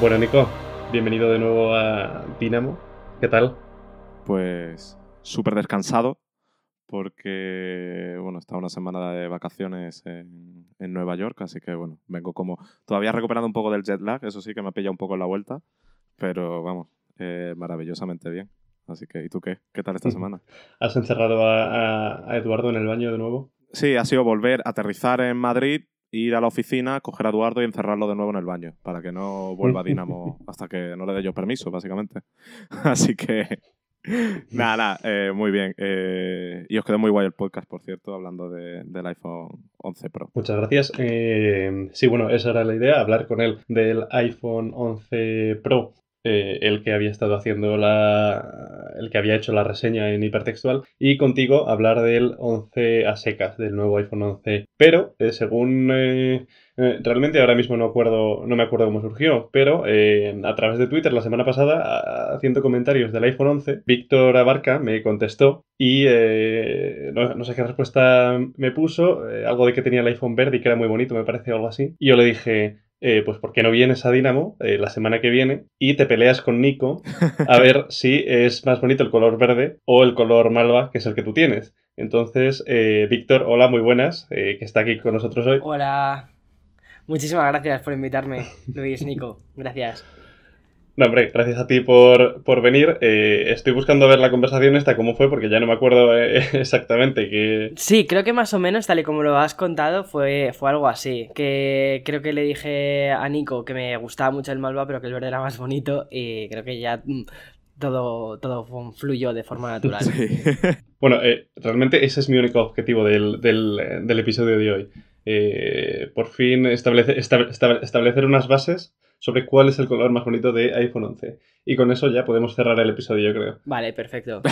Bueno, Nico, bienvenido de nuevo a Dynamo. ¿Qué tal? Pues súper descansado porque, bueno, estaba una semana de vacaciones en, en, Nueva York, así que, bueno, vengo como todavía recuperando un poco del jet lag, eso sí que me ha pillado un poco en la vuelta, pero vamos, eh, maravillosamente bien. Así que, ¿y tú qué? ¿Qué tal esta semana? ¿Has encerrado a, a, Eduardo en el baño de nuevo? Sí, ha sido volver, a aterrizar en Madrid, ir a la oficina, coger a Eduardo y encerrarlo de nuevo en el baño, para que no vuelva a Dinamo hasta que no le dé yo permiso, básicamente. Así que, nada, nada eh, muy bien. Eh, y os quedó muy guay el podcast, por cierto, hablando de, del iPhone 11 Pro. Muchas gracias. Eh, sí, bueno, esa era la idea, hablar con él del iPhone 11 Pro eh, el que había estado haciendo la. el que había hecho la reseña en hipertextual, y contigo hablar del 11 a secas, del nuevo iPhone 11. Pero, eh, según. Eh, realmente ahora mismo no, acuerdo, no me acuerdo cómo surgió, pero a través de Twitter la semana pasada, haciendo comentarios del iPhone 11, Víctor Abarca me contestó y no, sé qué respuesta me puso, algo de que tenía el iPhone verde y que era muy bonito, me parece, algo así. Y yo le dije, eh, pues ¿por qué no vienes a Dinamo eh, la semana que viene y te peleas con Nico a ver si es más bonito el color verde o el color malva, que es el que tú tienes? Entonces, eh, Víctor, hola, muy buenas, que está aquí con nosotros hoy. Hola, muchísimas gracias por invitarme, Luis, Nico, gracias. No, hombre, gracias a ti por, por venir. Eh, estoy buscando ver la conversación esta, cómo fue, porque ya no me acuerdo eh, exactamente qué... Sí, creo que más o menos, tal y como lo has contado, fue, fue algo así. Que creo que le dije a Nico que me gustaba mucho el Malva, pero que el verde era más bonito y creo que ya mm, todo, todo fluyó de forma natural. bueno, eh, realmente ese es mi único objetivo del, del, del episodio de hoy. por fin establece, establecer unas bases sobre cuál es el color más bonito de iPhone 11. Y con eso ya podemos cerrar el episodio, yo creo. Vale, perfecto.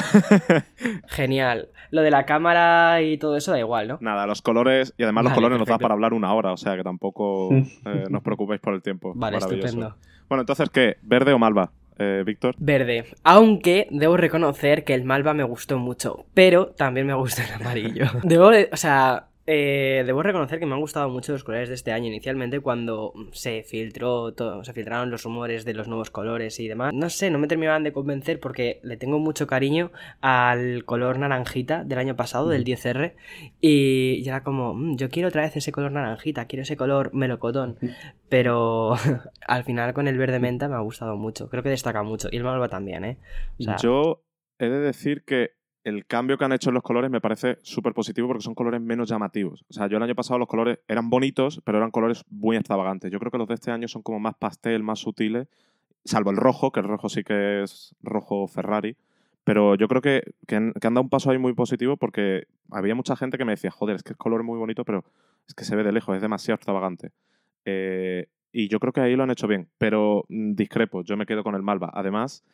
Genial. Lo de la cámara y todo eso da igual, ¿no? Nada, los colores, y además los colores nos da para hablar una hora, o sea que tampoco eh, os preocupéis por el tiempo. Vale, estupendo. Bueno, entonces, ¿qué? ¿Verde o malva? Eh, Víctor. Verde. Aunque debo reconocer que el malva me gustó mucho, pero también me gusta el amarillo. Debo, o sea, eh, debo reconocer que me han gustado mucho los colores de este año. Inicialmente, cuando se filtró todo, se filtraron los rumores de los nuevos colores y demás. No sé, no me terminaban de convencer porque le tengo mucho cariño al color naranjita del año pasado, del 10R. Y, era como, mm, yo quiero otra vez ese color naranjita, quiero ese color melocotón. Pero al final con el verde menta me ha gustado mucho. Creo que destaca mucho. Y el malva también, ¿eh? yo he de decir que el cambio que han hecho en los colores me parece súper positivo porque son colores menos llamativos. O sea, yo el año pasado los colores eran bonitos, pero eran colores muy extravagantes. Yo creo que los de este año son como más pastel, más sutiles, salvo el rojo, que el rojo sí que es rojo Ferrari. Pero yo creo que, han, dado un paso ahí muy positivo porque había mucha gente que me decía, joder, es que el color es muy bonito, pero es que se ve de lejos, es demasiado extravagante. Eh, y yo creo que ahí lo han hecho bien, pero mm, discrepo, yo me quedo con el Malva. Además,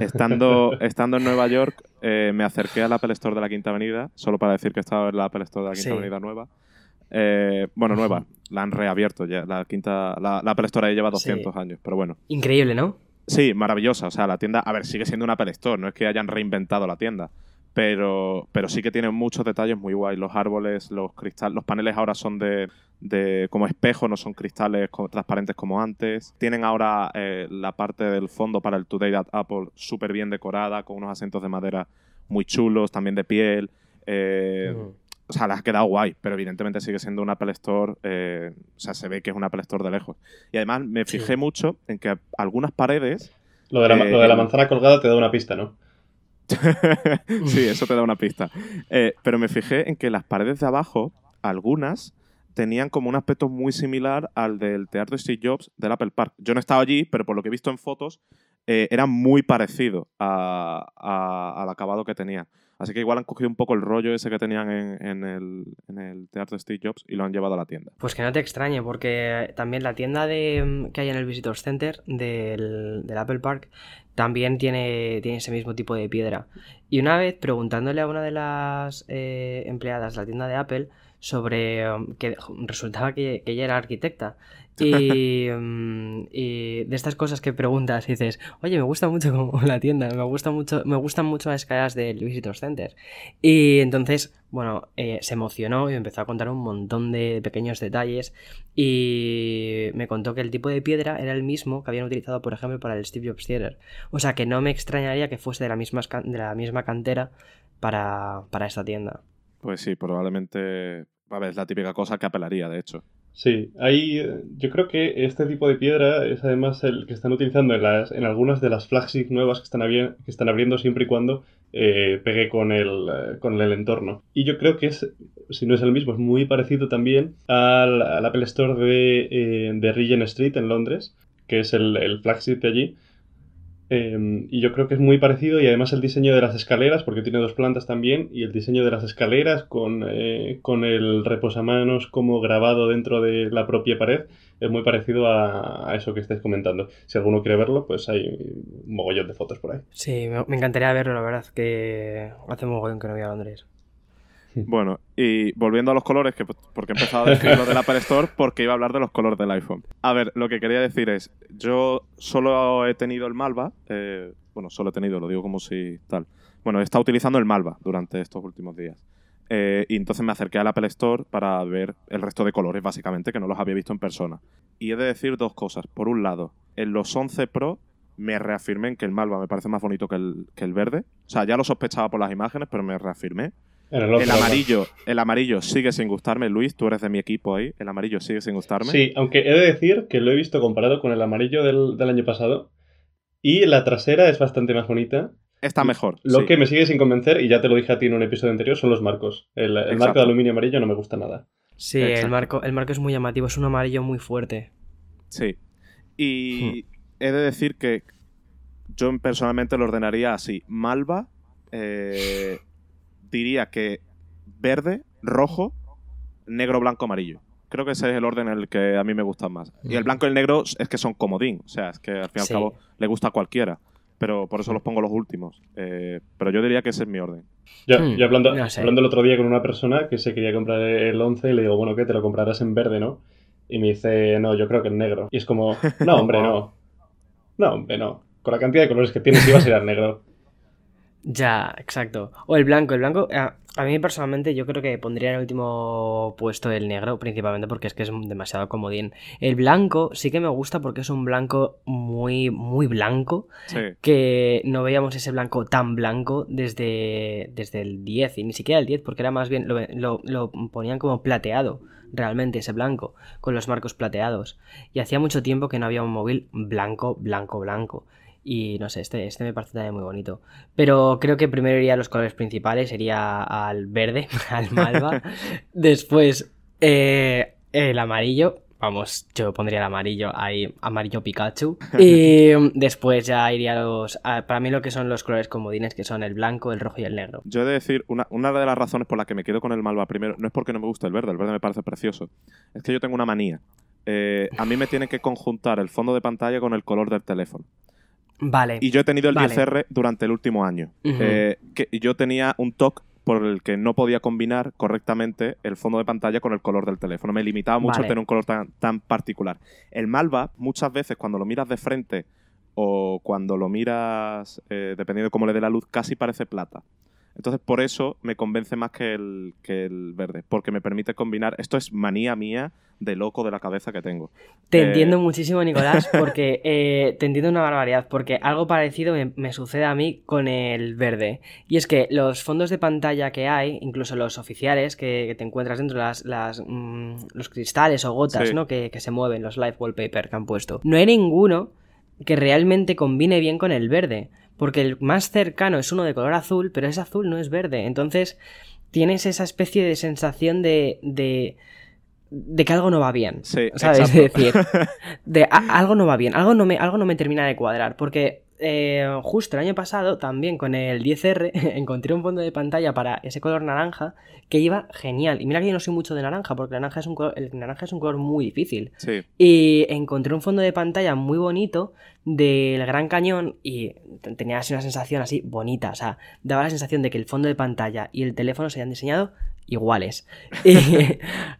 estando, estando en Nueva York, eh, me acerqué al Apple Store de la Quinta Avenida, solo para decir que estaba en la Apple Store de la Quinta Avenida nueva. Eh, bueno, nueva, la han reabierto ya, la quinta, la, Apple Store ahí lleva 200 años, pero bueno. Increíble, ¿no? Sí, maravillosa, o sea, la tienda, a ver, sigue siendo una Apple Store, no es que hayan reinventado la tienda, pero, pero sí que tiene muchos detalles muy guay. Los árboles, los cristales, los paneles ahora son de, de como espejo, no son cristales transparentes como antes. Tienen ahora eh, la parte del fondo para el Today at Apple súper bien decorada, con unos asientos de madera muy chulos, también de piel. Eh, o sea, les ha quedado guay, pero evidentemente sigue siendo un Apple Store. Eh, o sea, se ve que es un Apple Store de lejos. Y además me fijé mucho en que algunas paredes. Lo de, la, lo de la manzana colgada te da una pista, ¿no? Sí, eso te da una pista. Eh, pero me fijé en que las paredes de abajo, algunas, tenían como un aspecto muy similar al del Teatro Steve Jobs del Apple Park. Yo no estaba allí, pero por lo que he visto en fotos, eh, era muy parecido al acabado que tenía. Así que igual han cogido un poco el rollo ese que tenían en, el, en el Teatro Steve Jobs y lo han llevado a la tienda. Pues que no te extrañe, porque también la tienda de, que hay en el Visitors Center del, del Apple Park también tiene, tiene ese mismo tipo de piedra. Y una vez preguntándole a una de las eh, empleadas de la tienda de Apple sobre um, que resultaba que, ella era arquitecta. Y, um, y, de estas cosas que preguntas y dices, oye, me gusta mucho como la tienda, me gusta mucho, me gustan mucho las escaleras del Visitor Center. Y entonces, bueno, eh, se emocionó y empezó a contar un montón de pequeños detalles y me contó que el tipo de piedra era el mismo que habían utilizado, por ejemplo, para el Steve Jobs Theater. O sea que no me extrañaría que fuese de la misma, de la misma cantera para, para esta tienda. Pues sí, probablemente. A ver, es la típica cosa que apelaría, de hecho. Sí, ahí yo creo que este tipo de piedra es además el que están utilizando en, las, en algunas de las flagships nuevas que están, abriendo siempre y cuando eh, pegue con el, eh, con el entorno. Y yo creo que es, si no es el mismo, es muy parecido también al, Apple Store de, eh, de Regent Street en Londres, que es el flagship de allí Em, y yo creo que es muy parecido y además el diseño de las escaleras, porque tiene dos plantas también, y el diseño de las escaleras con, eh, con el reposamanos como grabado dentro de la propia pared, es muy parecido a, eso que estáis comentando. Si alguno quiere verlo, pues hay un mogollón de fotos por ahí. Sí, me, encantaría verlo, la verdad, que hace un mogollón que no voy a Londres. Bueno, y volviendo a los colores, que porque he empezado a decir lo del Apple Store, porque iba a hablar de los colores del iPhone. A ver, lo que quería decir es, yo solo he tenido el Malva, eh, bueno, solo he tenido, lo digo como si tal. Bueno, he estado utilizando el Malva durante estos últimos días. Eh, y entonces me acerqué al Apple Store para ver el resto de colores, básicamente, que no los había visto en persona. Y he de decir dos cosas. Por un lado, en los 11 Pro me reafirmé en que el Malva me parece más bonito que el, que el verde. O sea, ya lo sospechaba por las imágenes, pero me reafirmé. El, amarillo, el amarillo sigue sin gustarme, Luis, tú eres de mi equipo ahí. El amarillo sigue sin gustarme. Sí, aunque he de decir que lo he visto comparado con el amarillo del, año pasado. Y la trasera es bastante más bonita. Está mejor. Lo que me sigue sin convencer, y ya te lo dije a ti en un episodio anterior, son los marcos. El, marco de aluminio amarillo no me gusta nada. Sí, el marco, el marco es muy llamativo, es un amarillo muy fuerte. Sí. Y hmm. he de decir que yo personalmente lo ordenaría así. Malva, eh, diría que verde, rojo, negro, blanco, amarillo. Creo que ese es el orden en el que a mí me gustan más. Y el blanco y el negro es que son comodín. O sea, es que al fin y al cabo le gusta a cualquiera. Pero por eso los pongo los últimos. Eh, pero yo diría que ese es mi orden. Yo, hmm, hablando, hablando el otro día con una persona que se quería comprar el 11 y le digo, bueno, ¿qué? Te lo comprarás en verde, ¿no? Y me dice, no, yo creo que en negro. Y es como, no, hombre, no. No, hombre, no. Con la cantidad de colores que tienes ibas a ir al negro. Ya, exacto. O el blanco. El blanco, a, mí personalmente, yo creo que pondría en el último puesto el negro, principalmente porque es que es demasiado comodín. El blanco sí que me gusta porque es un blanco muy, muy blanco. Que no veíamos ese blanco tan blanco desde, desde el 10, y ni siquiera el 10, porque era más bien. Lo, lo ponían como plateado realmente ese blanco, con los marcos plateados. Y hacía mucho tiempo que no había un móvil blanco, blanco, blanco. Y no sé, este, este me parece también muy bonito. Pero creo que primero iría a los colores principales, sería al verde, al malva. Después eh, el amarillo. Vamos, yo pondría el amarillo ahí, amarillo Pikachu. Y después ya iría a los. para mí lo que son los colores comodines, que son el blanco, el rojo y el negro. Yo he de decir, una, una de las razones por las que me quedo con el malva primero, no es porque no me guste el verde, el verde me parece precioso. Es que yo tengo una manía. Eh, a mí me tiene que conjuntar el fondo de pantalla con el color del teléfono. Vale. Y yo he tenido el 10R durante el último año. Eh, que yo tenía un TOC por el que no podía combinar correctamente el fondo de pantalla con el color del teléfono. Me limitaba mucho a tener un color tan, tan particular. El Malva, muchas veces cuando lo miras de frente o cuando lo miras, eh, dependiendo de cómo le dé la luz, casi parece plata. Entonces, por eso me convence más que el, que el verde, porque me permite combinar. Esto es manía mía de loco de la cabeza que tengo. Te eh, entiendo muchísimo, Nicolás, porque eh, te entiendo una barbaridad, porque algo parecido me, sucede a mí con el verde. Y es que los fondos de pantalla que hay, incluso los oficiales que, te encuentras dentro, las, las mm, los cristales o gotas ¿no? Que, que se mueven, los live wallpaper que han puesto, no hay ninguno que realmente combine bien con el verde. Porque el más cercano es uno de color azul, pero ese azul no es verde. Entonces tienes esa especie de sensación de, de, de que algo no va bien. Sí, ¿Sabes? Es decir, de algo no va bien, algo no, me, algo no me termina de cuadrar. Porque eh, justo el año pasado, también con el 10R, encontré un fondo de pantalla para ese color naranja que iba genial. Y mira que yo no soy mucho de naranja, porque el naranja es un color, el naranja es un color muy difícil. Y encontré un fondo de pantalla muy bonito del Gran Cañón y tenía así una sensación así bonita. O sea, daba la sensación de que el fondo de pantalla y el teléfono se habían diseñado iguales. Y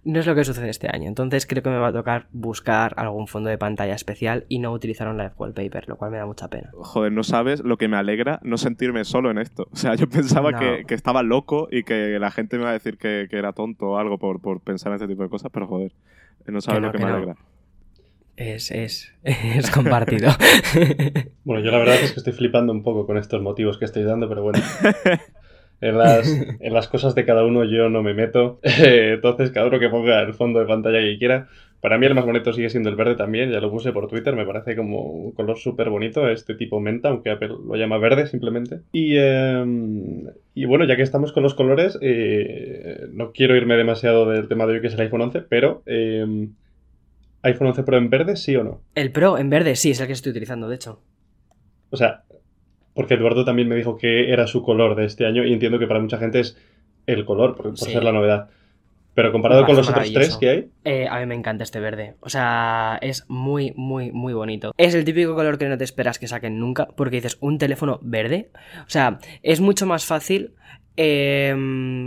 no es lo que sucede este año. Entonces creo que me va a tocar buscar algún fondo de pantalla especial y no utilizar un live wallpaper, lo cual me da mucha pena. Joder, no sabes lo que me alegra no sentirme solo en esto. O sea, yo pensaba No. que, que estaba loco y que la gente me iba a decir que, que era tonto o algo por, por pensar en este tipo de cosas, pero joder, no sabes no, lo que, que me no. alegra. Es, es, es compartido. Bueno, yo la verdad es que estoy flipando un poco con estos motivos que estáis dando, pero bueno. En las, en las cosas de cada uno yo no me meto. Entonces, cada uno que ponga el fondo de pantalla que quiera. Para mí el más bonito sigue siendo el verde también, ya lo puse por Twitter, me parece como un color súper bonito, este tipo menta, aunque Apple lo llama verde simplemente. Y, eh, y bueno, ya que estamos con los colores, eh, no quiero irme demasiado del tema de hoy que es el iPhone 11, pero eh, iPhone 11 Pro en verde, sí o no. El Pro en verde, sí, es el que estoy utilizando, de hecho. O sea, porque Eduardo también me dijo que era su color de este año y entiendo que para mucha gente es el color, por, por Sí. ser la novedad. Pero comparado con los otros tres que hay, Eh, a mí me encanta este verde. O sea, es muy, muy, muy bonito. Es el típico color que no te esperas que saquen nunca, porque dices, un teléfono verde. O sea, es mucho más fácil. eh,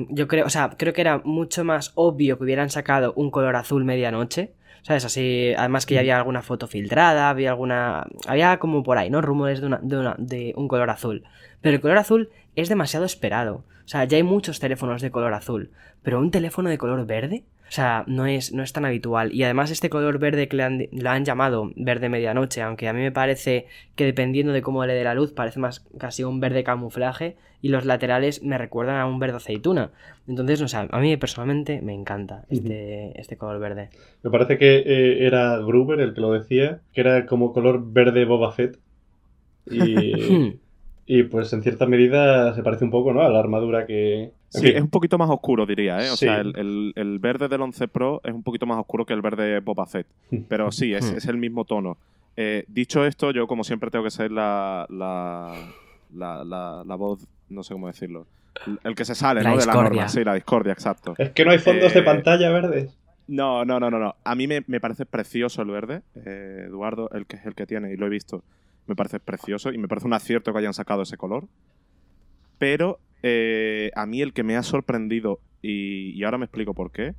yo creo, o sea, creo que era mucho más obvio que hubieran sacado un color azul medianoche. ¿Sabes? Así, además que ya había alguna foto filtrada, había alguna. Había como por ahí, ¿no? Rumores de, una, de, una- de un color azul. Pero el color azul es demasiado esperado. O sea, ya hay muchos teléfonos de color azul. Pero un teléfono de color verde, o sea, no es, no es tan habitual. Y además este color verde que le han, lo han llamado verde medianoche, aunque a mí me parece que dependiendo de cómo le dé la luz, parece más casi un verde camuflaje. Y los laterales me recuerdan a un verde aceituna. Entonces, no sé, a mí personalmente me encanta este, este color verde. me parece que eh, era Gruber el que lo decía, que era como color verde Boba Fett. Y, y pues en cierta medida se parece un poco, ¿no? A la armadura que... Sí, es un poquito más oscuro, diría, ¿eh? O Sí. sea, el, el- el verde del 11 Pro es un poquito más oscuro que el verde Boba Fett. Pero sí, es, Hmm. es el mismo tono. Eh, dicho esto, yo como siempre tengo que ser la, la, la, la- la voz, no sé cómo decirlo, el que se sale, La ¿no? De la discordia. norma. Sí, la discordia, exacto. Es que no hay fondos de Eh, pantalla verdes. No, no, no, no, no. A mí me, me parece precioso el verde. Eh, Eduardo, el que es el que tiene, y lo he visto, me parece precioso y me parece un acierto que hayan sacado ese color. Pero eh, a mí el que me ha sorprendido, y, y ahora me explico por qué,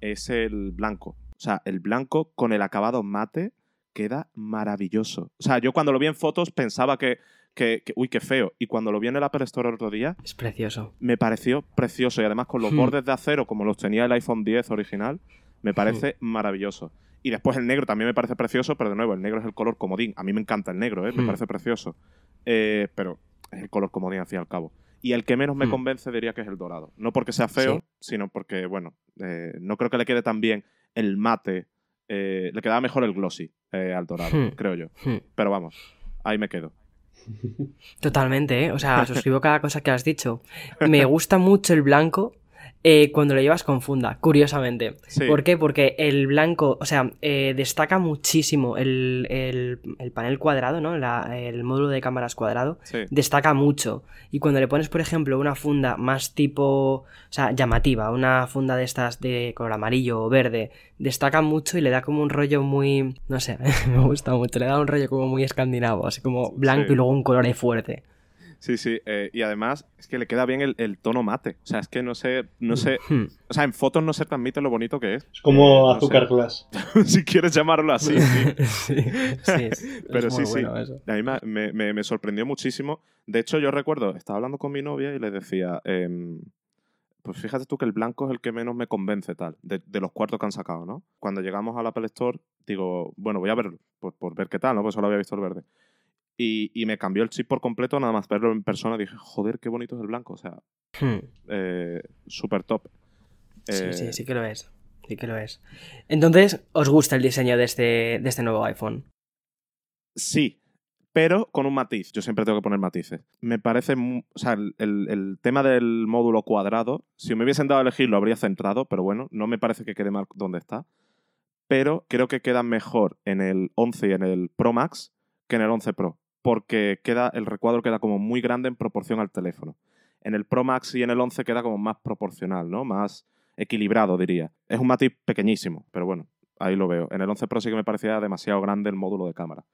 es el blanco. O sea, el blanco con el acabado mate queda maravilloso. O sea, yo cuando lo vi en fotos pensaba que, que- que- uy, qué feo. Y cuando lo vi en el Apple Store el otro día, Es precioso. me pareció precioso y además con los Hmm. bordes de acero como los tenía el iPhone 10 original, me parece maravilloso. Y después el negro también me parece precioso, pero de nuevo, el negro es el color comodín. A mí me encanta el negro, ¿eh? me Hmm. parece precioso. Eh, pero es el color comodín al fin y al cabo. Y el que menos me Hmm. convence diría que es el dorado. No porque sea feo, Sí. sino porque, bueno, eh, no creo que le quede tan bien el mate. eh, le quedaba mejor el glossy eh, al dorado, Hmm. creo yo. Hmm. Pero vamos, ahí me quedo. Totalmente, ¿eh? O sea, suscribo cada cosa que has dicho. Me gusta mucho el blanco eh, cuando lo llevas con funda, curiosamente. Sí. ¿Por qué? Porque el blanco, o sea, eh, destaca muchísimo el, el- el panel cuadrado, ¿no? La- el módulo de cámaras cuadrado. Sí. Destaca mucho. Y cuando le pones, por ejemplo, una funda más tipo. O sea, llamativa, una funda de estas de color amarillo o verde, destaca mucho y le da como un rollo muy. No sé, me gusta mucho. Le da un rollo como muy escandinavo, así como blanco Sí. y luego un color fuerte. Sí, sí, eh, y además es que le queda bien el, el tono mate. O sea, es que no sé, no sé, o sea, en fotos no se transmite lo bonito que es. Es como Eh, no azúcar sé. glass. si quieres llamarlo así. sí. sí, sí, es, Pero es sí, muy sí. bueno eso. A mí me, me- me- me sorprendió muchísimo. De hecho, yo recuerdo, estaba hablando con mi novia y le decía, em, pues fíjate tú que el blanco es el que menos me convence, tal, de, de los cuartos que han sacado, ¿no? Cuando llegamos al Apple Store, digo, bueno, voy a verlo, por, por ver qué tal, ¿no? Pues solo había visto el verde. Y, y me cambió el chip por completo, nada más verlo en persona. Dije, joder, qué bonito es el blanco. O sea, Hmm. eh, súper top. Sí, Eh, sí, sí que lo es. Sí que lo es. Entonces, ¿os gusta el diseño de este, de este nuevo iPhone? Sí, pero con un matiz. Yo siempre tengo que poner matices. Me parece, o sea, el, el- el tema del módulo cuadrado, si me hubiesen dado a elegir lo habría centrado, pero bueno, no me parece que quede mal donde está. Pero creo que queda mejor en el 11 y en el Pro Max que en el 11 Pro, porque queda, el recuadro queda como muy grande en proporción al teléfono. En el Pro Max y en el 11 queda como más proporcional, ¿no? Más equilibrado, diría. Es un matiz pequeñísimo, pero bueno, ahí lo veo. En el 11 Pro sí que me parecía demasiado grande el módulo de cámara.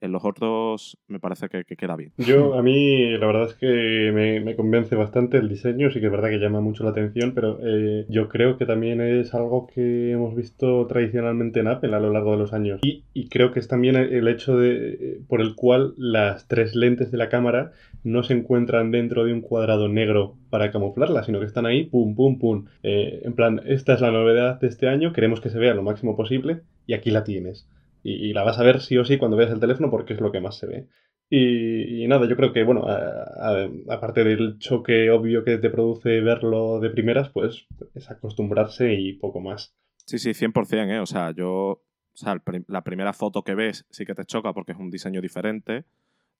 En los otros me parece que, queda bien. Yo, a mí, la verdad es que me, convence bastante el diseño, sí que es verdad que llama mucho la atención, pero eh, yo creo que también es algo que hemos visto tradicionalmente en Apple a lo largo de los años. Y, creo que es también el hecho de por el cual las tres lentes de la cámara no se encuentran dentro de un cuadrado negro para camuflarla, sino que están ahí, pum, pum, pum. Eh, en plan, esta es la novedad de este año, queremos que se vea lo máximo posible y aquí la tienes. Y, la vas a ver sí o sí cuando veas el teléfono porque es lo que más se ve. Y, nada, yo creo que, bueno, aparte del choque obvio que te produce verlo de primeras, pues es acostumbrarse y poco más. Sí, sí, 100%, ¿eh? O sea, yo, o sea, la primera foto que ves sí que te choca porque es un diseño diferente.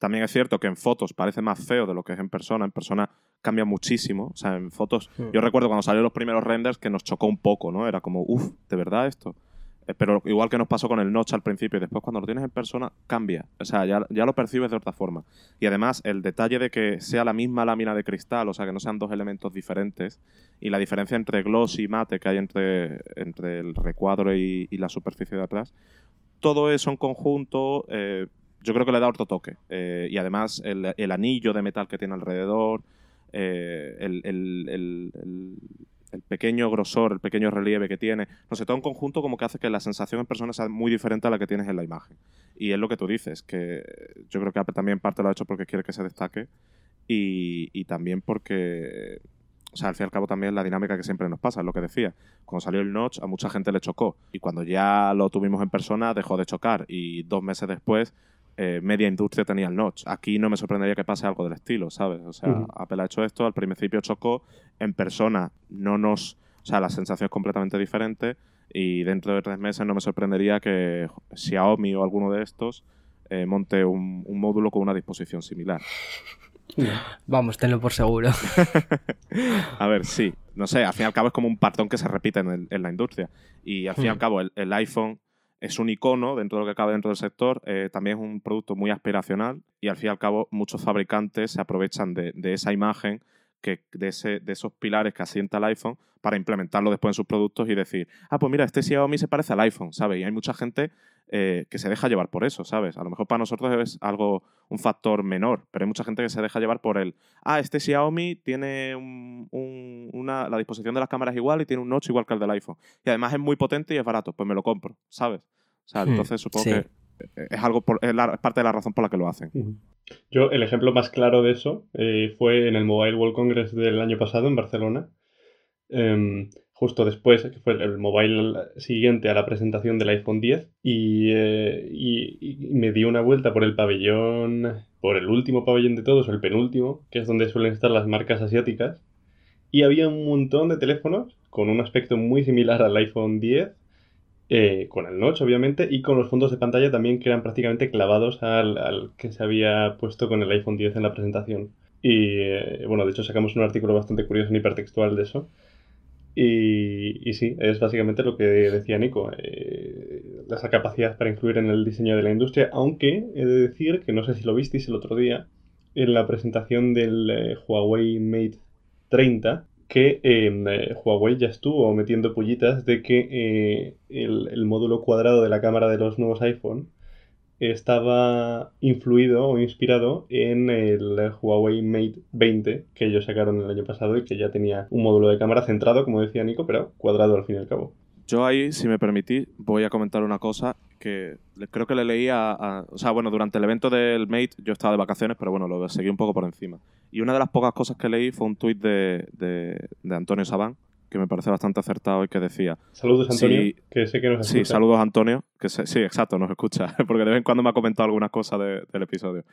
También es cierto que en fotos parece más feo de lo que es en persona. En persona cambia muchísimo. O sea, en fotos. Hmm. Yo recuerdo cuando salieron los primeros renders que nos chocó un poco, ¿no? Era como, uff, ¿de verdad esto? Eh, pero igual que nos pasó con el notch al principio y después cuando lo tienes en persona cambia. O sea, ya, ya, lo percibes de otra forma. Y además el detalle de que sea la misma lámina de cristal, o sea, que no sean dos elementos diferentes, y la diferencia entre gloss y mate que hay entre, entre el recuadro y, la superficie de atrás, todo eso en conjunto eh, yo creo que le da otro toque. Eh, y además el, anillo de metal que tiene alrededor, el, pequeño grosor, el pequeño relieve que tiene, no sé, todo en conjunto como que hace que la sensación en persona sea muy diferente a la que tienes en la imagen. Y es lo que tú dices, que yo creo que Apple también parte lo ha hecho porque quiere que se destaque y, también porque o sea, al fin y al cabo también la dinámica que siempre nos pasa, es lo que decía. Cuando salió el Notch a mucha gente le chocó y cuando ya lo tuvimos en persona dejó de chocar y dos meses después eh, media industria tenía el notch. Aquí no me sorprendería que pase algo del estilo, ¿sabes? O sea, Apple ha hecho esto, al principio chocó, en persona no nos... O sea, la sensación es completamente diferente y dentro de tres meses no me sorprendería que Xiaomi o alguno de estos eh, monte un, módulo con una disposición similar. Vamos, tenlo por seguro. a ver, sí. No sé, al fin y al cabo es como un patrón que se repite en, la industria. Y al fin y al cabo el iPhone es un icono dentro de lo que cabe dentro del sector, eh, también es un producto muy aspiracional y al fin y al cabo muchos fabricantes se aprovechan de, esa imagen, que, de, ese, de esos pilares que asienta el iPhone para implementarlo después en sus productos y decir, ah, pues mira, este Xiaomi se parece al iPhone, ¿sabes? Y hay mucha gente eh, que se deja llevar por eso, ¿sabes? A lo mejor para nosotros es algo, un factor menor, pero hay mucha gente que se deja llevar por el, ah, este Xiaomi tiene una, la disposición de las cámaras igual y tiene un notch igual que el del iPhone. Y además es muy potente y es barato, pues me lo compro, ¿sabes? O sea, hmm, entonces supongo que es algo por, es, parte de la razón por la que lo hacen. Yo, el ejemplo más claro de eso eh, fue en el Mobile World Congress del año pasado en Barcelona. Em, justo después, que fue el mobile siguiente a la presentación del iPhone 10, eh, y, me di una vuelta por el pabellón, por el último pabellón de todos, el penúltimo, que es donde suelen estar las marcas asiáticas, y había un montón de teléfonos con un aspecto muy similar al iPhone 10, eh, con el notch obviamente, y con los fondos de pantalla también que eran prácticamente clavados al, que se había puesto con el iPhone 10 en la presentación. Y eh, bueno, de hecho sacamos un artículo bastante curioso en hipertextual de eso y, sí, es básicamente lo que decía Nico, eh, esa capacidad para influir en el diseño de la industria, aunque he de decir que no sé si lo visteis el otro día en la presentación del eh, Huawei Mate 30, que em, eh, Huawei ya estuvo metiendo pullitas de que el, el, módulo cuadrado de la cámara de los nuevos iPhone estaba influido o inspirado en el Huawei Mate 20 que ellos sacaron el año pasado y que ya tenía un módulo de cámara centrado, como decía Nico, pero cuadrado al fin y al cabo. Yo ahí, si me permitís, voy a comentar una cosa que creo que le leí a, O sea, bueno, durante el evento del Mate yo estaba de vacaciones, pero bueno, lo seguí un poco por encima. Y una de las pocas cosas que leí fue un tuit de, de, de Antonio Sabán, que me parece bastante acertado y que decía... Saludos, Antonio, que sé que nos escucha. Sí, saludos, Antonio, que sí, exacto, nos escucha, porque de vez en cuando me ha comentado algunas cosas del episodio.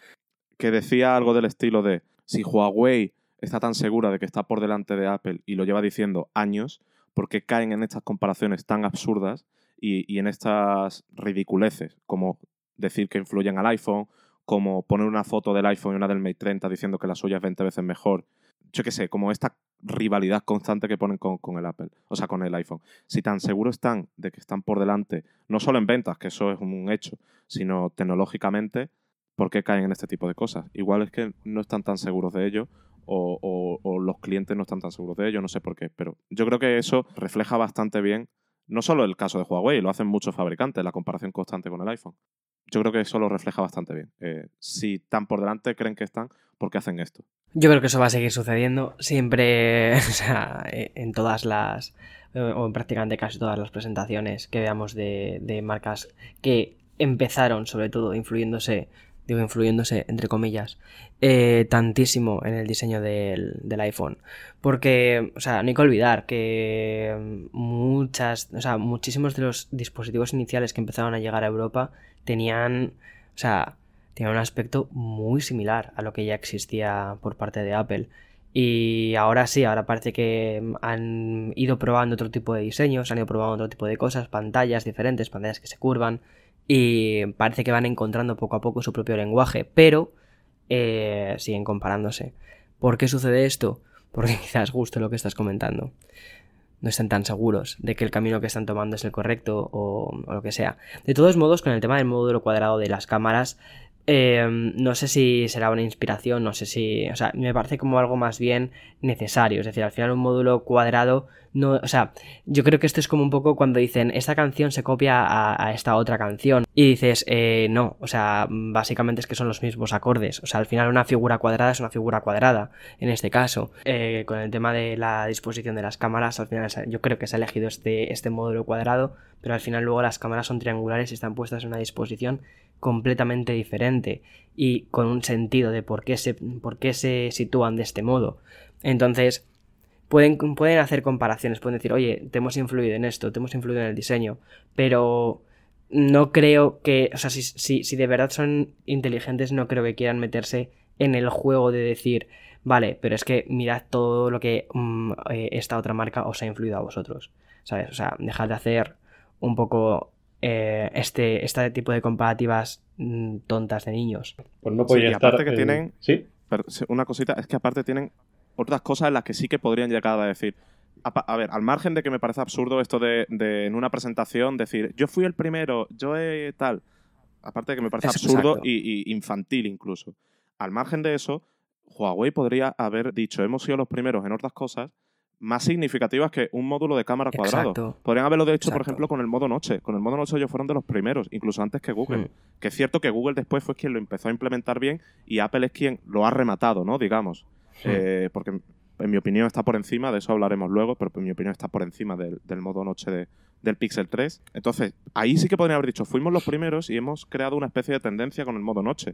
Que decía algo del estilo de, si Huawei está tan segura de que está por delante de Apple y lo lleva diciendo años, ¿por qué caen en estas comparaciones tan absurdas y, y en estas ridiculeces, como decir que influyen al iPhone, como poner una foto del iPhone y una del Mate 30 diciendo que la suya es 20 veces mejor yo qué sé, como esta rivalidad constante que ponen con, el Apple, o sea, con el iPhone. Si tan seguros están de que están por delante, no solo en ventas, que eso es un hecho, sino tecnológicamente, ¿por qué caen en este tipo de cosas? Igual es que no están tan seguros de ello o, o, los clientes no están tan seguros de ello, no sé por qué, pero yo creo que eso refleja bastante bien, no solo el caso de Huawei, lo hacen muchos fabricantes, la comparación constante con el iPhone. Yo creo que eso lo refleja bastante bien. Eh, si están por delante, creen que están, ¿por qué hacen esto? Yo creo que eso va a seguir sucediendo siempre, o sea, e, en todas las, eh, o en prácticamente casi todas las presentaciones que veamos de, de marcas que empezaron, sobre todo, influyéndose digo influyéndose entre comillas, eh, tantísimo en el diseño del, del, iPhone. Porque, o sea, no hay que olvidar que muchas, o sea, muchísimos de los dispositivos iniciales que empezaron a llegar a Europa tenían, o sea, un aspecto muy similar a lo que ya existía por parte de Apple. Y ahora sí, ahora parece que han ido probando otro tipo de diseños, han ido probando otro tipo de cosas, pantallas diferentes, pantallas que se curvan, y parece que van encontrando poco a poco su propio lenguaje, pero eh, siguen comparándose. ¿Por qué sucede esto? Porque quizás justo lo que estás comentando. No están tan seguros de que el camino que están tomando es el correcto o, o lo que sea. De todos modos, con el tema del módulo cuadrado de las cámaras, eh, no sé si será una inspiración, no sé si. O sea, me parece como algo más bien necesario. Es decir, al final un módulo cuadrado. No, o sea, yo creo que esto es como un poco cuando dicen esta canción se copia a, esta otra canción. Y dices, eh, no, o sea, básicamente es que son los mismos acordes. O sea, al final una figura cuadrada es una figura cuadrada, en este caso. Eh, con el tema de la disposición de las cámaras, al final yo creo que se ha elegido este, este módulo cuadrado, pero al final luego las cámaras son triangulares y están puestas en una disposición completamente diferente y con un sentido de por qué se, por qué se sitúan de este modo. Entonces, pueden, pueden hacer comparaciones, pueden decir, oye, te hemos influido en esto, te hemos influido en el diseño, pero no creo que, o sea, si, si, si de verdad son inteligentes, no creo que quieran meterse en el juego de decir, vale, pero es que mirad todo lo que mm, eh, esta otra marca os ha influido a vosotros, ¿sabes? O sea, dejad de hacer un poco eh, este, este tipo de comparativas mm, tontas de niños. Pues no podía estar. Aparte que tienen. ¿Sí? Una cosita, es que aparte tienen otras cosas en las que sí que podrían llegar a decir. A, ver, al margen de que me parece absurdo esto de, en una presentación decir yo fui el primero, yo he tal. Aparte de que me parece absurdo y, infantil incluso. Al margen de eso, Huawei podría haber dicho hemos sido los primeros en otras cosas más significativas que un módulo de cámara cuadrado. Podrían haberlo hecho, por ejemplo, con el modo noche. Con el modo noche ellos fueron de los primeros, incluso antes que Google. Hmm. Que es cierto que Google después fue quien lo empezó a implementar bien y Apple es quien lo ha rematado, ¿no? Digamos. Hmm. Eh, porque en mi opinión está por encima, de eso hablaremos luego, pero en mi opinión está por encima del, modo noche del Pixel 3. Entonces, ahí sí que podrían haber dicho, fuimos los primeros y hemos creado una especie de tendencia con el modo noche.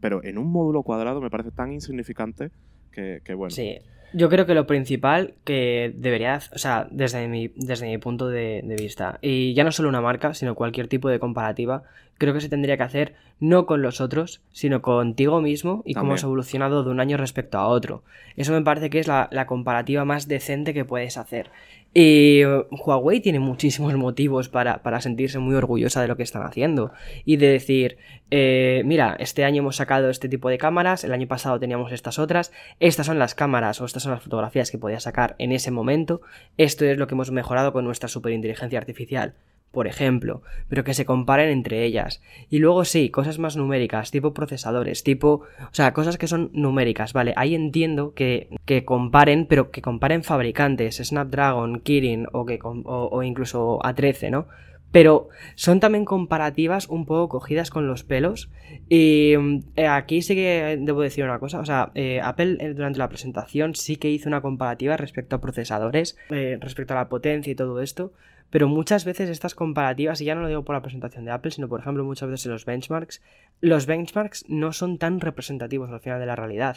Pero en un módulo cuadrado me parece tan insignificante que, que bueno. Sí. Yo creo que lo principal que debería, o sea, desde mi, desde mi punto de, vista, y ya no solo una marca, sino cualquier tipo de comparativa, creo que se tendría que hacer no con los otros, sino contigo mismo y cómo has evolucionado de un año respecto a otro. Eso me parece que es la, la comparativa más decente que puedes hacer. Y eh, Huawei tiene muchísimos motivos para, sentirse muy orgullosa de lo que están haciendo. Y de decir, eh, mira, este año hemos sacado este tipo de cámaras, el año pasado teníamos estas otras, estas son las cámaras o estas son las fotografías que podía sacar en ese momento, esto es lo que hemos mejorado con nuestra superinteligencia artificial por ejemplo, pero que se comparen entre ellas. Y luego sí, cosas más numéricas, tipo procesadores, tipo, o sea, cosas que son numéricas, ¿vale? Ahí entiendo que, que comparen, pero que comparen fabricantes, Snapdragon, Kirin o, que, o, incluso A13, ¿no? Pero son también comparativas un poco cogidas con los pelos. Y eh, aquí sí que debo decir una cosa. O sea, eh, Apple eh, durante la presentación sí que hizo una comparativa respecto a procesadores, respecto a la potencia y todo esto. Pero muchas veces estas comparativas, y ya no lo digo por la presentación de Apple, sino por ejemplo muchas veces en los benchmarks, los benchmarks no son tan representativos al final de la realidad.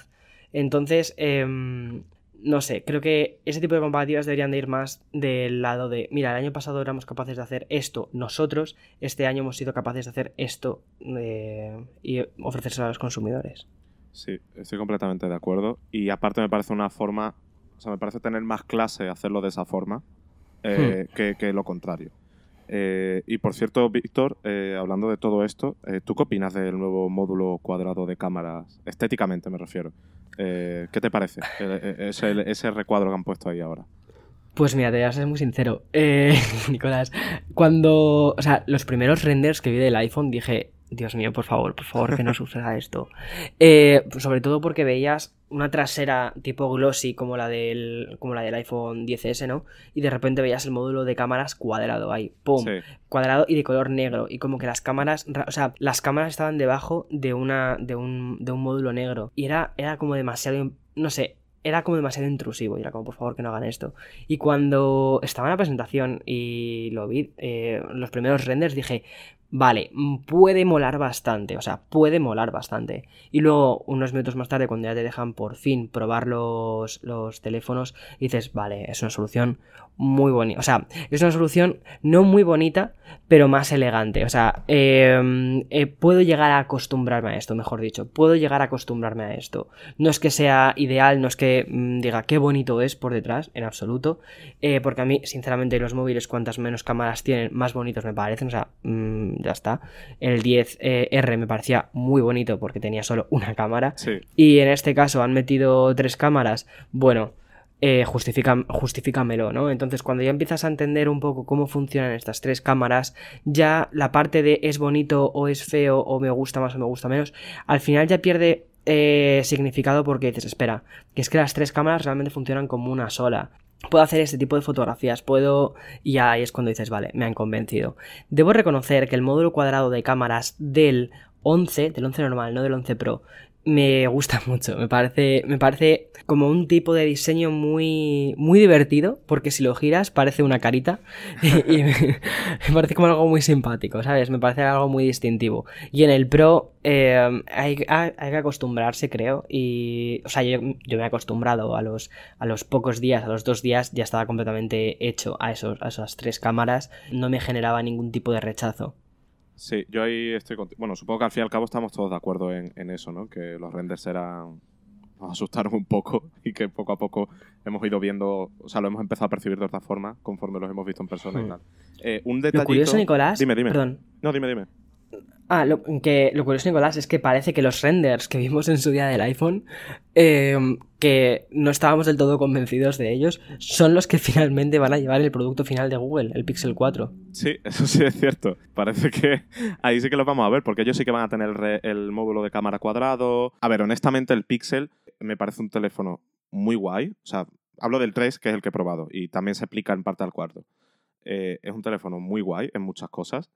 Entonces, em, no sé, creo que ese tipo de comparativas deberían de ir más del lado de, mira, el año pasado éramos capaces de hacer esto nosotros, este año hemos sido capaces de hacer esto eh, y ofrecérselo a los consumidores. Sí, estoy completamente de acuerdo. Y aparte me parece una forma, o sea, me parece tener más clase hacerlo de esa forma eh, hmm. que, lo contrario. Eh, y por cierto, Víctor, eh, hablando de todo esto, ¿tú qué opinas del nuevo módulo cuadrado de cámaras? Estéticamente me refiero. ¿Qué te parece ese, ese, recuadro que han puesto ahí ahora? Pues mira, te voy a ser muy sincero, Nicolás. Cuando, o sea, los primeros renders que vi del iPhone dije, Dios mío, por favor, por favor, que no suceda esto. Eh, sobre todo porque veías una trasera tipo glossy como la del como la del iPhone 10S, ¿no? Y de repente veías el módulo de cámaras cuadrado ahí, pum, cuadrado y de color negro y como que las cámaras, o sea, las cámaras estaban debajo de una de un, de un módulo negro y era era como demasiado no sé, era como demasiado intrusivo y era como por favor que no hagan esto. Y cuando estaba en la presentación y lo vi, eh, los primeros renders dije, vale, mm, puede molar bastante, o sea, puede molar bastante. Y luego, unos minutos más tarde, cuando ya te dejan por fin probar los, los teléfonos, dices, vale, es una solución muy bonita. O sea, es una solución no muy bonita, pero más elegante. O sea, em, eh, puedo llegar a acostumbrarme a esto, mejor dicho. Puedo llegar a acostumbrarme a esto. No es que sea ideal, no es que mm, diga qué bonito es por detrás, en absoluto. Eh, porque a mí, sinceramente, los móviles, cuantas menos cámaras tienen, más bonitos me parecen. O sea, mm, ya está. El 10R eh, me parecía muy bonito porque tenía solo una cámara. Y en este caso han metido tres cámaras. Bueno eh, justifícamelo, ¿no? Entonces, cuando ya empiezas a entender un poco cómo funcionan estas tres cámaras, ya la parte de es bonito o es feo o me gusta más o me gusta menos, al final ya pierde eh, significado porque dices, espera, que es que las tres cámaras realmente funcionan como una sola. Puedo hacer este tipo de fotografías, puedo... Y ahí es cuando dices, vale, me han convencido. Debo reconocer que el módulo cuadrado de cámaras del 11, del 11 normal, no del 11 Pro, me gusta mucho. Me parece, me parece como un tipo de diseño muy, muy divertido, porque si lo giras parece una carita y, me, parece como algo muy simpático, ¿sabes? Me parece algo muy distintivo. Y en el Pro eh, hay, que acostumbrarse, creo. Y, o sea, yo, me he acostumbrado a los, a los pocos días, a los dos días, ya estaba completamente hecho a, esos, a esas tres cámaras. No me generaba ningún tipo de rechazo. Sí, yo ahí estoy contigo. Bueno, supongo que al fin y al cabo estamos todos de acuerdo en, eso, ¿no? Que los renders eran. nos asustaron un poco y que poco a poco hemos ido viendo. O sea, lo hemos empezado a percibir de otra forma conforme los hemos visto en persona y hmm. tal. Eh, un detallito. Lo curioso, Nicolás. Dime, dime. Perdón. No, dime, dime. Ah, lo, que, lo curioso, Nicolás, es que parece que los renders que vimos en su día del iPhone, eh, que no estábamos del todo convencidos de ellos, son los que finalmente van a llevar el producto final de Google, el Pixel 4. Sí, eso sí es cierto. Parece que ahí sí que los vamos a ver, porque ellos sí que van a tener el módulo de cámara cuadrado. A ver, honestamente, el Pixel me parece un teléfono muy guay. O sea, hablo del 3, que es el que he probado, y también se aplica en parte al cuarto. Eh, es un teléfono muy guay en muchas cosas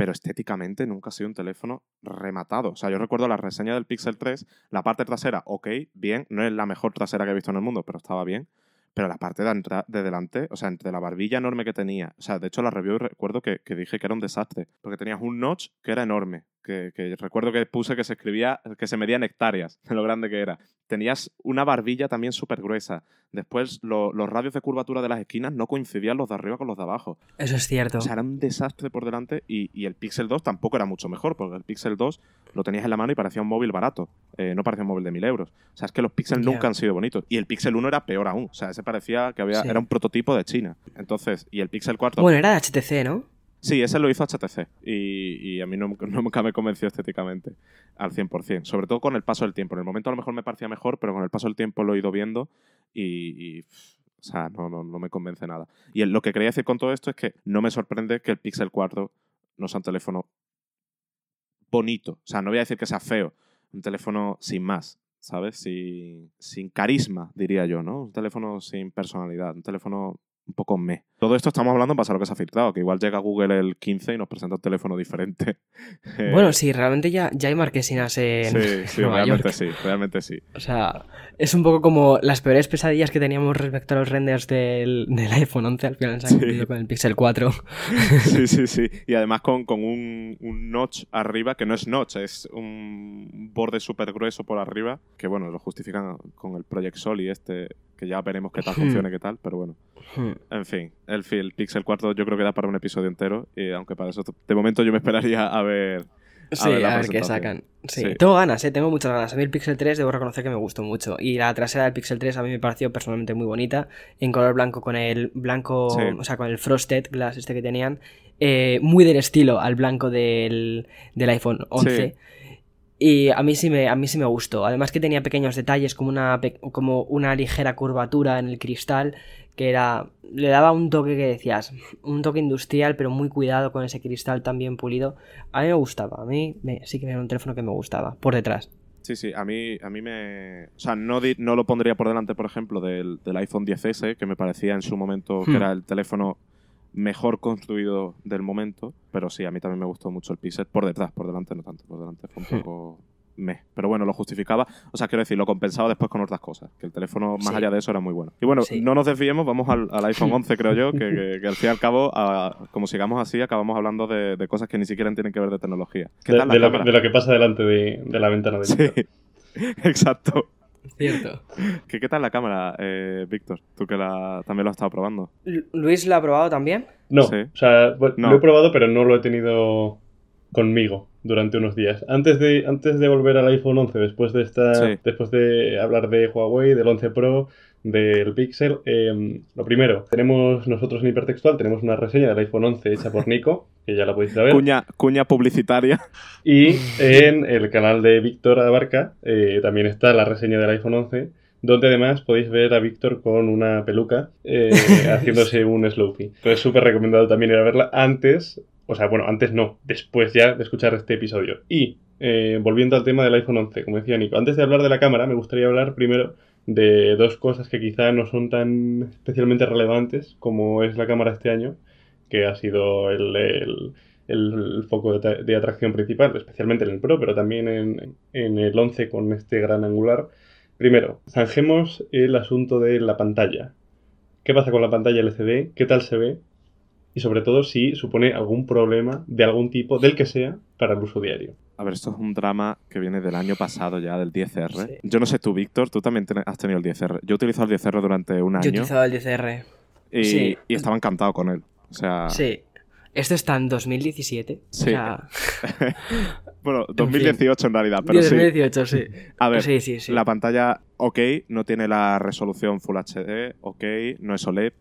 pero estéticamente nunca ha sido un teléfono rematado. O sea, yo recuerdo la reseña del Pixel 3, la parte trasera, ok, bien, no es la mejor trasera que he visto en el mundo, pero estaba bien. Pero la parte de, de delante, o sea, entre la barbilla enorme que tenía, o sea, de hecho la review recuerdo que, que dije que era un desastre, porque tenías un notch que era enorme, que, que, recuerdo que puse que se escribía, que se medía en hectáreas de lo grande que era. Tenías una barbilla también súper gruesa. Después, los radios de curvatura de las esquinas no coincidían los de arriba con los de abajo. Eso es cierto. O sea, era un desastre por delante y, y el Pixel 2 tampoco era mucho mejor, porque el Pixel 2 lo tenías en la mano y parecía un móvil barato. Eh, no parecía un móvil de mil euros. O sea, es que los Pixel nunca han sido bonitos. Y el Pixel 1 era peor aún. O sea, ese parecía que había, era un prototipo de China. Entonces, y el Pixel 4... Bueno, era de HTC, ¿no? Sí, ese lo hizo HTC y, a mí no, nunca me convenció estéticamente al 100%, sobre todo con el paso del tiempo. En el momento a lo mejor me parecía mejor, pero con el paso del tiempo lo he ido viendo y, o sea, no, no, no, me convence nada. Y lo que quería decir con todo esto es que no me sorprende que el Pixel 4 no sea un teléfono bonito. O sea, no voy a decir que sea feo, un teléfono sin más, ¿sabes? Sin, sin carisma, diría yo, ¿no? Un teléfono sin personalidad, un teléfono un poco me. Todo esto estamos hablando en base a lo que se ha filtrado, que igual llega Google el 15 y nos presenta un teléfono diferente. Bueno, sí, realmente ya, ya hay marquesinas en Sí, sí, realmente sí, realmente sí. O sea, es un poco como las peores pesadillas que teníamos respecto a los renders del, iPhone 11, al final se han cumplido con el Pixel 4. sí, sí, sí. Y además con, un, un, notch arriba, que no es notch, es un borde súper grueso por arriba, que bueno, lo justifican con el Project Sol y este, que ya veremos qué tal hmm. funciona y qué tal, pero bueno. Hmm. En fin, el, el Pixel 4 yo creo que da para un episodio entero, y aunque para eso, de momento yo me esperaría a ver. sí, a ver qué sacan. Sí. tengo ganas, ¿eh? tengo muchas ganas. A mí el Pixel 3 debo reconocer que me gustó mucho. Y la trasera del Pixel 3 a mí me pareció personalmente muy bonita. En color blanco con el blanco, o sea, con el frosted glass este que tenían. Eh, muy del estilo al blanco del, del iPhone 11. Y a mí sí me, a mí sí me gustó. Además que tenía pequeños detalles como una, como una ligera curvatura en el cristal que era le daba un toque que decías, un toque industrial, pero muy cuidado con ese cristal tan bien pulido. A mí me gustaba, a mí me, sí que era un teléfono que me gustaba, por detrás. Sí, sí, a mí, a mí me... O sea, no, no lo pondría por delante, por ejemplo, del, del iPhone 10S, que me parecía en su momento que Hmm. era el teléfono mejor construido del momento, pero sí, a mí también me gustó mucho el Pixel. Por detrás, por delante no tanto, por delante fue un Hmm. poco... meh. Pero bueno, lo justificaba. O sea, quiero decir, lo compensaba después con otras cosas. Que el teléfono, más Sí. allá de eso, era muy bueno. Y bueno, Sí. no nos desviemos, vamos al, al iPhone 11, creo yo, que, que- que al fin y al cabo, a- como sigamos así, acabamos hablando de, de cosas que ni siquiera tienen que ver de tecnología. ¿Qué De, tal la de lo, cámara? de lo que pasa delante de, de la ventana de Sí, exacto. Cierto. ¿Qué, qué tal la cámara, eh, Víctor? Tú que la, también lo has estado probando. Lu- ¿Luis la ha probado también? No, Sí. o sea, bueno, No. lo he probado, pero no lo he tenido conmigo durante unos días. Antes de, antes de volver al iPhone 11, después de esta, Sí. después de hablar de Huawei, del 11 Pro, del Pixel, eh, lo primero, tenemos nosotros en Hipertextual, tenemos una reseña del iPhone 11 hecha por Nico, que ya la podéis saber. Cuña, cuña publicitaria. Y en el canal de Víctor Abarca eh, también está la reseña del iPhone 11, donde además podéis ver a Víctor con una peluca eh, haciéndose un Slowfie. Entonces súper recomendado también ir a verla antes, o sea, bueno, antes no, después ya de escuchar este episodio. Y eh, volviendo al tema del iPhone 11, como decía Nico, antes de hablar de la cámara, me gustaría hablar primero de dos cosas que quizá no son tan especialmente relevantes como es la cámara este año, que ha sido el, el- el foco de, de atracción principal, especialmente en el Pro, pero también en, en el 11 con este gran angular. Primero, zanjemos el asunto de la pantalla. ¿Qué pasa con la pantalla LCD? ¿Qué tal se ve? Y sobre todo si supone algún problema de algún tipo, del que sea, para el uso diario. A ver, esto es un drama que viene del año pasado ya, del 10R. Sí. Yo no sé tú, Víctor, tú también ten- has tenido el 10R. Yo he utilizado el 10R durante un Yo he año utilizado el 10R. y, sí. y estaba encantado con él. O sea, Sí. Esto está en 2017. Sí. O sea, bueno, 2018 en realidad, pero sí. 2018, sí. A ver, sí, sí, sí. la pantalla, ok, no tiene la resolución Full HD, ok, no es OLED.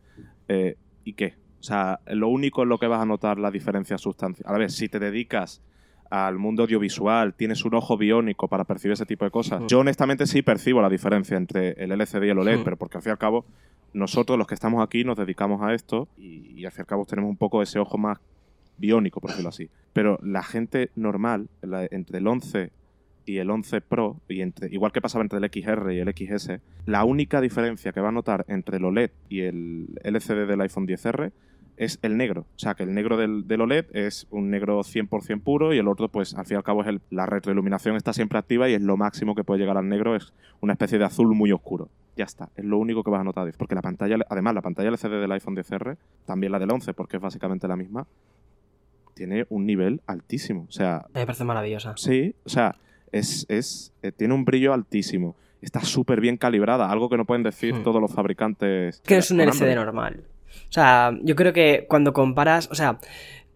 eh, ¿Y qué? O sea, lo único en lo que vas a notar la diferencia sustancial. A ver, si te dedicas al mundo audiovisual, tienes un ojo biónico para percibir ese tipo de cosas. Yo honestamente sí percibo la diferencia entre el LCD y el OLED, pero porque al fin y al cabo nosotros los que estamos aquí nos dedicamos a esto y, y al fin y al cabo tenemos un poco ese ojo más biónico, por decirlo así. Pero la gente normal, la- entre el 11 y el 11 Pro, y entre, igual que pasaba entre el XR y el XS, la única diferencia que va a notar entre el OLED y el LCD del iPhone 10R es el negro. O sea, que el negro del, del OLED es un negro 100% puro y el otro, pues al fin y al cabo, es el, la retroiluminación está siempre activa y es lo máximo que puede llegar al negro, es una especie de azul muy oscuro. Ya está, es lo único que vas a notar. Porque la pantalla, además, la pantalla LCD del iPhone 10R, también la del 11, porque es básicamente la misma, tiene un nivel altísimo. O sea, Me parece maravillosa. Sí, o sea, es, es, eh, tiene un brillo altísimo. Está súper bien calibrada, algo que no pueden decir Hmm. todos los fabricantes. Que es un LCD normal. O sea, yo creo que cuando comparas, o sea,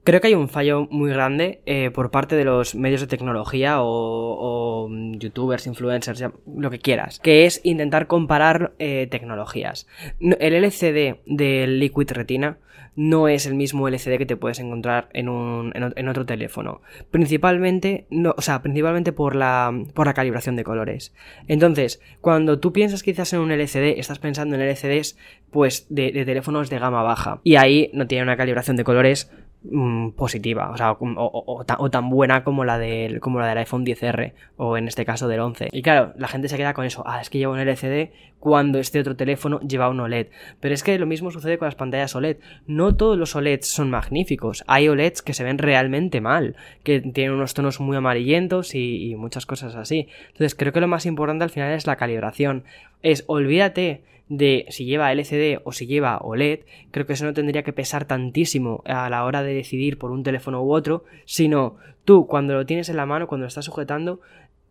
creo que hay un fallo muy grande eh, por parte de los medios de tecnología o, o, mm, youtubers, influencers, lo que quieras, que es intentar comparar eh, tecnologías. No- El LCD del Liquid Retina no es el mismo LCD que te puedes encontrar en, un, en otro teléfono. Principalmente, no, o sea, principalmente por la, por la calibración de colores. Entonces, cuando tú piensas quizás en un LCD, estás pensando en LCDs pues de, de teléfonos de gama baja. Y ahí no tiene una calibración de colores mm, positiva, o sea, o, tan buena como la, del, como la del iPhone 10R, o en este caso del 11. Y claro, la gente se queda con eso, ah, es que lleva un LCD cuando este otro teléfono lleva un OLED. Pero es que lo mismo sucede con las pantallas OLED. No todos los OLEDs son magníficos, hay OLEDs que se ven realmente mal, que tienen unos tonos muy amarillentos y, y muchas cosas así. Entonces creo que lo más importante al final es la calibración. Es olvídate de si lleva LCD o si lleva OLED, creo que eso no tendría que pesar tantísimo a la hora de decidir por un teléfono u otro, sino tú cuando lo tienes en la mano, cuando lo estás sujetando,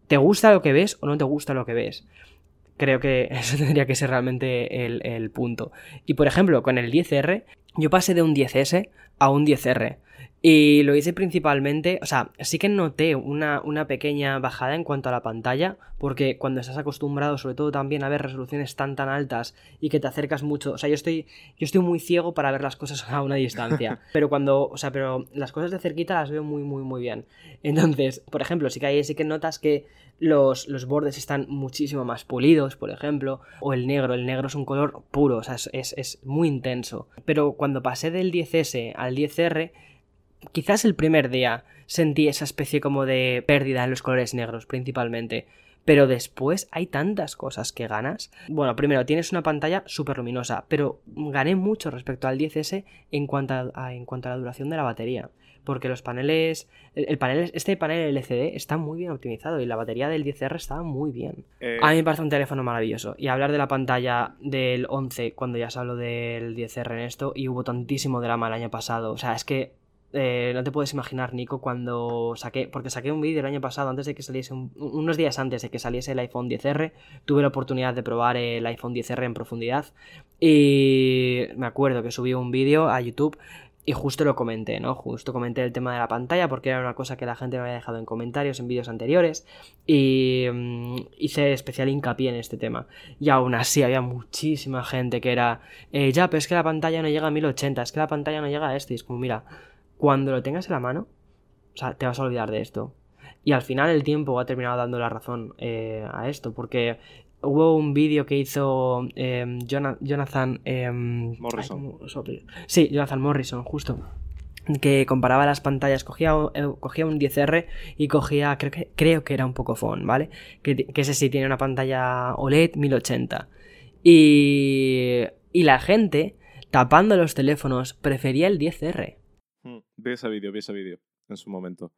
¿te gusta lo que ves o no te gusta lo que ves? Creo que eso tendría que ser realmente el, el punto. Y por ejemplo, con el 10R, yo pasé de un 10S a un 10R. Y lo hice principalmente, o sea, sí que noté una, una, pequeña bajada en cuanto a la pantalla, porque cuando estás acostumbrado, sobre todo también a ver resoluciones tan tan altas y que te acercas mucho, o sea, yo estoy, yo estoy muy ciego para ver las cosas a una distancia, pero cuando, o sea, pero las cosas de cerquita las veo muy, muy, muy bien. Entonces, por ejemplo, sí que ahí sí que notas que los, los bordes están muchísimo más pulidos, por ejemplo, o el negro, el negro es un color puro, o sea, es, es, es muy intenso. Pero cuando pasé del 10S al 10R, quizás el primer día sentí esa especie como de pérdida en los colores negros principalmente. Pero después hay tantas cosas que ganas. Bueno, primero tienes una pantalla súper luminosa, pero gané mucho respecto al 10S en cuanto a, en cuanto a la duración de la batería. Porque los paneles. El, panel, este panel LCD está muy bien optimizado y la batería del 10R estaba muy bien. Eh, A mí me parece un teléfono maravilloso. Y hablar de la pantalla del 11 cuando ya se habló del 10R en esto y hubo tantísimo drama el año pasado. O sea, es que eh, no te puedes imaginar, Nico, cuando saqué, porque saqué un vídeo el año pasado, antes de que saliese, un- unos días antes de que saliese el iPhone 10R, tuve la oportunidad de probar el iPhone 10R en profundidad y me acuerdo que subí un vídeo a YouTube y justo lo comenté, ¿no? Justo comenté el tema de la pantalla porque era una cosa que la gente me había dejado en comentarios en vídeos anteriores y mm, hice especial hincapié en este tema. Y aún así había muchísima gente que era, eh, ya, pero es que la pantalla no llega a 1080, es que la pantalla no llega a esto y es como, mira, cuando lo tengas en la mano, o sea, te vas a olvidar de esto. Y al final el tiempo ha terminado dando la razón eh, a esto, porque hubo un vídeo que hizo eh, Jona- Jonathan em, Morrison. Sí, Jonathan Morrison, justo. Que comparaba las pantallas, cogía, un- eh, cogía un 10R y cogía, creo que, creo que era un poco phone, ¿vale? Que, que ese sí tiene una pantalla OLED 1080. Y, y la gente, tapando los teléfonos, prefería el 10R. Vi ese vídeo, vi ese vídeo en su momento.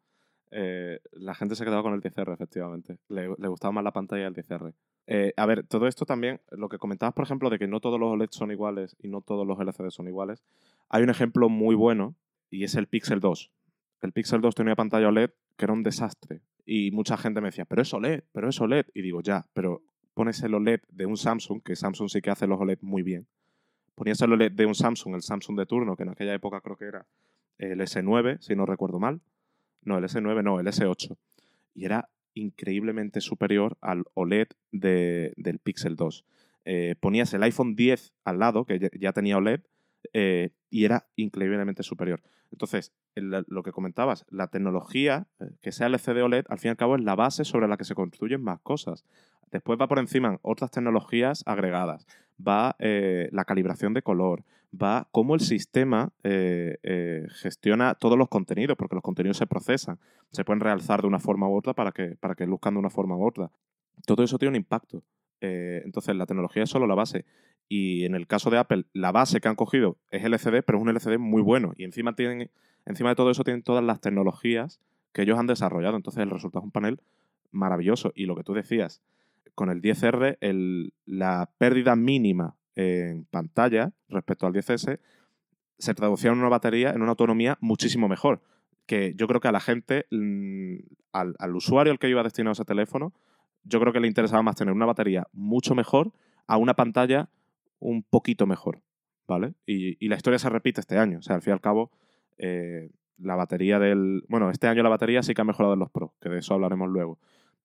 Eh, la gente se quedaba con el 10R, efectivamente. Le, gustaba más la pantalla del 10R. Eh, a ver, todo esto también, lo que comentabas, por ejemplo, de que no todos los OLED son iguales y no todos los LCD son iguales, hay un ejemplo muy bueno y es el Pixel 2. El Pixel 2 tenía pantalla OLED que era un desastre. Y mucha gente me decía, pero es OLED, pero es OLED. Y digo, ya, pero pones el OLED de un Samsung, que Samsung sí que hace los OLED muy bien. Ponías el OLED de un Samsung, el Samsung de turno, que en aquella época creo que era el S9, si no recuerdo mal. No, el S9 no, el S8. Y era increíblemente superior al OLED de- del Pixel 2. Eh, ponías el iPhone 10 al lado, que ya, tenía OLED, eh, y era increíblemente superior. Entonces, lo que comentabas, la tecnología, eh, que sea LCD OLED, al fin y al cabo es la base sobre la que se construyen más cosas. Después va por encima otras tecnologías agregadas. Va la calibración de color, va cómo el sistema eh, eh, gestiona todos los contenidos, porque los contenidos se procesan, se pueden realzar de una forma u otra para que, para que luzcan de una forma u otra. Todo eso tiene un impacto. Eh, entonces, la tecnología es solo la base. Y en el caso de Apple, la base que han cogido es LCD, pero es un LCD muy bueno. Y encima, tienen, encima de todo eso tienen todas las tecnologías que ellos han desarrollado. Entonces, el resultado es un panel maravilloso. Y lo que tú decías, con el 10R, el- la pérdida mínima en pantalla respecto al 10S se traducía en una batería, en una autonomía muchísimo mejor. Que yo creo que a la gente, mm, al, al usuario al que iba destinado ese teléfono, yo creo que le interesaba más tener una batería mucho mejor a una pantalla un poquito mejor. ¿Vale? Y, y la historia se repite este año. O sea, al fin y al cabo, eh, la batería del. Bueno, este año la batería sí que ha mejorado en los Pro, que de eso hablaremos luego.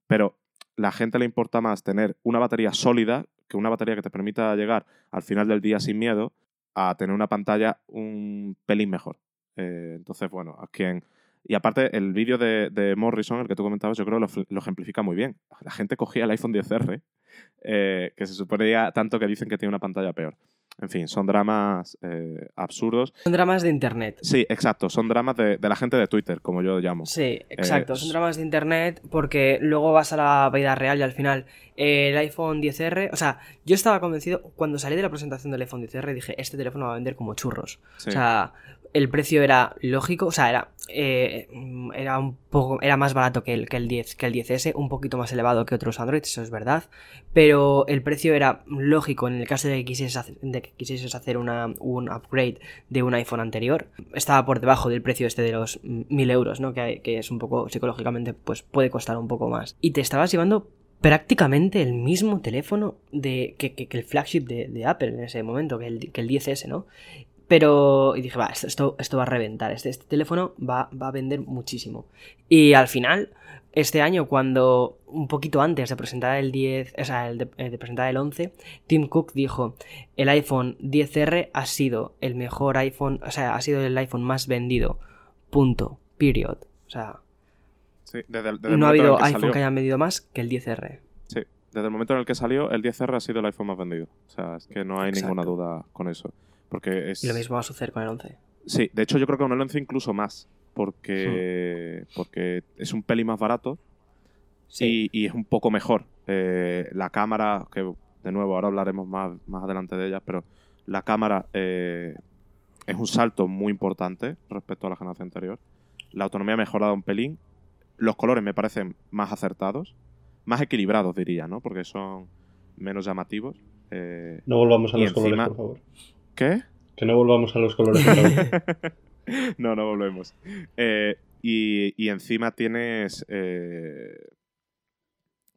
Pero la gente le importa más tener una batería sólida que una batería que te permita llegar al final del día sin miedo a tener una pantalla un pelín mejor. Eh, entonces, bueno, a quien... Y aparte, el vídeo de, de Morrison, el que tú comentabas, yo creo que lo, lo ejemplifica muy bien. La gente cogía el iPhone 10R, eh, que se suponía tanto que dicen que tiene una pantalla peor. En fin, son dramas eh, absurdos. Son dramas de internet. Sí, exacto, son dramas de, de la gente de Twitter, como yo llamo. Sí, exacto. Eh, Son dramas de internet porque luego vas a la vida real y al final el iPhone 10R. O sea, yo estaba convencido cuando salí de la presentación del iPhone 10R dije: Este teléfono va a vender como churros. Sí. O sea, el precio era lógico, o sea, era, eh, era un poco, era más barato que el, que el 10, que el 10S, un poquito más elevado que otros Android, eso es verdad, pero el precio era lógico en el caso de que quisieses hacer, de que quisieses hacer una, un upgrade de un iPhone anterior, estaba por debajo del precio este de los 1000 euros, ¿no? Que, que es un poco, psicológicamente, pues puede costar un poco más. Y te estabas llevando prácticamente el mismo teléfono de, que, que- el flagship de, Apple en ese momento, que el, que el 10S, ¿no? Pero y dije, va, esto, esto, esto va a reventar, este, este teléfono va, va a vender muchísimo. Y al final, este año, cuando un poquito antes de presentar el 10, o sea, el de, eh, de presentar el 11, Tim Cook dijo, el iPhone 10R ha sido el mejor iPhone, o sea, ha sido el iPhone más vendido. Punto. Period. O sea, Sí, desde, el- desde el no ha habido que iPhone salió- que hayan vendido más que el 10R. Sí, desde el momento en el que salió, el 10R ha sido el iPhone más vendido. O sea, es que no hay ninguna duda con eso. Porque es... Y lo mismo va a suceder con el 11. Sí, de hecho yo creo que con el 11 incluso más. Porque, porque es un peli más barato y, y es un poco mejor. Eh, la cámara, que de nuevo ahora hablaremos más, más adelante de ella, pero la cámara eh, es un salto muy importante respecto a la generación anterior. La autonomía ha mejorado un pelín. Los colores me parecen más acertados, más equilibrados diría, ¿no? Porque son menos llamativos. Eh, No volvamos a los colores, por favor. ¿Qué? Que no volvamos a los colores. no, no volvemos. Eh, y, y encima tienes. eh,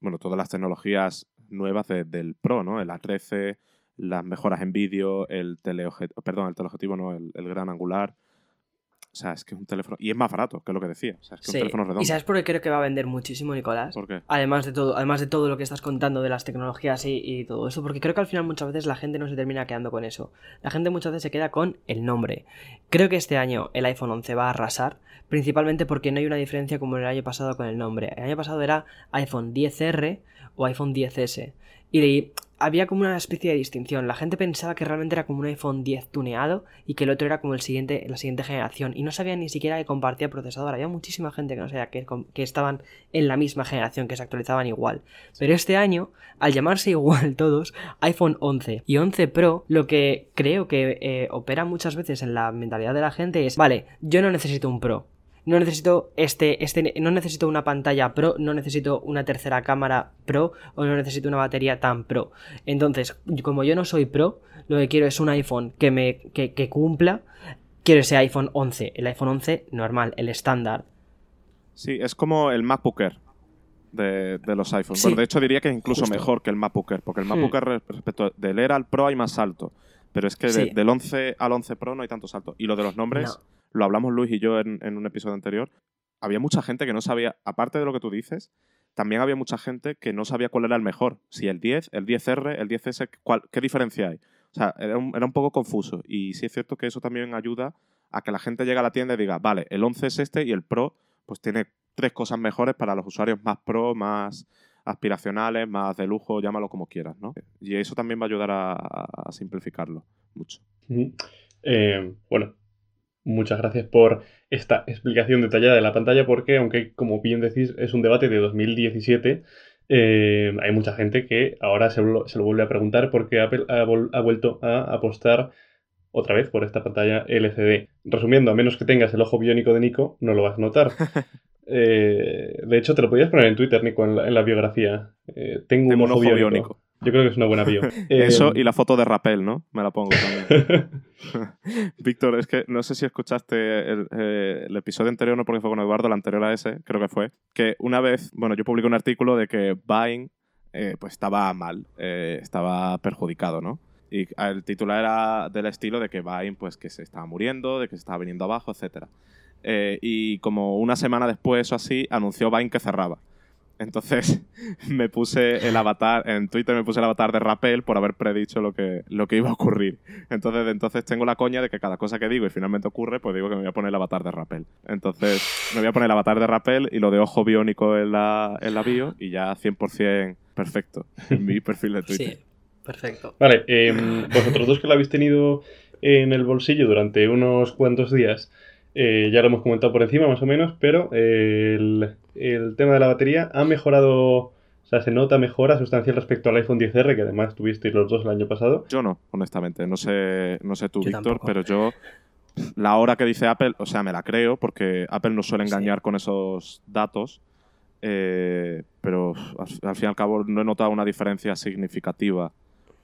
bueno, todas las tecnologías nuevas de- del Pro, ¿no? El A13, las mejoras en vídeo, el teleobjetivo. Perdón, el teleobjetivo, no, el, el gran angular. O sea, es que es un teléfono. Y es más barato, que es lo que decía. O sea, es que Sí. un teléfono redondo. ¿Y sabes por qué creo que va a vender muchísimo, Nicolás? ¿Por qué? Además de todo, además de todo lo que estás contando de las tecnologías y, y todo eso, porque creo que al final muchas veces la gente no se termina quedando con eso. La gente muchas veces se queda con el nombre. Creo que este año el iPhone 11 va a arrasar, principalmente porque no hay una diferencia como el año pasado con el nombre. El año pasado era iPhone 10R o iPhone 10S. Y de- había como una especie de distinción. La gente pensaba que realmente era como un iPhone 10 tuneado y que el otro era como el siguiente, la siguiente generación. Y no sabían ni siquiera que compartía procesador. Había muchísima gente que no sabía que, que estaban en la misma generación, que se actualizaban igual. Pero este año, al llamarse igual todos, iPhone 11 y 11 Pro, lo que creo que eh, opera muchas veces en la mentalidad de la gente es, vale, yo no necesito un Pro. No necesito este, este, no necesito una pantalla pro, no necesito una tercera cámara pro o no necesito una batería tan pro. Entonces, como yo no soy pro, lo que quiero es un iPhone que me, que, que cumpla. Quiero ese iPhone 11, el iPhone 11 normal, el estándar. Sí, es como el MacBook Air de, de los iPhones. Sí. Bueno, de hecho diría que es incluso Justo. mejor que el MacBook Air, porque el Hmm. MacBook Air re- respecto del Air al Pro hay más salto. Pero es que de- del 11 al 11 Pro no hay tanto salto. Y lo de los nombres, No. Lo hablamos Luis y yo en, un episodio anterior. Había mucha gente que no sabía, aparte de lo que tú dices, también había mucha gente que no sabía cuál era el mejor. Si el 10, el 10R, el 10S, cuál- ¿qué diferencia hay? O sea, era un, era un poco confuso. Y sí es cierto que eso también ayuda a que la gente llegue a la tienda y diga, vale, el 11 es este y el Pro pues tiene tres cosas mejores para los usuarios más pro, más aspiracionales, más de lujo, llámalo como quieras, ¿no? Y eso también va a ayudar a, simplificarlo mucho. Eh, bueno, muchas gracias por esta explicación detallada de la pantalla, porque aunque, como bien decís, es un debate de 2017, eh, hay mucha gente que ahora se, lo- se lo vuelve a preguntar porque Apple ha, vuelto a apostar otra vez por esta pantalla LCD. Resumiendo, a menos que tengas el ojo biónico de Nico, no lo vas a notar. Eh, de hecho, te lo podías poner en Twitter, Nico, en la, en la biografía. Eh, tengo, Tengo un ojo, biónico. Yo creo que es una buena bio. Eh, Eso y la foto de Rappel, ¿no? Me la pongo también. Víctor, es que no sé si escuchaste el, eh, el episodio anterior, no porque fue con Eduardo, el anterior a ese, creo que fue, que una vez, bueno, yo publiqué un artículo de que Vine eh, pues estaba mal, eh, estaba perjudicado, ¿no? Y el titular era del estilo de que Vine pues que se estaba muriendo, de que se estaba viniendo abajo, etc. y como una semana después o así, anunció Vine que cerraba. Entonces me puse el avatar, en Twitter me puse el avatar de Rappel por haber predicho lo que, lo que iba a ocurrir. Entonces, de entonces tengo la coña de que cada cosa que digo y finalmente ocurre, pues digo que me voy a poner el avatar de Rappel. Entonces, me voy a poner el avatar de Rappel y lo de ojo biónico en la, en la bio y ya 100% perfecto en mi perfil de Twitter. Sí, perfecto. Vale, em, vosotros dos que lo habéis tenido en el bolsillo durante unos cuantos días, eh, ya lo hemos comentado por encima más o menos, pero eh, el, el tema de la batería ha mejorado, o sea, se nota mejora sustancial respecto al iPhone 10R, que además tuvisteis los dos el año pasado. Yo no, honestamente. No sé, no sé tú, Yo Víctor, tampoco. pero yo la hora que dice Apple, o sea, me la creo porque Apple no suele Sí. engañar con esos datos. eh, pero al, fin y al cabo no he notado una diferencia significativa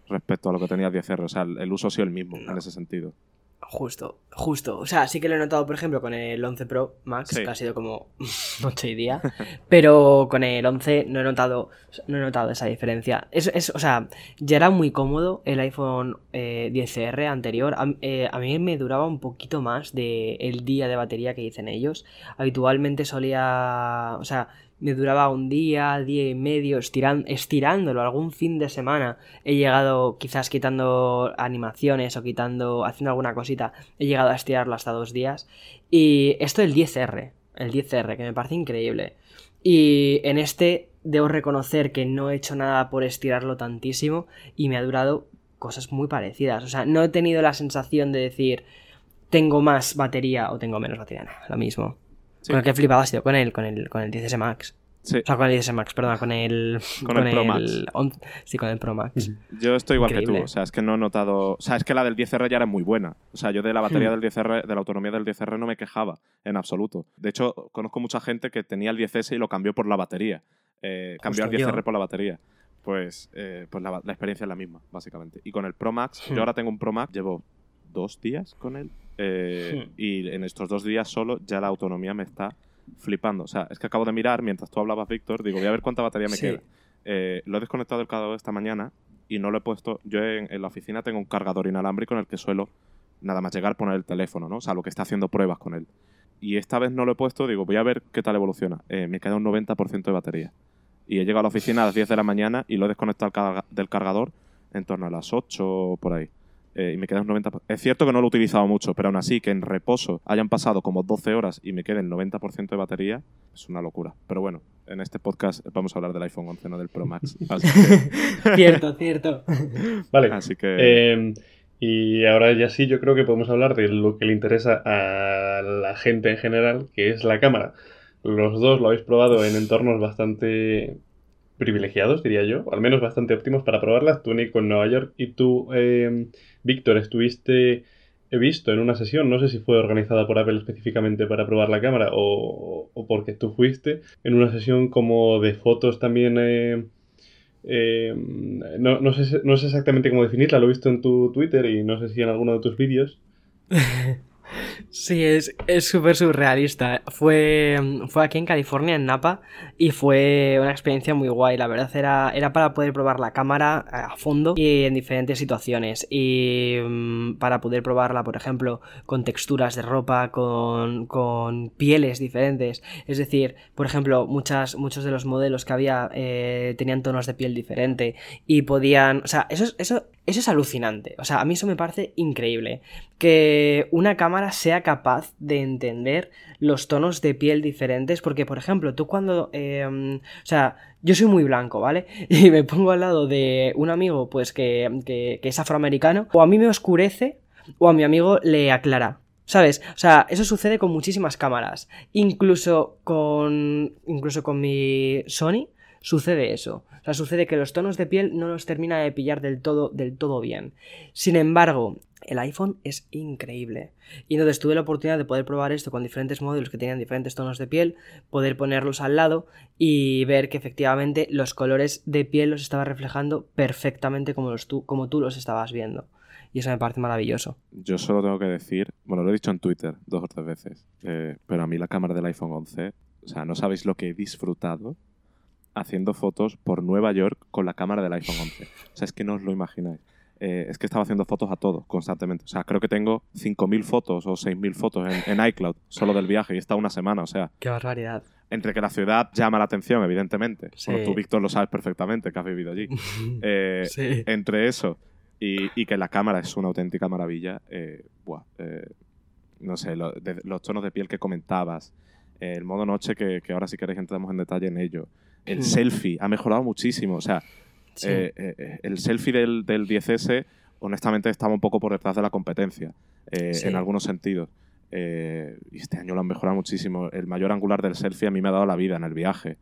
respecto a lo que tenía el 10R. O sea, el, el uso ha sido el mismo en ese sentido. Justo, justo. O sea, sí que lo he notado, por ejemplo, con el 11 Pro Max, Sí. que ha sido como noche y día. Pero con el 11 no he notado, no he notado esa diferencia. Es, es- o sea, ya era muy cómodo el iPhone eh, 10R anterior. A, eh, a mí me duraba un poquito más de el día de batería que dicen ellos. Habitualmente solía. O sea, me duraba un día, día y medio, estirándolo algún fin de semana. He llegado, quizás quitando animaciones o quitando, haciendo alguna cosita, he llegado a estirarlo hasta dos días. Y esto el 10R, el 10R, que me parece increíble. Y en este debo reconocer que no he hecho nada por estirarlo tantísimo y me ha durado cosas muy parecidas. O sea, no he tenido la sensación de decir tengo más batería o tengo menos batería. No, lo mismo. Sí. Con el que he flipado ha sido con el, con el, con el 10S Max. Sí, O sea, con el 10S Max, perdón, con el... Con el Pro Max. on- sí, con el Pro Max. yo estoy igual que tú. O sea, es que no he notado. O sea, es que la del 10R ya era muy buena. O sea, yo de la batería Hmm. del 10R, de la autonomía del 10R no me quejaba en absoluto. De hecho, conozco mucha gente que tenía el 10S y lo cambió por la batería. Eh, cambió al 10R yo. por la batería. Pues, eh, pues la, la experiencia es la misma, básicamente. Y con el Pro Max, Hmm. yo ahora tengo un Pro Max, llevo dos días con él. eh, Hmm. Y en estos dos días solo ya la autonomía me está flipando. O sea, es que acabo de mirar mientras tú hablabas, Víctor, digo, voy a ver cuánta batería me Sí. queda. Eh, lo he desconectado del cargador esta mañana y no lo he puesto. Yo en, en la oficina tengo un cargador inalámbrico en el que suelo nada más llegar poner el teléfono, ¿no? O sea, lo que está haciendo pruebas con él. Y esta vez no lo he puesto, digo, voy a ver qué tal evoluciona. Eh, me queda un 90% de batería. Y he llegado a la oficina a las 10 de la mañana y lo he desconectado del cargador en torno a las 8 por ahí. Eh, y me queda un 90%. Es cierto que no lo he utilizado mucho, pero aún así que en reposo hayan pasado como 12 horas y me quede el 90% de batería, es una locura. Pero bueno, en este podcast vamos a hablar del iPhone 11, no del Pro Max. Así que, cierto, cierto. Vale. así que- Eh, y ahora ya sí, yo creo que podemos hablar de lo que le interesa a la gente en general, que es la cámara. Los dos lo habéis probado en entornos bastante privilegiados, diría yo, o al menos bastante óptimos para probarlas. Tú, Nico, en Nueva York, y tú, eh, Víctor, estuviste, he visto en una sesión, no sé si fue organizada por Apple específicamente para probar la cámara o, o porque tú fuiste, en una sesión como de fotos también... eh, eh, no, no sé, no sé exactamente cómo definirla, lo he visto en tu Twitter y no sé si en alguno de tus vídeos. Sí, es súper surrealista. Fue, fue aquí en California, en Napa, y fue una experiencia muy guay. La verdad era, era para poder probar la cámara a fondo y en diferentes situaciones. Y mm, para poder probarla, por ejemplo, con texturas de ropa, con, con pieles diferentes. Es decir, por ejemplo, muchas, muchos de los modelos que había eh, tenían tonos de piel diferente y podían... O sea, eso es, eso, eso es alucinante. O sea, a mí eso me parece increíble que una cámara sea capaz de entender los tonos de piel diferentes, porque por ejemplo, tú cuando, eh, o sea, yo soy muy blanco, ¿vale? Y me pongo al lado de un amigo, pues que, que, que es afroamericano, o a mí me oscurece, o a mi amigo le aclara. ¿Sabes? O sea, eso sucede con muchísimas cámaras. Incluso con. Incluso con mi Sony sucede eso. O sea, sucede que los tonos de piel no los termina de pillar del todo, del todo bien. Sin embargo, el iPhone es increíble. Y entonces tuve la oportunidad de poder probar esto con diferentes modelos que tenían diferentes tonos de piel, poder ponerlos al lado y ver que efectivamente los colores de piel los estaba reflejando perfectamente como, los tú, como tú los estabas viendo. Y eso me parece maravilloso. Yo solo tengo que decir, bueno, lo he dicho en Twitter dos o tres veces, eh, pero a mí la cámara del iPhone 11, o sea, no sabéis lo que he disfrutado haciendo fotos por Nueva York con la cámara del iPhone 11. O sea, es que no os lo imagináis. Eh, es que estaba haciendo fotos a todo constantemente. O sea, creo que tengo 5.000 fotos o 6.000 fotos en, en iCloud solo del viaje y he estado una semana. O sea, Qué barbaridad. entre que la ciudad llama la atención, evidentemente. Sí. Bueno, tú, Víctor, lo sabes perfectamente, que has vivido allí. Eh, sí. entre eso y, y que la cámara es una auténtica maravilla, eh, buah, eh, no sé, lo- de- los tonos de piel que comentabas, el modo noche que, que ahora si queréis entramos en detalle en ello, el Mm. selfie ha mejorado muchísimo, o sea, Sí. eh, eh, eh, el selfie del, del 10S honestamente estaba un poco por detrás de la competencia, eh, Sí. en algunos sentidos. Y este año lo han mejorado muchísimo. El mayor angular del selfie a mí me ha dado la vida en el viaje.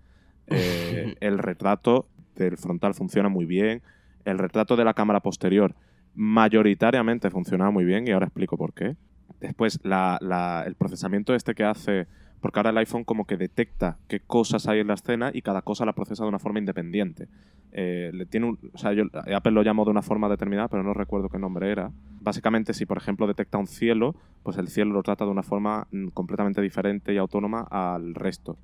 El retrato del frontal funciona muy bien. El retrato de la cámara posterior mayoritariamente funcionaba muy bien y ahora explico por qué. Después, la- la- el procesamiento este que hace, porque ahora el iPhone como que detecta qué cosas hay en la escena y cada cosa la procesa de una forma independiente. eh, le tiene un, Apple lo llamó de una forma determinada, pero no recuerdo qué nombre era. Básicamente, si por ejemplo detecta un cielo, pues el cielo lo trata de una forma mm, completamente diferente y autónoma al resto.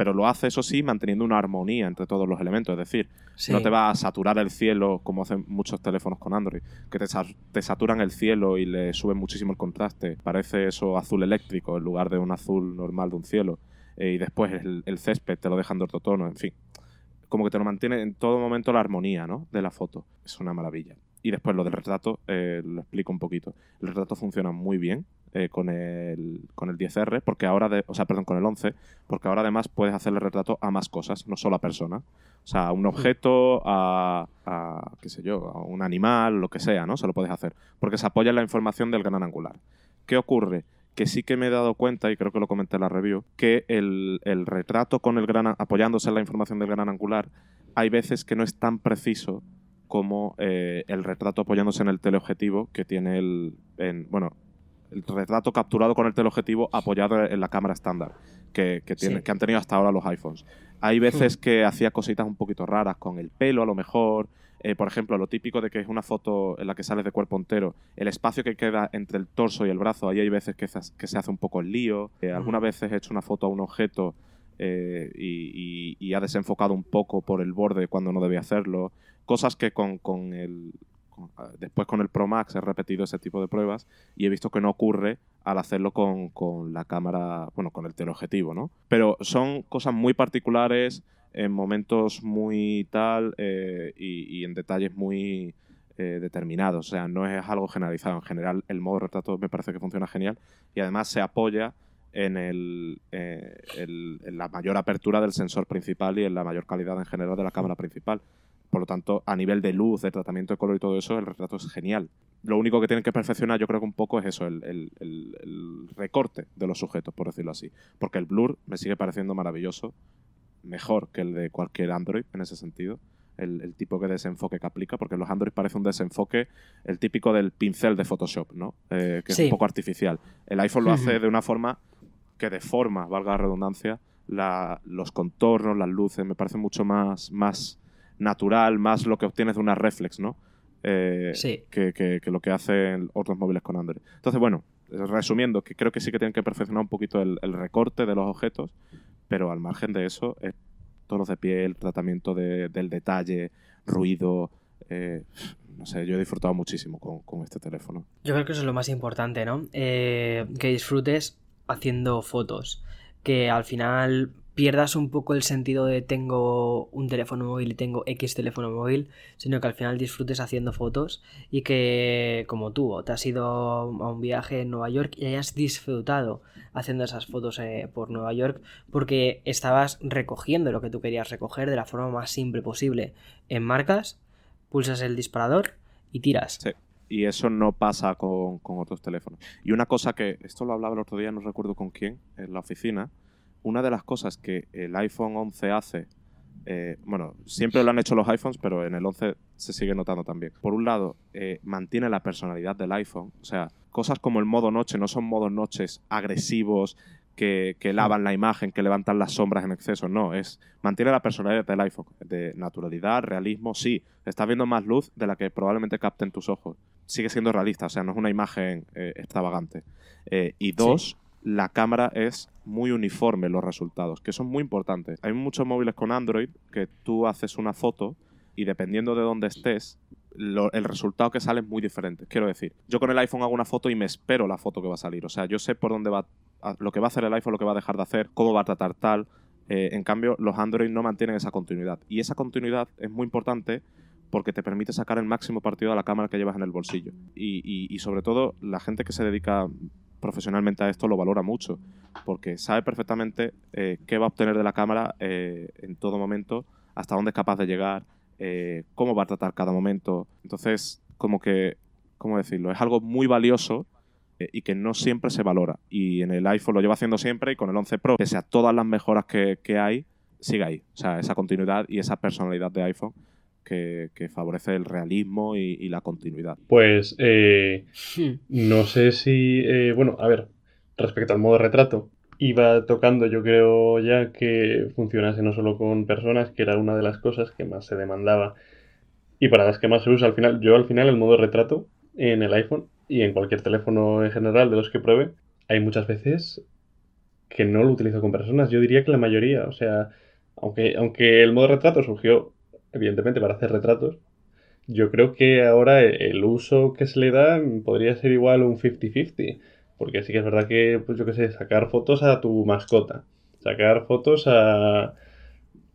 Pero lo hace, eso sí, manteniendo una armonía entre todos los elementos. Es decir, no te va a saturar el cielo como hacen muchos teléfonos con Android, que te, te saturan el cielo y le suben muchísimo el contraste. Parece eso azul eléctrico en lugar de un azul normal de un cielo. Eh, y después el, el, césped te lo dejan de otro tono, en fin como que te lo mantiene en todo momento la armonía ¿no? de la foto. Es una maravilla. Y después lo del retrato, eh, lo explico un poquito. El retrato funciona muy bien eh, con, el, con el 10R, porque ahora, de, o sea, perdón, con el 11, porque ahora además puedes hacerle retrato a más cosas, no solo a personas. O sea, a un objeto, a, a, qué sé yo, a un animal, lo que sea, ¿no? Se lo puedes hacer. Porque se apoya en la información del gran angular. ¿Qué ocurre? que sí que me he dado cuenta, y creo que lo comenté en la review, que el, retrato con el gran, apoyándose en la información del gran angular, hay veces que no es tan preciso como eh, el retrato apoyándose en el teleobjetivo que tiene el, bueno, el retrato capturado con el teleobjetivo apoyado en la cámara estándar que, tiene, que han tenido hasta ahora los iPhones. Hay veces hmm. que hacía cositas un poquito raras con el pelo a lo mejor, eh, por ejemplo, lo típico de que es una foto en la que sales de cuerpo entero, el espacio que queda entre el torso y el brazo, ahí hay veces que, se hace un poco el lío. Eh, algunas veces he hecho una foto a un objeto eh, y, ha desenfocado un poco por el borde cuando no debía hacerlo. Cosas que con, el. después con el Pro Max he repetido ese tipo de pruebas y he visto que no ocurre al hacerlo con, con la cámara, bueno, con el teleobjetivo, ¿no? Pero son cosas muy particulares en momentos muy tal eh, y, en detalles muy eh, determinados. O sea, no es algo generalizado. En general, el modo retrato me parece que funciona genial y además se apoya en, el, eh, en la mayor apertura del sensor principal y en la mayor calidad en general de la cámara principal. Por lo tanto, a nivel de luz, de tratamiento de color y todo eso, el retrato es genial. Lo único que tienen que perfeccionar, yo creo que un poco es eso, el, el recorte de los sujetos, por decirlo así. Porque el blur me sigue pareciendo maravilloso mejor que el de cualquier Android en ese sentido. El, tipo de desenfoque que aplica, porque los Android parece un desenfoque, el típico del pincel de Photoshop, ¿no? Eh, que es un poco artificial. El iPhone lo hace de una forma que deforma, valga la redundancia, los contornos, las luces, me parece mucho más, más natural, más lo que obtienes de una reflex, ¿no? Eh, que, que, lo que hacen otros móviles con Android. Entonces, bueno, resumiendo, que creo que sí que tienen que perfeccionar un poquito el, el recorte de los objetos, pero al margen de eso, es tonos de piel, tratamiento del detalle, ruido. Eh, no sé, yo he disfrutado muchísimo con, este teléfono. Yo creo que eso es lo más importante, ¿no? Eh, que disfrutes haciendo fotos. Que al final pierdas un poco el sentido de tengo un teléfono móvil y tengo X teléfono móvil, sino que al final disfrutes haciendo fotos y que como tú te has ido a un viaje en Nueva York y hayas disfrutado haciendo esas fotos eh, por Nueva York porque estabas recogiendo lo que tú querías recoger de la forma más simple posible. En marcas, pulsas el disparador y tiras. Sí. Y eso no pasa con, con otros teléfonos. Y una cosa que, esto lo hablaba el otro día, no recuerdo con quién, en la oficina, una de las cosas que el iPhone 11 hace, eh, bueno, siempre lo han hecho los iPhones, pero en el 11 se sigue notando también. Por un lado, eh, mantiene la personalidad del iPhone, o sea, cosas como el modo noche no son modos noches agresivos, que, lavan la imagen, que levantan las sombras en exceso. No, es mantiene la personalidad del iPhone. De naturalidad, realismo, sí. Estás viendo más luz de la que probablemente capten tus ojos. Sigue siendo realista, o sea, no es una imagen eh, extravagante. y dos, la cámara es muy uniforme los resultados, que son muy importantes. Hay muchos móviles con Android que tú haces una foto y dependiendo de dónde estés, el resultado que sale es muy diferente. Quiero decir, yo con el iPhone hago una foto y me espero la foto que va a salir. O sea, yo sé por dónde va, lo que va a hacer el iPhone, lo que va a dejar de hacer, cómo va a tratar tal. Eh, en cambio, los Android no mantienen esa continuidad. Y esa continuidad es muy importante porque te permite sacar el máximo partido a la cámara que llevas en el bolsillo. y sobre todo, la gente que se dedica profesionalmente a esto lo valora mucho, porque sabe perfectamente eh, qué va a obtener de la cámara eh, en todo momento, hasta dónde es capaz de llegar, eh, cómo va a tratar cada momento. Entonces, como que, ¿cómo decirlo? Es algo muy valioso y que no siempre se valora. Y en el iPhone lo lleva haciendo siempre y con el 11 Pro, pese a todas las mejoras que, que hay, sigue ahí. O sea, esa continuidad y esa personalidad de iPhone que, favorece el realismo y, la continuidad. Pues eh, hmm. no sé si, eh, bueno, a ver, respecto al modo retrato, iba tocando, yo creo ya que funcionase no solo con personas, que era una de las cosas que más se demandaba y para las que más se usa al final. Yo al final el modo retrato en el iPhone y en cualquier teléfono en general de los que pruebe, hay muchas veces que no lo utilizo con personas. Yo diría que la mayoría, o sea, aunque, aunque el modo retrato surgió evidentemente para hacer retratos, yo creo que ahora el uso que se le da podría ser igual un 50-50. Porque sí que es verdad que, pues yo qué sé, sacar fotos a tu mascota, sacar fotos a,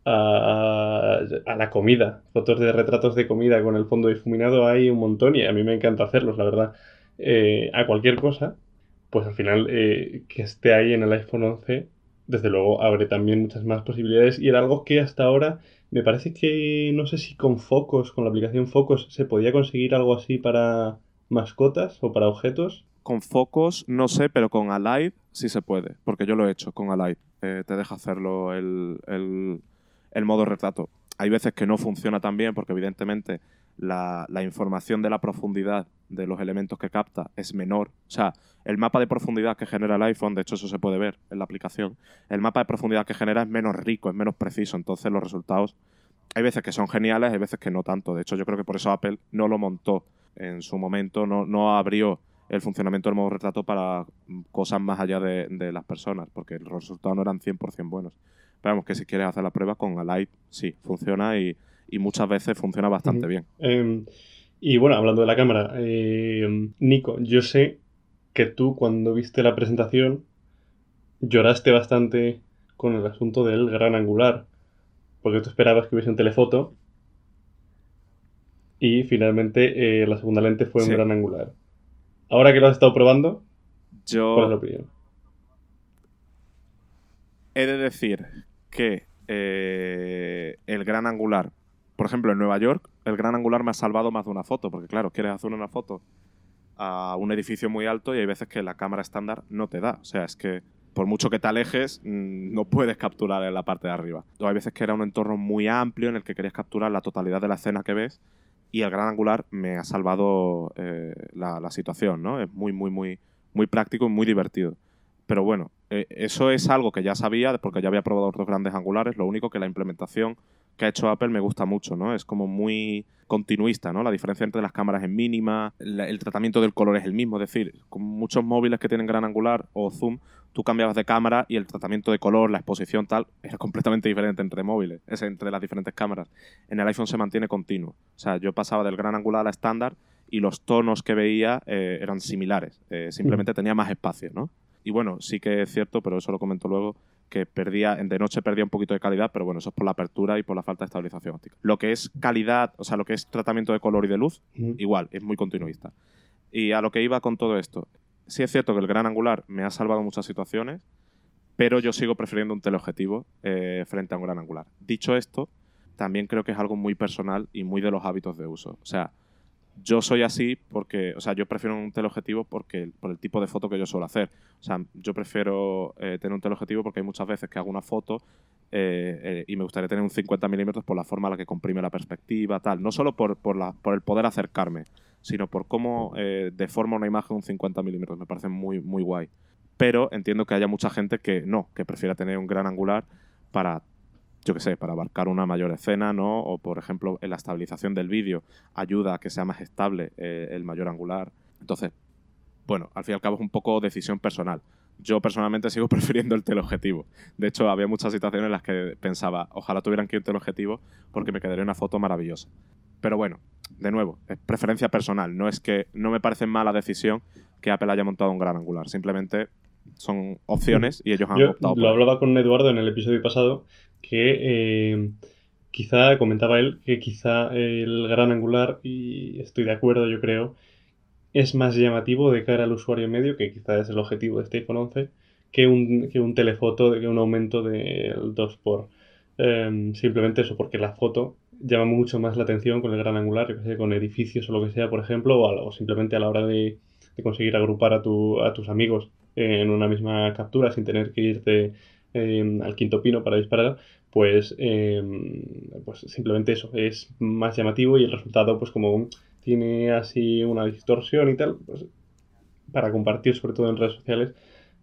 a, a, la comida, fotos de retratos de comida con el fondo difuminado hay un montón y a mí me encanta hacerlos, la verdad. Eh, a cualquier cosa, pues al final eh, que esté ahí en el iPhone 11, desde luego abre también muchas más posibilidades y era algo que hasta ahora me parece que no sé si con Focos, con la aplicación Focos, se podía conseguir algo así para mascotas o para objetos. Con Focos no sé, pero con Alive sí se puede, porque yo lo he hecho con Alive. Eh, te deja hacerlo el, el, el, modo retrato. Hay veces que no funciona tan bien porque evidentemente la, la, información de la profundidad de los elementos que capta es menor. O sea, el mapa de profundidad que genera el iPhone, de hecho eso se puede ver en la aplicación, el mapa de profundidad que genera es menos rico, es menos preciso, entonces los resultados hay veces que son geniales, hay veces que no tanto. De hecho, yo creo que por eso Apple no lo montó en su momento, no, no abrió el funcionamiento del modo retrato para cosas más allá de, de las personas, porque los resultados no eran 100% buenos. Pero vamos, que si quieres hacer la prueba con Alight, sí, funciona y, y muchas veces funciona bastante bien. Eh, y bueno, hablando de la cámara, eh, Nico, yo sé que tú cuando viste la presentación lloraste bastante con el asunto del gran angular, porque tú esperabas que hubiese un telefoto y finalmente eh, la segunda lente fue un Sí. gran angular. Ahora que lo has estado probando, ¿cuál es la Yo opinión? he de decir que eh, el gran angular, por ejemplo, en Nueva York, el gran angular me ha salvado más de una foto, porque claro, quieres hacer una foto a un edificio muy alto y hay veces que la cámara estándar no te da. O sea, es que por mucho que te alejes, mm, no puedes capturar en la parte de arriba. O hay veces que era un entorno muy amplio en el que querías capturar la totalidad de la escena que ves y el gran angular me ha salvado eh, la, situación, ¿no? Es muy, muy, muy, muy práctico y muy divertido. Pero bueno, eh, eso es algo que ya sabía porque ya había probado otros grandes angulares. Lo único que la implementación que ha hecho Apple me gusta mucho, ¿no? Es como muy continuista, ¿no? La diferencia entre las cámaras es mínima, el tratamiento del color es el mismo. Es decir, con muchos móviles que tienen gran angular o zoom, tú cambiabas de cámara y el tratamiento de color, la exposición tal, era completamente diferente entre móviles, es entre las diferentes cámaras. En el iPhone se mantiene continuo. O sea, yo pasaba del gran angular a la estándar y los tonos que veía eh, eran similares. Eh, simplemente tenía más espacio, ¿no? Y bueno, sí que es cierto, pero eso lo comento luego, que perdía, de noche perdía un poquito de calidad, pero bueno, eso es por la apertura y por la falta de estabilización óptica. Lo que es calidad, o sea, lo que es tratamiento de color y de luz, igual, es muy continuista. Y a lo que iba con todo esto, sí es cierto que el gran angular me ha salvado muchas situaciones, pero yo sigo prefiriendo un teleobjetivo eh, frente a un gran angular. Dicho esto, también creo que es algo muy personal y muy de los hábitos de uso. O sea, yo soy así porque, o sea, yo prefiero un teleobjetivo porque, por el tipo de foto que yo suelo hacer. O sea, yo prefiero eh, tener un teleobjetivo porque hay muchas veces que hago una foto eh, eh, y me gustaría tener un 50 milímetros por la forma en la que comprime la perspectiva, tal. No solo por, por, la, por el poder acercarme, sino por cómo deforma una imagen un 50 milímetros. Me parece muy, muy guay. Pero entiendo que haya mucha gente que no, que prefiera tener un gran angular para, yo qué sé, para abarcar una mayor escena, ¿no? O, por ejemplo, en la estabilización del vídeo ayuda a que sea más estable eh, el mayor angular. Entonces, bueno, al fin y al cabo es un poco decisión personal. Yo personalmente sigo prefiriendo el teleobjetivo. De hecho, había muchas situaciones en las que pensaba, ojalá tuvieran que ir un teleobjetivo porque me quedaría una foto maravillosa. Pero bueno, de nuevo, es preferencia personal. No es que no me parece mala decisión que Apple haya montado un gran angular. Simplemente son opciones y ellos han Yo optado por lo hablaba con Eduardo en el episodio pasado que eh, quizá, comentaba él, que quizá el gran angular, y estoy de acuerdo yo creo, es más llamativo de cara al usuario medio, que quizá es el objetivo de este iPhone 11, que un, que un telefoto, que un aumento del 2 por eh, simplemente eso, porque la foto llama mucho más la atención con el gran angular, yo que sé, con edificios o lo que sea, por ejemplo, o, a- o simplemente a la hora de, de conseguir agrupar a, tu, a tus amigos en una misma captura sin tener que irte eh, al quinto pino para disparar, pues, eh, pues simplemente eso es más llamativo y el resultado, pues como tiene así una distorsión y tal, pues para compartir sobre todo en redes sociales,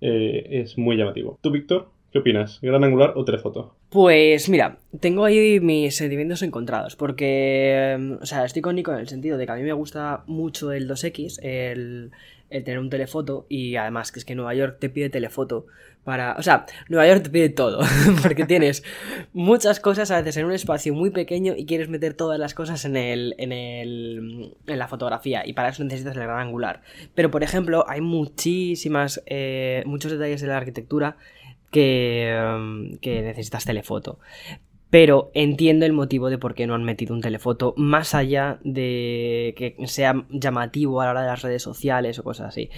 eh, es muy llamativo. ¿Tú, Víctor? ¿Qué opinas? ¿Gran angular o telefoto? Pues mira, tengo ahí mis sentimientos encontrados, porque, o sea, estoy con Nico en el sentido de que a mí me gusta mucho el 2X, el, el tener un telefoto, y además que es que Nueva York te pide telefoto para... O sea, Nueva York te pide todo, porque tienes muchas cosas a veces en un espacio muy pequeño y quieres meter todas las cosas en el, en el, en la fotografía, y para eso necesitas el gran angular. Pero, por ejemplo, hay muchísimas, eh, muchos detalles de la arquitectura que, um, que necesitas telefoto. Pero entiendo el motivo de por qué no han metido un telefoto, más allá de que sea llamativo a la hora de las redes sociales o cosas así.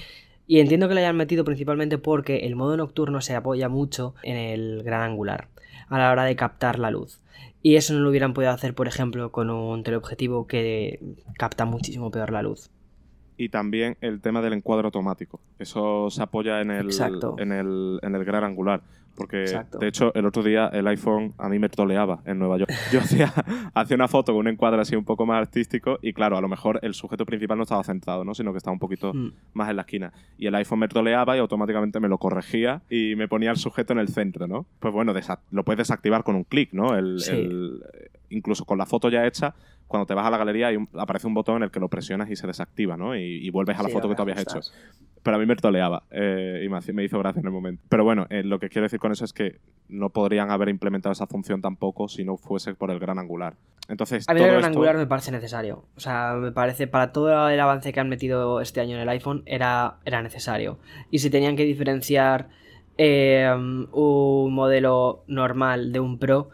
Y entiendo que lo hayan metido principalmente porque el modo nocturno se apoya mucho en el gran angular a la hora de captar la luz. Y eso no lo hubieran podido hacer, por ejemplo, con un teleobjetivo que capta muchísimo peor la luz y también el tema del encuadre automático. Eso se apoya en el, en el, en el gran angular. Porque, de hecho, el otro día el iPhone a mí me toleaba en Nueva York. Yo hacía, hacía una foto con un encuadre así un poco más artístico y, claro, a lo mejor el sujeto principal no estaba centrado, ¿no? sino que estaba un poquito mm. más en la esquina. Y el iPhone me toleaba y automáticamente me lo corregía y me ponía el sujeto en el centro, ¿no? Pues bueno, lo puedes desactivar con un clic, ¿no? El, incluso con la foto ya hecha, cuando te vas a la galería aparece un botón en el que lo presionas y se desactiva, ¿no? Y, vuelves a la foto que tú habías hecho. Pero a mí me toleaba eh, y me, hizo gracia en el momento. Pero bueno, eh, lo que quiero decir con eso es que no podrían haber implementado esa función tampoco si no fuese por el gran angular. Entonces, a mí el gran angular me parece necesario. O sea, me parece, para todo el avance que han metido este año en el iPhone, era, era necesario. Y si tenían que diferenciar eh, un modelo normal de un Pro,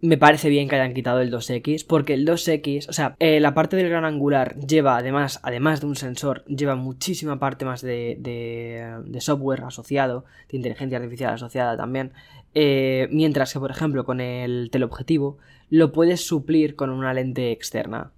me parece bien que hayan quitado el 2X, porque el 2X, o sea, eh, la parte del gran angular lleva, además, además de un sensor, lleva muchísima parte más de, de, software asociado, de inteligencia artificial asociada también, eh, mientras que, por ejemplo, con el teleobjetivo, lo puedes suplir con una lente externa.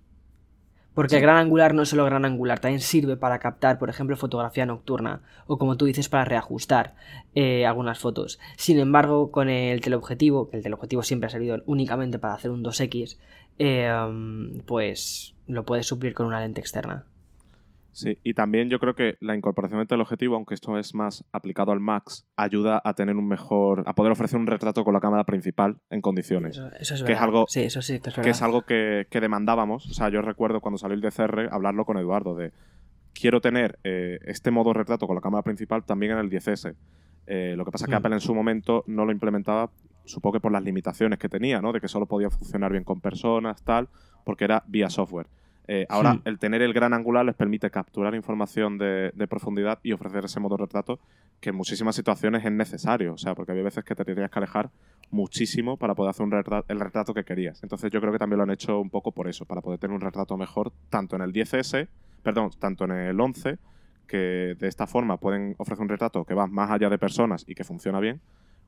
Porque el gran angular no es solo gran angular, también sirve para captar, por ejemplo, fotografía nocturna o como tú dices, para reajustar eh, algunas fotos. Sin embargo, con el teleobjetivo, que el teleobjetivo siempre ha servido únicamente para hacer un 2X, eh, pues lo puedes suplir con una lente externa. Sí, y también yo creo que la incorporación del objetivo, aunque esto es más aplicado al Max, ayuda a tener un mejor, a poder ofrecer un retrato con la cámara principal en condiciones. Eso, es que es algo, sí, eso sí, que es, que es algo que, demandábamos. O sea, yo recuerdo cuando salió el DCR hablarlo con Eduardo de quiero tener eh, este modo retrato con la cámara principal también en el 10S. Eh, lo que pasa es que mm. Apple en su momento no lo implementaba, supongo que por las limitaciones que tenía, ¿no? De que solo podía funcionar bien con personas, tal, porque era vía software. Eh, ahora, el tener el gran angular les permite capturar información de, profundidad y ofrecer ese modo retrato que en muchísimas situaciones es necesario. O sea, porque había veces que te tendrías que alejar muchísimo para poder hacer un el retrato que querías. Entonces, yo creo que también lo han hecho un poco por eso, para poder tener un retrato mejor tanto en el 10S, perdón, tanto en el 11, que de esta forma pueden ofrecer un retrato que va más allá de personas y que funciona bien,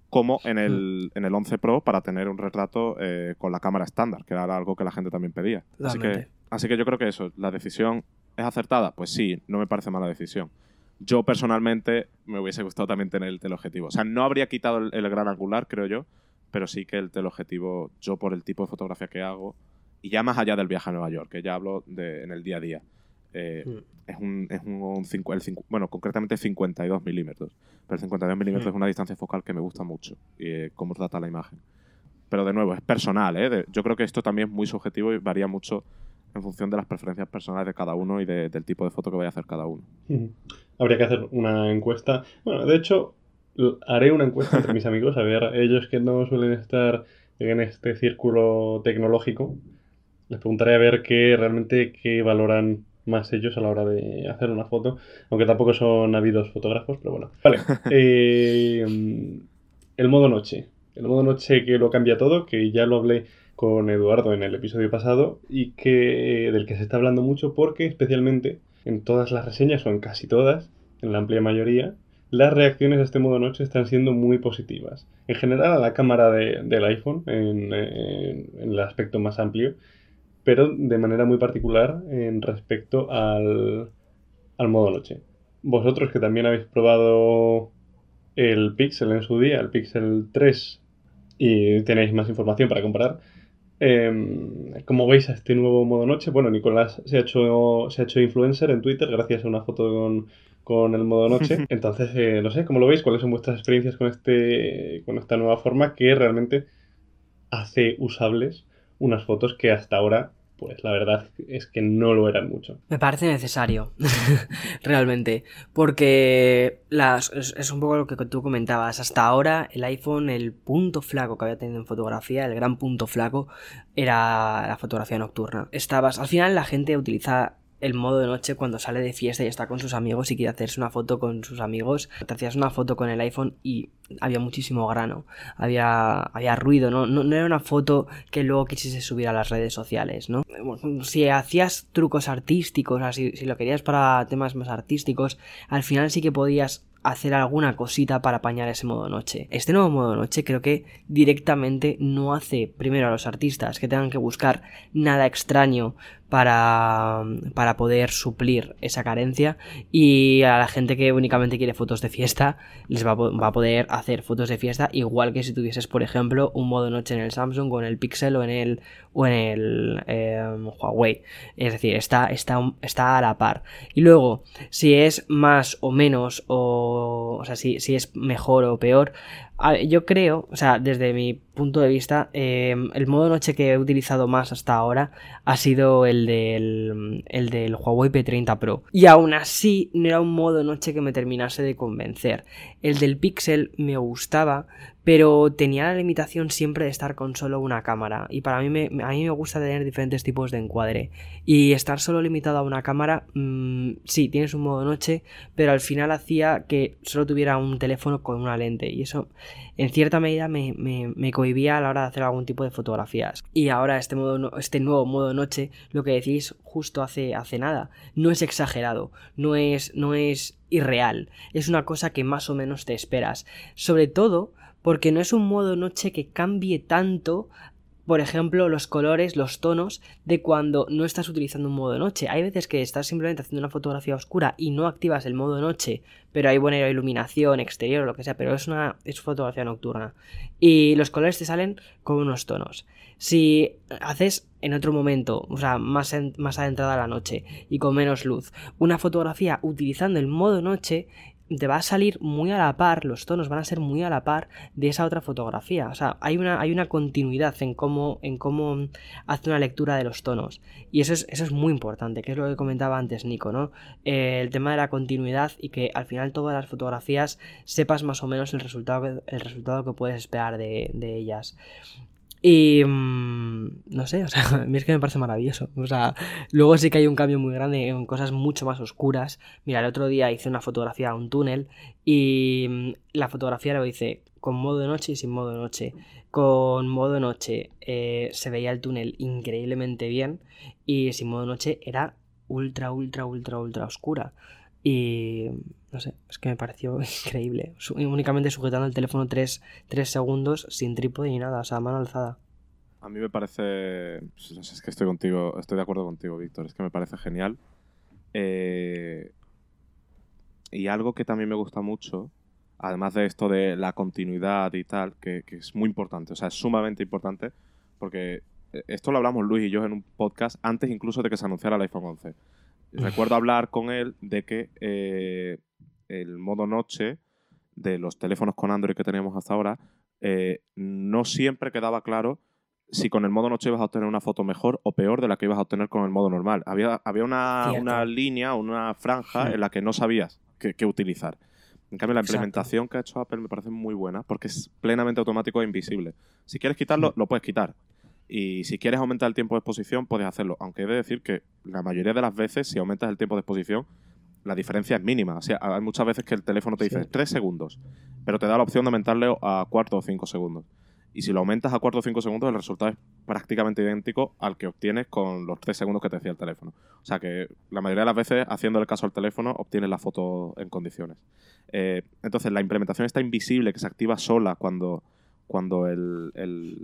como en el, en el 11 Pro para tener un retrato eh, con la cámara estándar, que era algo que la gente también pedía. Así que, así que yo creo que eso, la decisión es acertada. Pues sí, no me parece mala decisión. Yo personalmente me hubiese gustado también tener el teleobjetivo. O sea, no habría quitado el, gran angular, creo yo, pero sí que el teleobjetivo, yo por el tipo de fotografía que hago, y ya más allá del viaje a Nueva York, que ya hablo de, en el día a día. Eh, mm. Es un, es un, bueno, concretamente 52 milímetros. Pero 52 milímetros mm. es una distancia focal que me gusta mucho y eh, cómo trata la imagen. Pero de nuevo, es personal. ¿eh? yo creo que esto también es muy subjetivo y varía mucho en función de las preferencias personales de cada uno y del tipo de foto que vaya a hacer cada uno. Habría que hacer una encuesta. Bueno, de hecho, haré una encuesta entre mis amigos, a ver, ellos que no suelen estar en este círculo tecnológico, les preguntaré a ver qué realmente qué valoran más ellos a la hora de hacer una foto, aunque tampoco son habidos fotógrafos, pero bueno. Vale. Eh, el modo noche. El modo noche que lo cambia todo, que ya lo hablé con Eduardo en el episodio pasado y que del que se está hablando mucho porque especialmente en todas las reseñas o en casi todas, en la amplia mayoría, las reacciones a este modo noche están siendo muy positivas. En general a la cámara del iPhone, en el aspecto más amplio, pero de manera muy particular en respecto al, al modo noche. Vosotros que también habéis probado el Pixel en su día, el Pixel 3, y tenéis más información para comparar, Em, como veis a este nuevo modo noche, bueno, Nicolás se ha hecho, se ha hecho influencer en Twitter gracias a una foto con, con el modo noche. Entonces, eh, no sé, ¿cómo lo veis? ¿Cuáles son vuestras experiencias con, este, con esta nueva forma que realmente hace usables unas fotos que hasta ahora pues la verdad es que no lo eran mucho. Me parece necesario, realmente, porque las, es, un poco lo que tú comentabas. Hasta ahora el iPhone, el punto flaco que había tenido en fotografía, el gran punto flaco, era la fotografía nocturna. Estabas, al final la gente utiliza el modo de noche cuando sale de fiesta y está con sus amigos y quiere hacerse una foto con sus amigos. Te hacías una foto con el iPhone y había muchísimo grano, había, había ruido, ¿no? ¿no? era una foto que luego quisiese subir a las redes sociales, ¿no? Si hacías trucos artísticos, así, si lo querías para temas más artísticos, al final sí que podías hacer alguna cosita para apañar ese modo noche. Este nuevo modo noche creo que directamente no hace primero a los artistas que tengan que buscar nada extraño para, para poder suplir esa carencia y a la gente que únicamente quiere fotos de fiesta les va va a, poder hacer fotos de fiesta igual que si tuvieses por ejemplo un modo noche en el Samsung o en el Pixel o en el o en el em, Huawei es decir está, está, está a la par y luego si es más o menos o, o sea si, si es mejor o peor yo creo, o sea, desde mi punto de vista, em, el modo noche que he utilizado más hasta ahora ha sido el del, el del Huawei P30 Pro. Y aún así, no era un modo noche que me terminase de convencer. El del Pixel me gustaba, pero tenía la limitación siempre de estar con solo una cámara y para mí me, a mí me gusta tener diferentes tipos de encuadre y estar solo limitado a una cámara mm, sí tienes un modo noche pero al final hacía que solo tuviera un teléfono con una lente y eso en cierta medida me, me, cohibía a la hora de hacer algún tipo de fotografías. Y ahora este, modo, este nuevo modo noche lo que decís justo hace, hace nada. No es exagerado no es, no es irreal. Es una cosa que más o menos te esperas. Sobre todo porque no es un modo noche que cambie tanto por ejemplo, los colores, los tonos de cuando no estás utilizando un modo noche. Hay veces que estás simplemente haciendo una fotografía oscura y no activas el modo noche, pero hay buena iluminación exterior o lo que sea, pero es una es fotografía nocturna. Y los colores te salen con unos tonos. Si haces en otro momento, o sea, más, más adentrada la noche y con menos luz, una fotografía utilizando el modo noche, te va a salir muy a la par, los tonos van a ser muy a la par de esa otra fotografía. O sea, hay una, hay una continuidad en cómo, en cómo hace una lectura de los tonos. Y eso es, eso es muy importante, que es lo que comentaba antes Nico, ¿no? Eh, el tema de la continuidad y que al final todas las fotografías sepas más o menos el resultado, el resultado que puedes esperar de, de ellas. Y mm, no sé, o sea, a mí es que me parece maravilloso. O sea, luego sí que hay un cambio muy grande en cosas mucho más oscuras. Mira, el otro día hice una fotografía a un túnel y mm, la fotografía lo hice con modo de noche y sin modo de noche. Con modo de noche eh, se veía el túnel increíblemente bien y sin modo de noche era ultra, ultra, ultra, ultra oscura. Y no sé, es que me pareció increíble. únicamente sujetando el teléfono 3, segundos sin trípode ni nada, o sea, mano alzada. A mí me parece. No sé, es que estoy contigo, estoy de acuerdo contigo, Víctor. Es que me parece genial. Eh, y algo que también me gusta mucho, además de esto de la continuidad y tal, que, que es muy importante, o sea, es sumamente importante, porque eh, esto lo hablamos Luis y yo en un podcast antes incluso de que se anunciara el iPhone 11 recuerdo hablar con él de que eh, el modo noche de los teléfonos con Android que teníamos hasta ahora eh, no siempre quedaba claro si con el modo noche ibas a obtener una foto mejor o peor de la que ibas a obtener con el modo normal. Había, había una, una línea, una franja en la que no sabías qué, utilizar. En cambio, la implementación que ha hecho Apple me parece muy buena porque es plenamente automático e invisible. Si quieres quitarlo, lo puedes quitar. Y si quieres aumentar el tiempo de exposición, puedes hacerlo. Aunque he de decir que la mayoría de las veces, si aumentas el tiempo de exposición, la diferencia es mínima. O sea, hay muchas veces que el teléfono te dice 3 segundos, pero te da la opción de aumentarle a 4 o 5 segundos. Y si lo aumentas a 4 o 5 segundos, el resultado es prácticamente idéntico al que obtienes con los 3 segundos que te decía el teléfono. O sea que la mayoría de las veces, haciéndole caso al teléfono, obtienes la foto en condiciones. Eh, entonces, la implementación está invisible, que se activa sola cuando, cuando el el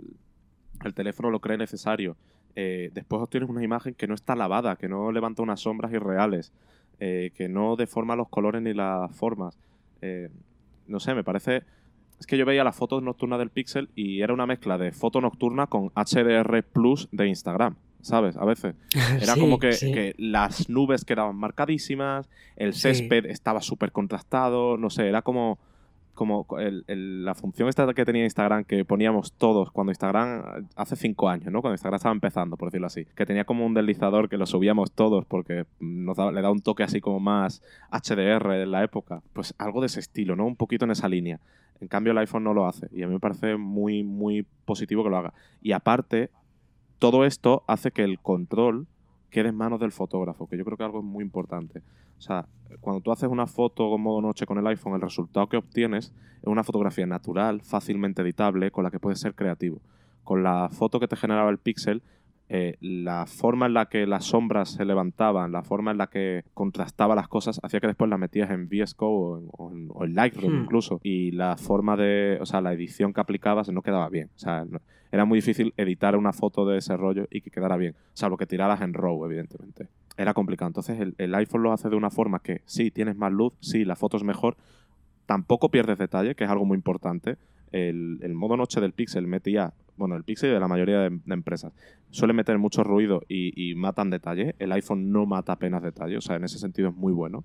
teléfono lo cree necesario. Eh, después obtienes una imagen que no está lavada, que no levanta unas sombras irreales, eh, que no deforma los colores ni las formas. Eh, no sé, me parece es que yo veía las fotos nocturnas del Pixel y era una mezcla de foto nocturna con HDR Plus de Instagram. ¿Sabes? A veces. Era Sí, como que, sí. que las nubes quedaban marcadísimas, el Sí. césped estaba súper contrastado, no sé, era como, como la función esta que tenía Instagram que poníamos todos cuando Instagram, hace cinco años, ¿no? Cuando Instagram estaba empezando, por decirlo así, que tenía como un deslizador que lo subíamos todos porque le da un toque así como más HDR en la época. Pues algo de ese estilo, ¿no? Un poquito en esa línea. En cambio el iPhone no lo hace y a mí me parece muy, muy positivo que lo haga. Y aparte, todo esto hace que el control quede en manos del fotógrafo, que yo creo que algo es muy importante. O sea, cuando tú haces una foto con modo noche con el iPhone, el resultado que obtienes es una fotografía natural, fácilmente editable, con la que puedes ser creativo. Con la foto que te generaba el Pixel, eh, la forma en la que las sombras se levantaban, la forma en la que contrastaba las cosas, hacía que después las metías en VS Code o en, o Lightroom Hmm. incluso. Y la forma de, o sea, la edición que aplicabas no quedaba bien. O sea, no- era muy difícil editar una foto de ese rollo y que quedara bien. Salvo que tiraras en RAW, evidentemente. Era complicado. Entonces el, el iPhone lo hace de una forma que sí, tienes más luz, sí, la foto es mejor, tampoco pierdes detalle, que es algo muy importante. El, el modo noche del Pixel mete ya, bueno, el Pixel de la mayoría de, empresas, suele meter mucho ruido y, matan detalle. El iPhone no mata apenas detalle, o sea, en ese sentido es muy bueno.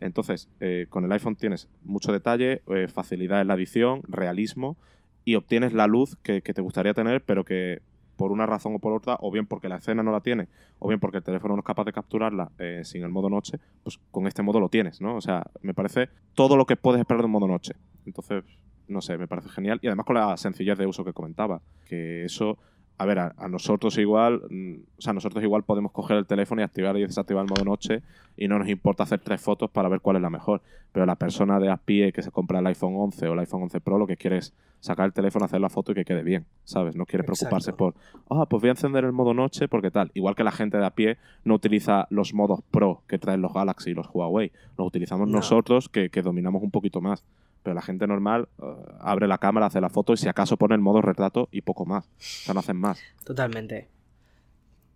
Entonces, eh, con el iPhone tienes mucho detalle, eh, facilidad en la edición, realismo y obtienes la luz que, que te gustaría tener, pero que por una razón o por otra, o bien porque la escena no la tiene, o bien porque el teléfono no es capaz de capturarla eh, sin el modo noche, pues con este modo lo tienes, ¿no? O sea, me parece todo lo que puedes esperar de un modo noche. Entonces, no sé, me parece genial. Y además con la sencillez de uso que comentaba, que eso, a ver, a, a nosotros igual, mm, o sea, nosotros igual podemos coger el teléfono y activar y desactivar el modo noche y no nos importa hacer tres fotos para ver cuál es la mejor. Pero la persona de a pie que se compra el iPhone 11 o el iPhone 11 Pro lo que quiere es sacar el teléfono, hacer la foto y que quede bien, ¿sabes? No quiere preocuparse Exacto. por, ah, pues voy a encender el modo noche porque tal. Igual que la gente de a pie no utiliza los modos Pro que traen los Galaxy y los Huawei. Los utilizamos No. nosotros que, que dominamos un poquito más. Pero la gente normal eh, abre la cámara, hace la foto y si acaso pone el modo retrato y poco más. O sea, no hacen más. Totalmente.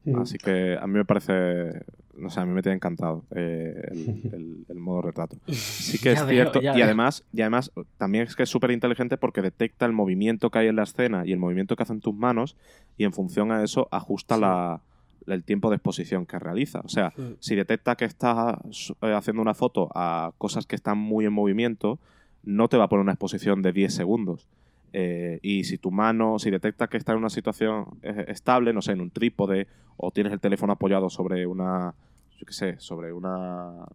Mm. Así que a mí me parece, no sé, a mí me tiene encantado eh, el, el- el modo retrato. Sí que es veo, cierto. y veo. además, y además también es que es súper inteligente porque detecta el movimiento que hay en la escena y el movimiento que hacen tus manos y en función a eso ajusta Sí. la- el tiempo de exposición que realiza. O sea, Mm. si detecta que estás eh, haciendo una foto a cosas que están muy en movimiento, no te va a poner una exposición de 10 segundos. Eh, y si tu mano, si detecta que está en una situación eh, estable, no sé, en un trípode, o tienes el teléfono apoyado sobre una, yo qué sé, sobre una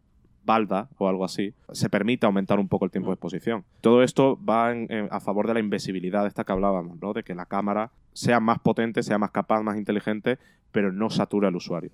balda o algo así, se permite aumentar un poco el tiempo de exposición. Todo esto va en- a favor de la invisibilidad esta que hablábamos, ¿no? De que la cámara sea más potente, sea más capaz, más inteligente, pero no sature al usuario.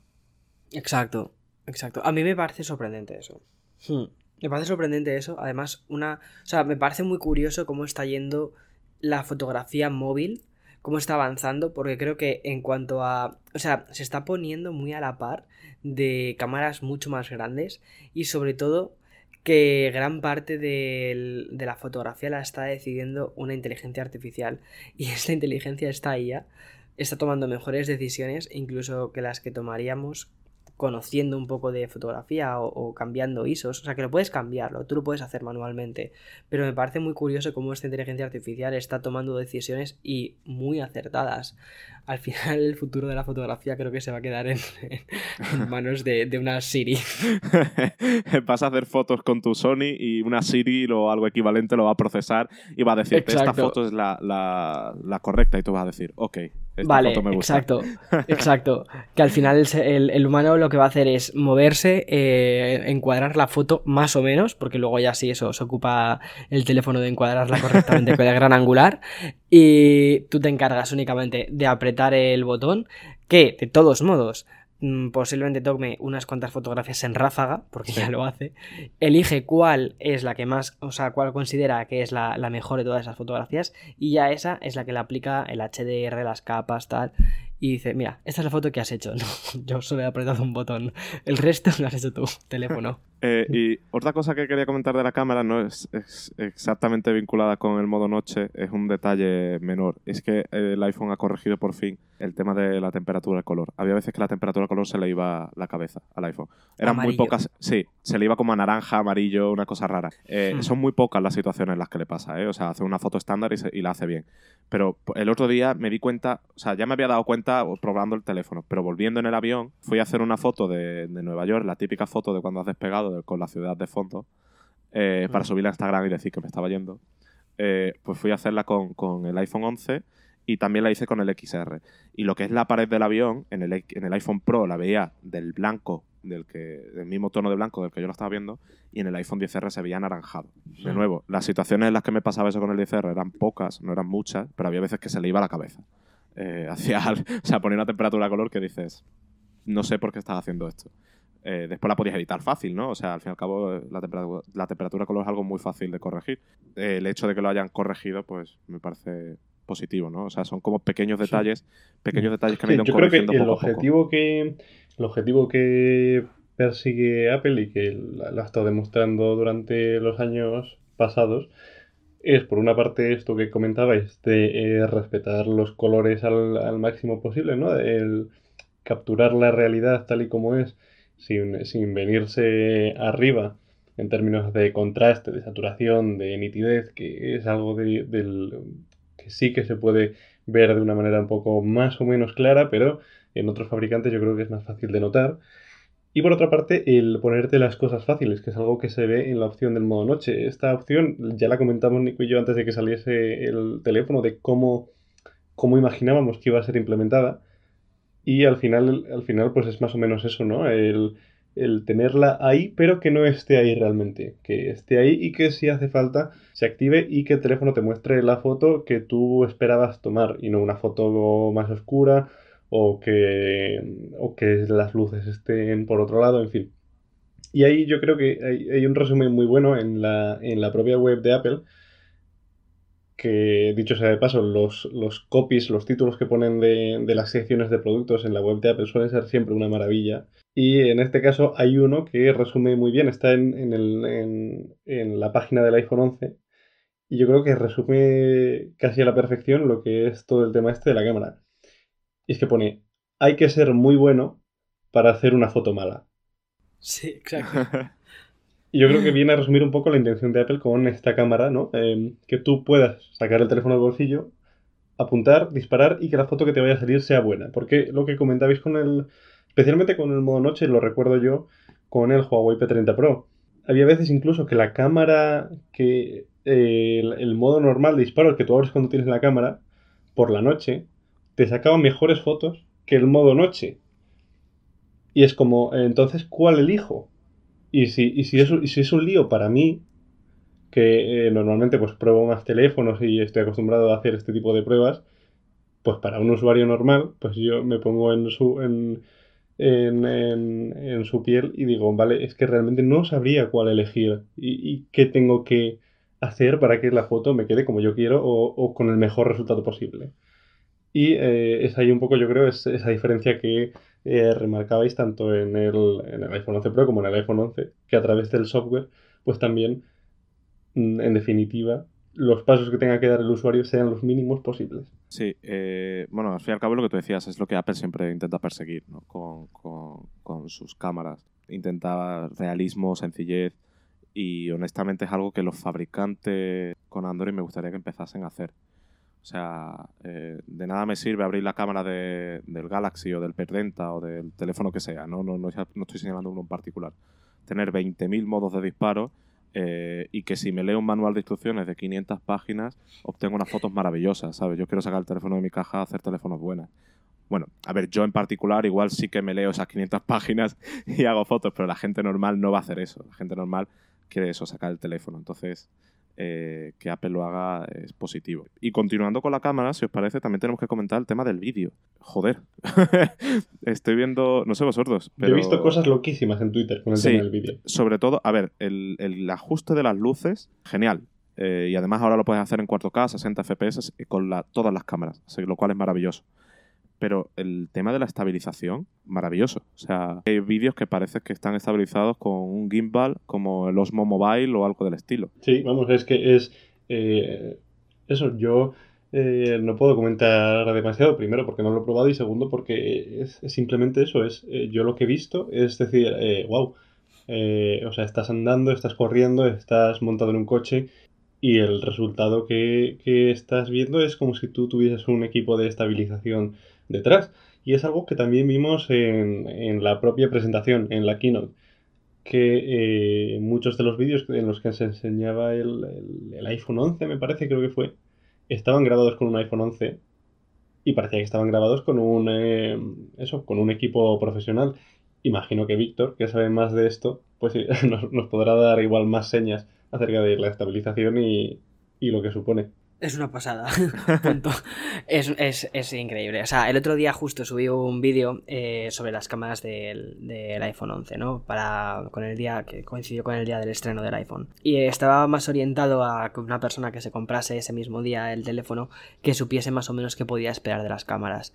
Exacto, exacto. A mí me parece sorprendente eso. Hmm. Me parece sorprendente eso. Además, una. O sea, me parece muy curioso cómo está yendo la fotografía móvil, cómo está avanzando, porque creo que en cuanto a. O sea, se está poniendo muy a la par de cámaras mucho más grandes y sobre todo que gran parte del- de la fotografía la está decidiendo una inteligencia artificial y esta inteligencia está IA está tomando mejores decisiones incluso que las que tomaríamos conociendo un poco de fotografía o, o cambiando ISOs, o sea que lo puedes cambiarlo, tú lo puedes hacer manualmente, pero me parece muy curioso cómo esta inteligencia artificial está tomando decisiones y muy acertadas. Al final el futuro de la fotografía creo que se va a quedar en, en manos de, de una Siri. Vas a hacer fotos con tu Sony y una Siri o algo equivalente lo va a procesar y va a decirte esta Exacto. foto es la, la- la correcta y tú vas a decir, ok, esta vale, foto me gusta. exacto, exacto. Que al final el, el- humano lo que va a hacer es moverse, eh, encuadrar la foto más o menos, porque luego ya sí eso se ocupa el teléfono de encuadrarla correctamente con el gran angular, y tú te encargas únicamente de apretar el botón, que de todos modos posiblemente tome unas cuantas fotografías en ráfaga, porque ya lo hace, elige cuál es la que más, o sea, cuál considera que es la, la mejor de todas esas fotografías, y ya esa es la que le aplica el HDR, las capas, tal, y dice, mira, esta es la foto que has hecho. No, yo solo he apretado un botón. El resto lo has hecho tú, teléfono. Eh, y otra cosa que quería comentar de la cámara no es, es, exactamente vinculada con el modo noche, es un detalle menor. Es que el iPhone ha corregido por fin el tema de la temperatura del color. Había veces que la temperatura del color se le iba la cabeza al iPhone. Eran muy pocas, sí, se le iba como a naranja, amarillo, una cosa rara. Eh, hmm. Son muy pocas las situaciones en las que le pasa, ¿eh? O sea, hace una foto estándar y, y la hace bien. Pero el otro día me di cuenta, o sea, ya me había dado cuenta probando el teléfono, pero volviendo en el avión, fui a hacer una foto de, de Nueva York, la típica foto de cuando has despegado con la ciudad de fondo, eh, para subirla a Instagram y decir que me estaba yendo. Eh, pues fui a hacerla con, con, el iPhone 11 y también la hice con el XR. Y lo que es la pared del avión, en el, en el iPhone Pro la veía del blanco, del, que, del mismo tono de blanco del que yo lo estaba viendo, y en el iPhone 10R se veía anaranjado. De nuevo, las situaciones en las que me pasaba eso con el 10R eran pocas, no eran muchas, pero había veces que se le iba la cabeza. Eh, hacia, o sea, ponía una temperatura de color que dices, no sé por qué estás haciendo esto. Eh, después la podías editar fácil, ¿no? O sea, al fin y al cabo, la temperatura, la temperatura de color es algo muy fácil de corregir. el hecho de que lo hayan corregido, pues me parece positivo, ¿no? O sea, son como pequeños detalles, pequeños detalles que han ido yo creo que el objetivo que el objetivo que persigue Apple y que lo ha estado demostrando durante los años pasados es por una parte esto que comentabais de eh, respetar los colores al, al, máximo posible, ¿no? El capturar la realidad tal y como es sin, venirse arriba en términos de contraste, de saturación, de nitidez, que es algo del, que sí que se puede ver de una manera un poco más o menos clara, pero en otros fabricantes yo creo que es más fácil de notar. Y por otra parte, el ponerte las cosas fáciles, que es algo que se ve en la opción del modo noche. Esta opción ya la comentamos Nico y yo antes de que saliese el teléfono, de cómo, cómo imaginábamos que iba a ser implementada. Y al final, al final, pues es más o menos eso, ¿no? El, tenerla ahí, pero que no esté ahí realmente. Que esté ahí y que si hace falta se active y que el teléfono te muestre la foto que tú esperabas tomar y no una foto más oscura o que, o que las luces estén por otro lado, en fin. Y ahí yo creo que hay, hay un resumen muy bueno en la, en la propia web de Apple que dicho sea de paso, los, los copies, los títulos que ponen de, las secciones de productos en la web de Apple suelen ser siempre una maravilla. Y en este caso hay uno que resume muy bien, está en, el, en, la página del iPhone 11 y yo creo que resume casi a la perfección lo que es todo el tema este de la cámara. Y es que pone, hay que ser muy bueno para hacer una foto mala. Sí, exacto. Y yo creo que viene a resumir un poco la intención de Apple con esta cámara, ¿no? Em, que tú puedas sacar el teléfono del bolsillo, apuntar, disparar y que la foto que te vaya a salir sea buena. Porque lo que comentabais con el. Especialmente con el modo noche, lo recuerdo yo con el Huawei P30 Pro. Había veces incluso que la cámara, que eh, el, modo normal de disparo, el que tú abres cuando tienes la cámara, por la noche, te sacaba mejores fotos que el modo noche. Y es como, entonces, ¿cuál elijo? Y si, y si, es, y si es un lío para mí, que eh, normalmente pues pruebo más teléfonos y estoy acostumbrado a hacer este tipo de pruebas, pues para un usuario normal, pues yo me pongo en su, en, en, su piel y digo, vale, es que realmente no sabría cuál elegir y, qué tengo que hacer para que la foto me quede como yo quiero o, con el mejor resultado posible. Y eh, es ahí un poco, yo creo, es esa diferencia que eh, remarcabais tanto en el, en el, iPhone 11 Pro como en el iPhone 11, que a través del software, pues también, mm, en definitiva, los pasos que tenga que dar el usuario sean los mínimos posibles. Sí, eh, bueno, al fin y al cabo lo que tú decías es lo que Apple siempre intenta perseguir ¿no? con, con, con sus cámaras. Intenta realismo, sencillez y honestamente es algo que los fabricantes con Android me gustaría que empezasen a hacer. O sea, eh, de nada me sirve abrir la cámara del Galaxy o del Perdenta o del teléfono que sea, no, no, no, estoy señalando uno en particular. Tener 20.000 modos de disparo eh, y que si me leo un manual de instrucciones de 500 páginas, obtengo unas fotos maravillosas, ¿sabes? Yo quiero sacar el teléfono de mi caja hacer teléfonos buenas. Bueno, a ver, yo en particular igual sí que me leo esas 500 páginas y hago fotos, pero la gente normal no va a hacer eso. La gente normal quiere eso, sacar el teléfono. Entonces, eh, que Apple lo haga es positivo. Y continuando con la cámara, si os parece, también tenemos que comentar el tema del vídeo. Joder. Estoy viendo, no sé vosotros, pero... he visto cosas loquísimas en Twitter con el tema del vídeo. Sobre todo, a ver, el, ajuste de las luces, genial. Eh, y además ahora lo puedes hacer en 4K, 60 FPS, con todas las cámaras, lo cual es maravilloso. Pero el tema de la estabilización, maravilloso. O sea, hay vídeos que parece que están estabilizados con un gimbal como el Osmo Mobile o algo del estilo. Sí, vamos, es que es... eh, eso, yo eh, no puedo comentar demasiado, primero porque no lo he probado y segundo porque es, simplemente eso, es eh, yo lo que he visto es decir, wow, o sea, estás andando, estás corriendo, estás montado en un coche y el resultado que, que estás viendo es como si tú tuvieses un equipo de estabilización detrás. Y es algo que también vimos en, en la propia presentación, en la keynote, que eh, muchos de los vídeos en los que se enseñaba el, el- iPhone 11, me parece, creo que fue, estaban grabados con un iPhone 11 y parecía que estaban grabados con un, eh, eso, con un equipo profesional. Imagino que Víctor, que sabe más de esto, pues nos, nos podrá dar igual más señas acerca de la estabilización y, y lo que supone. Es una pasada. Punto. Es, es- es increíble. O sea, el otro día justo subí un vídeo eh, sobre las cámaras del, del iPhone 11, ¿no? Para, con el día que coincidió con el día del estreno del iPhone. Y estaba más orientado a que una persona que se comprase ese mismo día el teléfono que supiese más o menos qué podía esperar de las cámaras.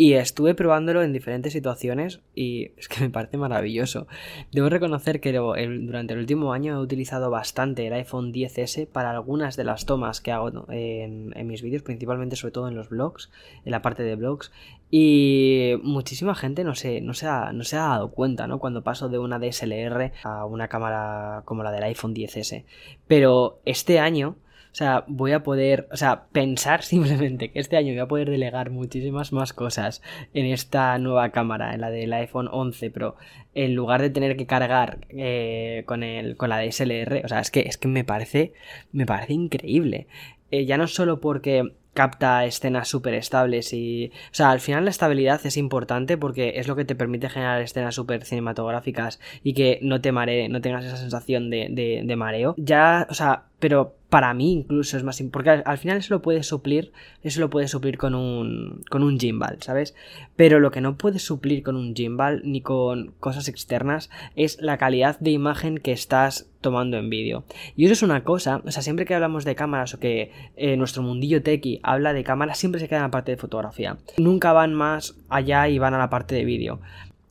Y estuve probándolo en diferentes situaciones y es que me parece maravilloso. Debo reconocer que durante el último año he utilizado bastante el iPhone 10S para algunas de las tomas que hago en, en mis vídeos, principalmente sobre todo en los blogs, en la parte de blogs. Y muchísima gente no se, no se, ha, no se ha dado cuenta, ¿no? Cuando paso de una DSLR a una cámara como la del iPhone 10S. Pero este año... O sea, voy a poder, o sea, pensar simplemente que este año voy a poder delegar muchísimas más cosas en esta nueva cámara, en la del iPhone 11 Pro, en lugar de tener que cargar eh, con, el, con la DSLR. O sea, es que, es que me parece, me parece increíble. Eh, ya no solo porque capta escenas súper estables y... O sea, al final la estabilidad es importante porque es lo que te permite generar escenas súper cinematográficas y que no te maree, no tengas esa sensación de, de, de mareo. Ya, o sea, pero para mí incluso es más... im- Porque al, al final eso lo puedes suplir, eso lo puedes suplir con un, con un gimbal, ¿sabes? Pero lo que no puedes suplir con un gimbal ni con cosas externas es la calidad de imagen que estás tomando en vídeo. Y eso es una cosa, o sea, siempre que hablamos de cámaras o que eh, nuestro mundillo techie habla de cámaras, siempre se queda en la parte de fotografía. Nunca van más allá y van a la parte de vídeo.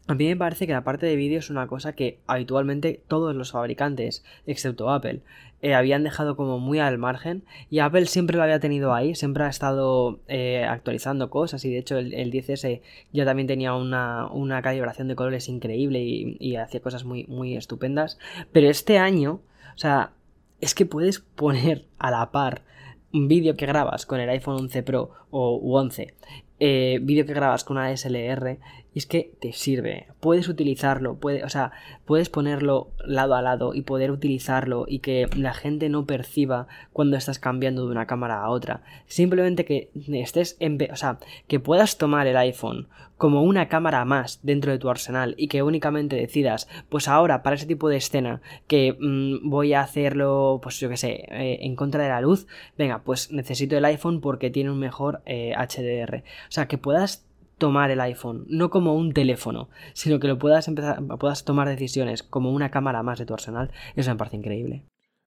A mí me parece que la parte de vídeo es una cosa que habitualmente todos los fabricantes, excepto Apple, eh, habían dejado como muy al margen y Apple siempre lo había tenido ahí, siempre ha estado eh, actualizando cosas y de hecho el, el 10S ya también tenía una, una calibración de colores increíble y, hacía cosas muy, muy estupendas, pero este año, o sea, es que puedes poner a la par un vídeo que grabas con el iPhone 11 Pro o u 11 eh, vídeo que grabas con una DSLR es que te sirve. Puedes utilizarlo, puede, o sea, puedes ponerlo lado a lado y poder utilizarlo y que la gente no perciba cuando estás cambiando de una cámara a otra. Simplemente que estés en, o sea, que puedas tomar el iPhone como una cámara más dentro de tu arsenal y que únicamente decidas, pues ahora para ese tipo de escena que mmm, voy a hacerlo, pues yo que sé, eh, en contra de la luz, venga, pues necesito el iPhone porque tiene un mejor eh, HDR. O sea, que puedas tomar el iPhone, no como un teléfono, sino que lo puedas empezar, puedas tomar decisiones como una cámara más de tu arsenal, eso me parece increíble.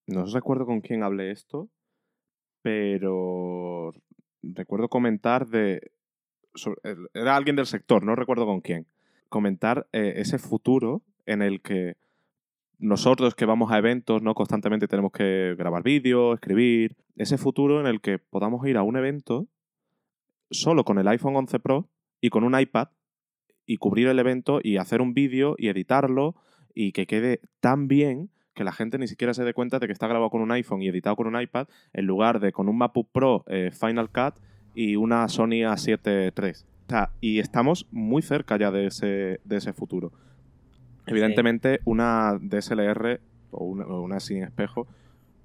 No recuerdo con quién hablé esto, pero recuerdo comentar de. era alguien del sector, no recuerdo con quién. Comentar eh, ese futuro en el que nosotros que vamos a eventos, ¿no? Constantemente tenemos que grabar vídeos, escribir. Ese futuro en el que podamos ir a un evento solo con el iPhone 11 Pro y con un iPad y cubrir el evento y hacer un vídeo y editarlo y que quede tan bien que la gente ni siquiera se dé cuenta de que está grabado con un iPhone y editado con un iPad en lugar de con un MacBook Pro eh, Final Cut y una Sony A7 III. O sea, y estamos muy cerca ya de ese, de ese futuro. Evidentemente, una DSLR o una, o una sin espejo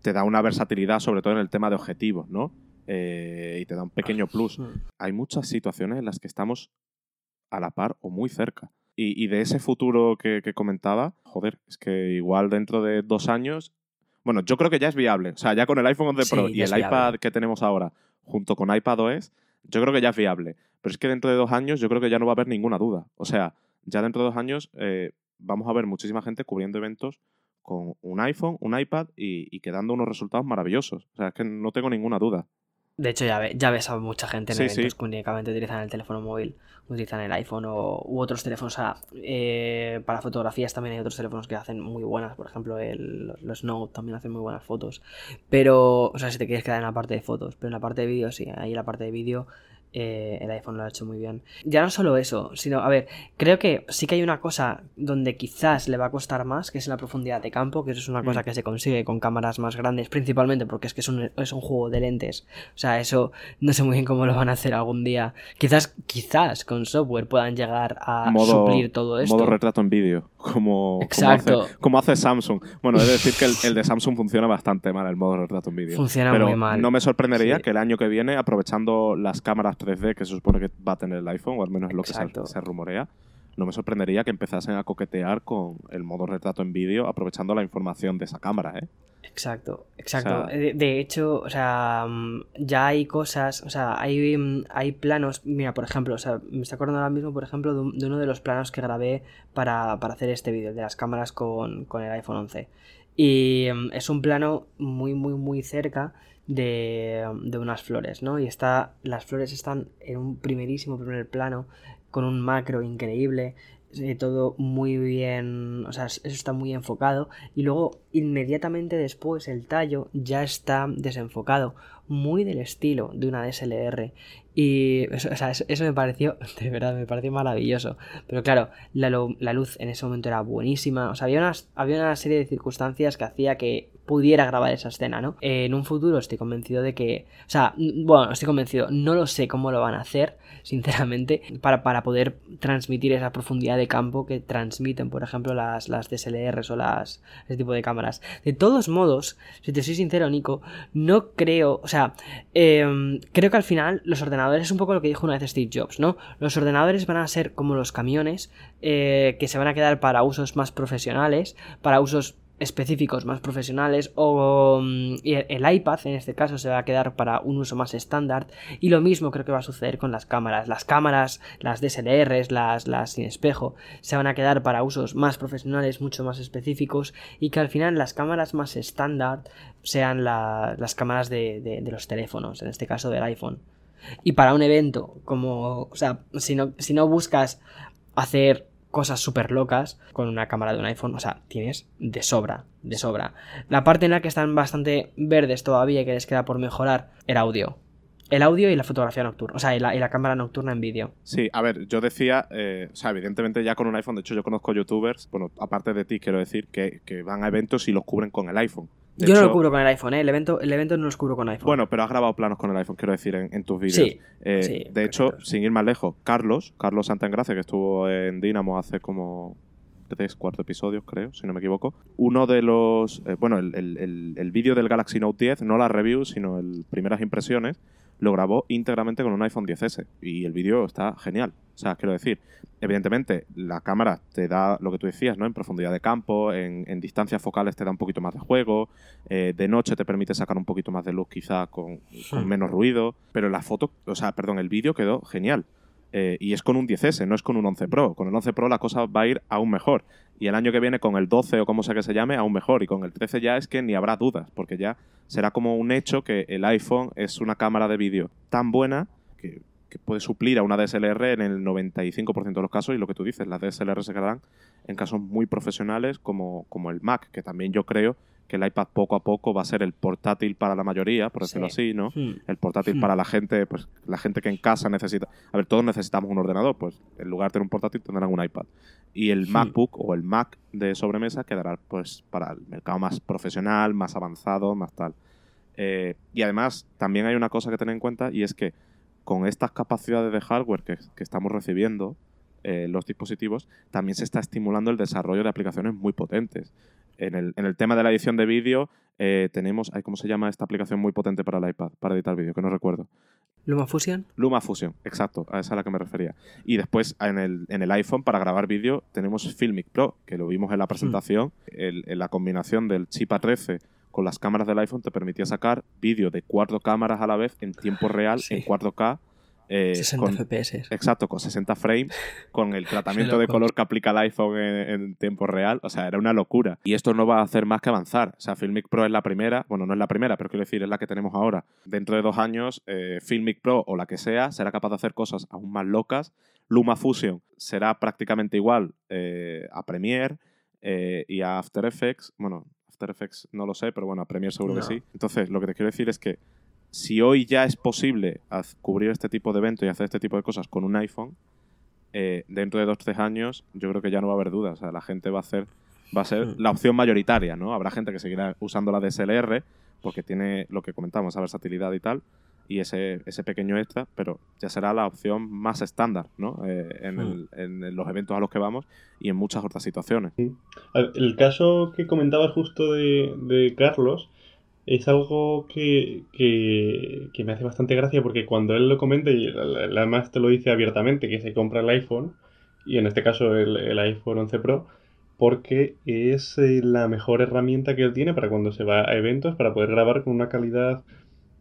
te da una versatilidad, sobre todo en el tema de objetivos, ¿no? Eh, y te da un pequeño plus. Hay muchas situaciones en las que estamos a la par o muy cerca. Y, y de ese futuro que, que comentaba, joder, es que igual dentro de dos años. Bueno, yo creo que ya es viable. O sea, ya con el iPhone 11 Pro Sí, y el iPad que tenemos ahora, junto con iPadOS, yo creo que ya es viable. Pero es que dentro de dos años yo creo que ya no va a haber ninguna duda. O sea, ya dentro de dos años eh, vamos a ver muchísima gente cubriendo eventos con un iPhone, un iPad y, y quedando unos resultados maravillosos. O sea, es que no tengo ninguna duda. De hecho, ya, ve- ya ves a mucha gente en Sí, eventos sí. que únicamente utilizan el teléfono móvil, utilizan el iPhone o, u otros teléfonos. O sea, eh, para fotografías también hay otros teléfonos que hacen muy buenas. Por ejemplo, el, los- los Note también hacen muy buenas fotos. Pero, o sea, si te quieres quedar en la parte de fotos, pero en la parte de vídeo, sí, ahí en la parte de vídeo eh, el iPhone lo ha hecho muy bien. Ya no solo eso, sino, a ver, creo que sí que hay una cosa donde quizás le va a costar más, que es la profundidad de campo, que eso es una cosa Mm. que se consigue con cámaras más grandes, principalmente porque es que es un, es un juego de lentes. O sea, eso no sé muy bien cómo lo van a hacer algún día. Quizás, quizás con software puedan llegar a Modo- suplir todo esto. Modo retrato en vídeo, como, Exacto. como, hace, como hace Samsung. Bueno, es decir que el, el de Samsung funciona bastante mal, el modo retrato en vídeo. Funciona Pero muy mal. no me sorprendería Sí. que el año que viene, aprovechando las cámaras 3D que se supone que va a tener el iPhone, o al menos es lo que se rumorea, no me sorprendería que empezasen a coquetear con el modo retrato en vídeo, aprovechando la información de esa cámara, ¿eh? Exacto, exacto. O sea- de, de hecho, o sea, mm, ya hay cosas, o sea, hay, mm, hay planos, mira, por ejemplo, o sea, me estoy acordando ahora mismo, por ejemplo, de, un- de uno de los planos que grabé para, para hacer este vídeo, de las cámaras con, con el iPhone 11. Y mm, es un plano muy, muy, muy cerca de, de unas flores, ¿no? Y está, las flores están en un primerísimo primer plano, con un macro increíble, eh, todo muy bien, o sea, eso está muy enfocado. Y luego inmediatamente después el tallo ya está desenfocado, muy del estilo de una DSLR y eso, me pareció, de verdad, me pareció maravilloso, pero claro, la, la luz en ese momento era buenísima, o sea, había, unas, había una serie de circunstancias que hacía que pudiera grabar esa escena, ¿no? En un futuro estoy convencido de que, o sea, bueno, estoy convencido, no lo sé cómo lo van a hacer, sinceramente, para, para poder transmitir esa profundidad de campo que transmiten, por ejemplo, las, las DSLRs o las, ese tipo de cámaras. De todos modos, si te soy sincero, Nico, no creo, o sea, em, creo que al final los ordenadores es un poco lo que dijo una vez Steve Jobs, ¿no? Los ordenadores van a ser como los camiones eh, que se van a quedar para usos más profesionales, para usos específicos más profesionales o mm, el, iPad en este caso se va a quedar para un uso más estándar. Y lo mismo creo que va a suceder con las cámaras. Las cámaras las DSLRs las, las sin espejo se van a quedar para usos más profesionales mucho más específicos y que al final las cámaras más estándar sean la- las cámaras de, de- de los teléfonos en este caso del iPhone. Y para un evento como o sea si no, si no buscas hacer cosas súper locas con una cámara de un iPhone. O sea, tienes de sobra, de sobra. La parte en la que están bastante verdes todavía y que les queda por mejorar, el audio. El audio y la fotografía nocturna. O sea, y la, y la cámara nocturna en vídeo. Sí, a ver, yo decía, eh, o sea, evidentemente ya con un iPhone, de hecho yo conozco youtubers, bueno, aparte de ti quiero decir, que, que van a eventos y los cubren con el iPhone. De Yo no hecho- lo cubro con el iPhone, ¿eh? El evento, el evento no los cubro con iPhone. Bueno, pero has grabado planos con el iPhone, quiero decir, en, en tus vídeos. Sí, Eh, sí, de hecho, sin ir más lejos, Carlos, Carlos Santaengracia, que estuvo en Dynamo hace como tres, cuatro episodios, creo, si no me equivoco. Uno de los. eh, bueno, el, el- el- el vídeo del Galaxy Note 10, no la review, sino el primeras impresiones, lo grabó íntegramente con un iPhone 10S. Y el vídeo está genial. O sea, quiero decir, evidentemente, la cámara te da lo que tú decías, ¿no? En profundidad de campo, en, en distancias focales te da un poquito más de juego, eh, de noche te permite sacar un poquito más de luz, quizá con, con menos ruido. Pero la foto, o sea, perdón, el vídeo quedó genial. Eh, y es con un 10S, no es con un 11 Pro. Con el 11 Pro la cosa va a ir aún mejor. Y el año que viene con el 12 o como sea que se llame, aún mejor. Y con el 13 ya es que ni habrá dudas, porque ya será como un hecho que el iPhone es una cámara de vídeo tan buena que, que puede suplir a una DSLR en el 95% de los casos. Y lo que tú dices, las DSLR se quedarán en casos muy profesionales como, como el Mac, que también yo creo que el iPad poco a poco va a ser el portátil para la mayoría, por decirlo Sí. así, ¿no? El portátil Hmm. para la gente, pues la gente que en casa necesita. A ver, todos necesitamos un ordenador, pues en lugar de tener un portátil tendrán un iPad. Y el Hmm. MacBook o el Mac de sobremesa quedará pues para el mercado más profesional, más avanzado, más tal. Eh, y además, también hay una cosa que tener en cuenta y es que con estas capacidades de hardware que, que estamos recibiendo, eh, los dispositivos, también se está estimulando el desarrollo de aplicaciones muy potentes. En el, en el tema de la edición de vídeo, eh, tenemos, ¿cómo se llama esta aplicación muy potente para el iPad, para editar vídeo? Que no recuerdo. LumaFusion. LumaFusion, exacto, a esa es a la que me refería. Y después en el, en el iPhone para grabar vídeo tenemos Filmic Pro, que lo vimos en la presentación. El- en la combinación del chip A13 con las cámaras del iPhone te permitía sacar vídeo de cuatro cámaras a la vez en tiempo real, Sí. en 4K, eh, 60 con- FPS. Exacto, con 60 frames, con el tratamiento de color que aplica el iPhone en, en tiempo real. O sea, era una locura. Y esto no va a hacer más que avanzar. O sea, Filmic Pro es la primera, bueno, no es la primera, pero quiero decir, es la que tenemos ahora. Dentro de dos años, eh, Filmic Pro o la que sea será capaz de hacer cosas aún más locas. Luma Fusion será prácticamente igual eh, a Premiere eh, y a After Effects. Bueno, After Effects no lo sé, pero bueno, a Premiere seguro No. que sí. Entonces, lo que te quiero decir es que si hoy ya es posible cubrir este tipo de eventos y hacer este tipo de cosas con un iPhone, eh, dentro de dos tres años yo creo que ya no va a haber dudas. O sea, la gente va a hacer va a ser Hmm. la opción mayoritaria, ¿no? Habrá gente que seguirá usando la DSLR porque tiene lo que comentamos, esa versatilidad y tal, y ese, ese pequeño extra, pero ya será la opción más estándar, ¿no? Eh, en, el- en los eventos a los que vamos y en muchas otras situaciones. El caso que comentabas justo de, de Carlos es algo que, que- me hace bastante gracia porque cuando él lo comenta y además te lo dice abiertamente que se compra el iPhone y en este caso el, iPhone 11 Pro porque es eh, la mejor herramienta que él tiene para cuando se va a eventos para poder grabar con una calidad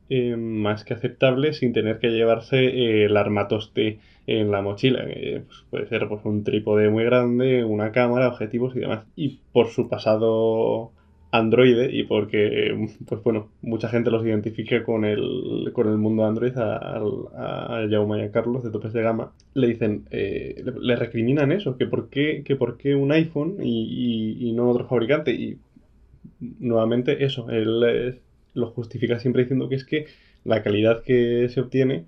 eh, más que aceptable sin tener que llevarse eh, el armatoste en la mochila. pues, puede ser pues, un trípode muy grande, una cámara, objetivos y demás. Y por su pasado Android y porque, pues bueno, mucha gente los identifica con el, con el mundo Android a, a, a y a Carlos de topes de gama, le dicen, eh, le, recriminan eso, que por qué, que por qué un iPhone y, y- y no otro fabricante. Y nuevamente eso, él eh, lo justifica siempre diciendo que es que la calidad que se obtiene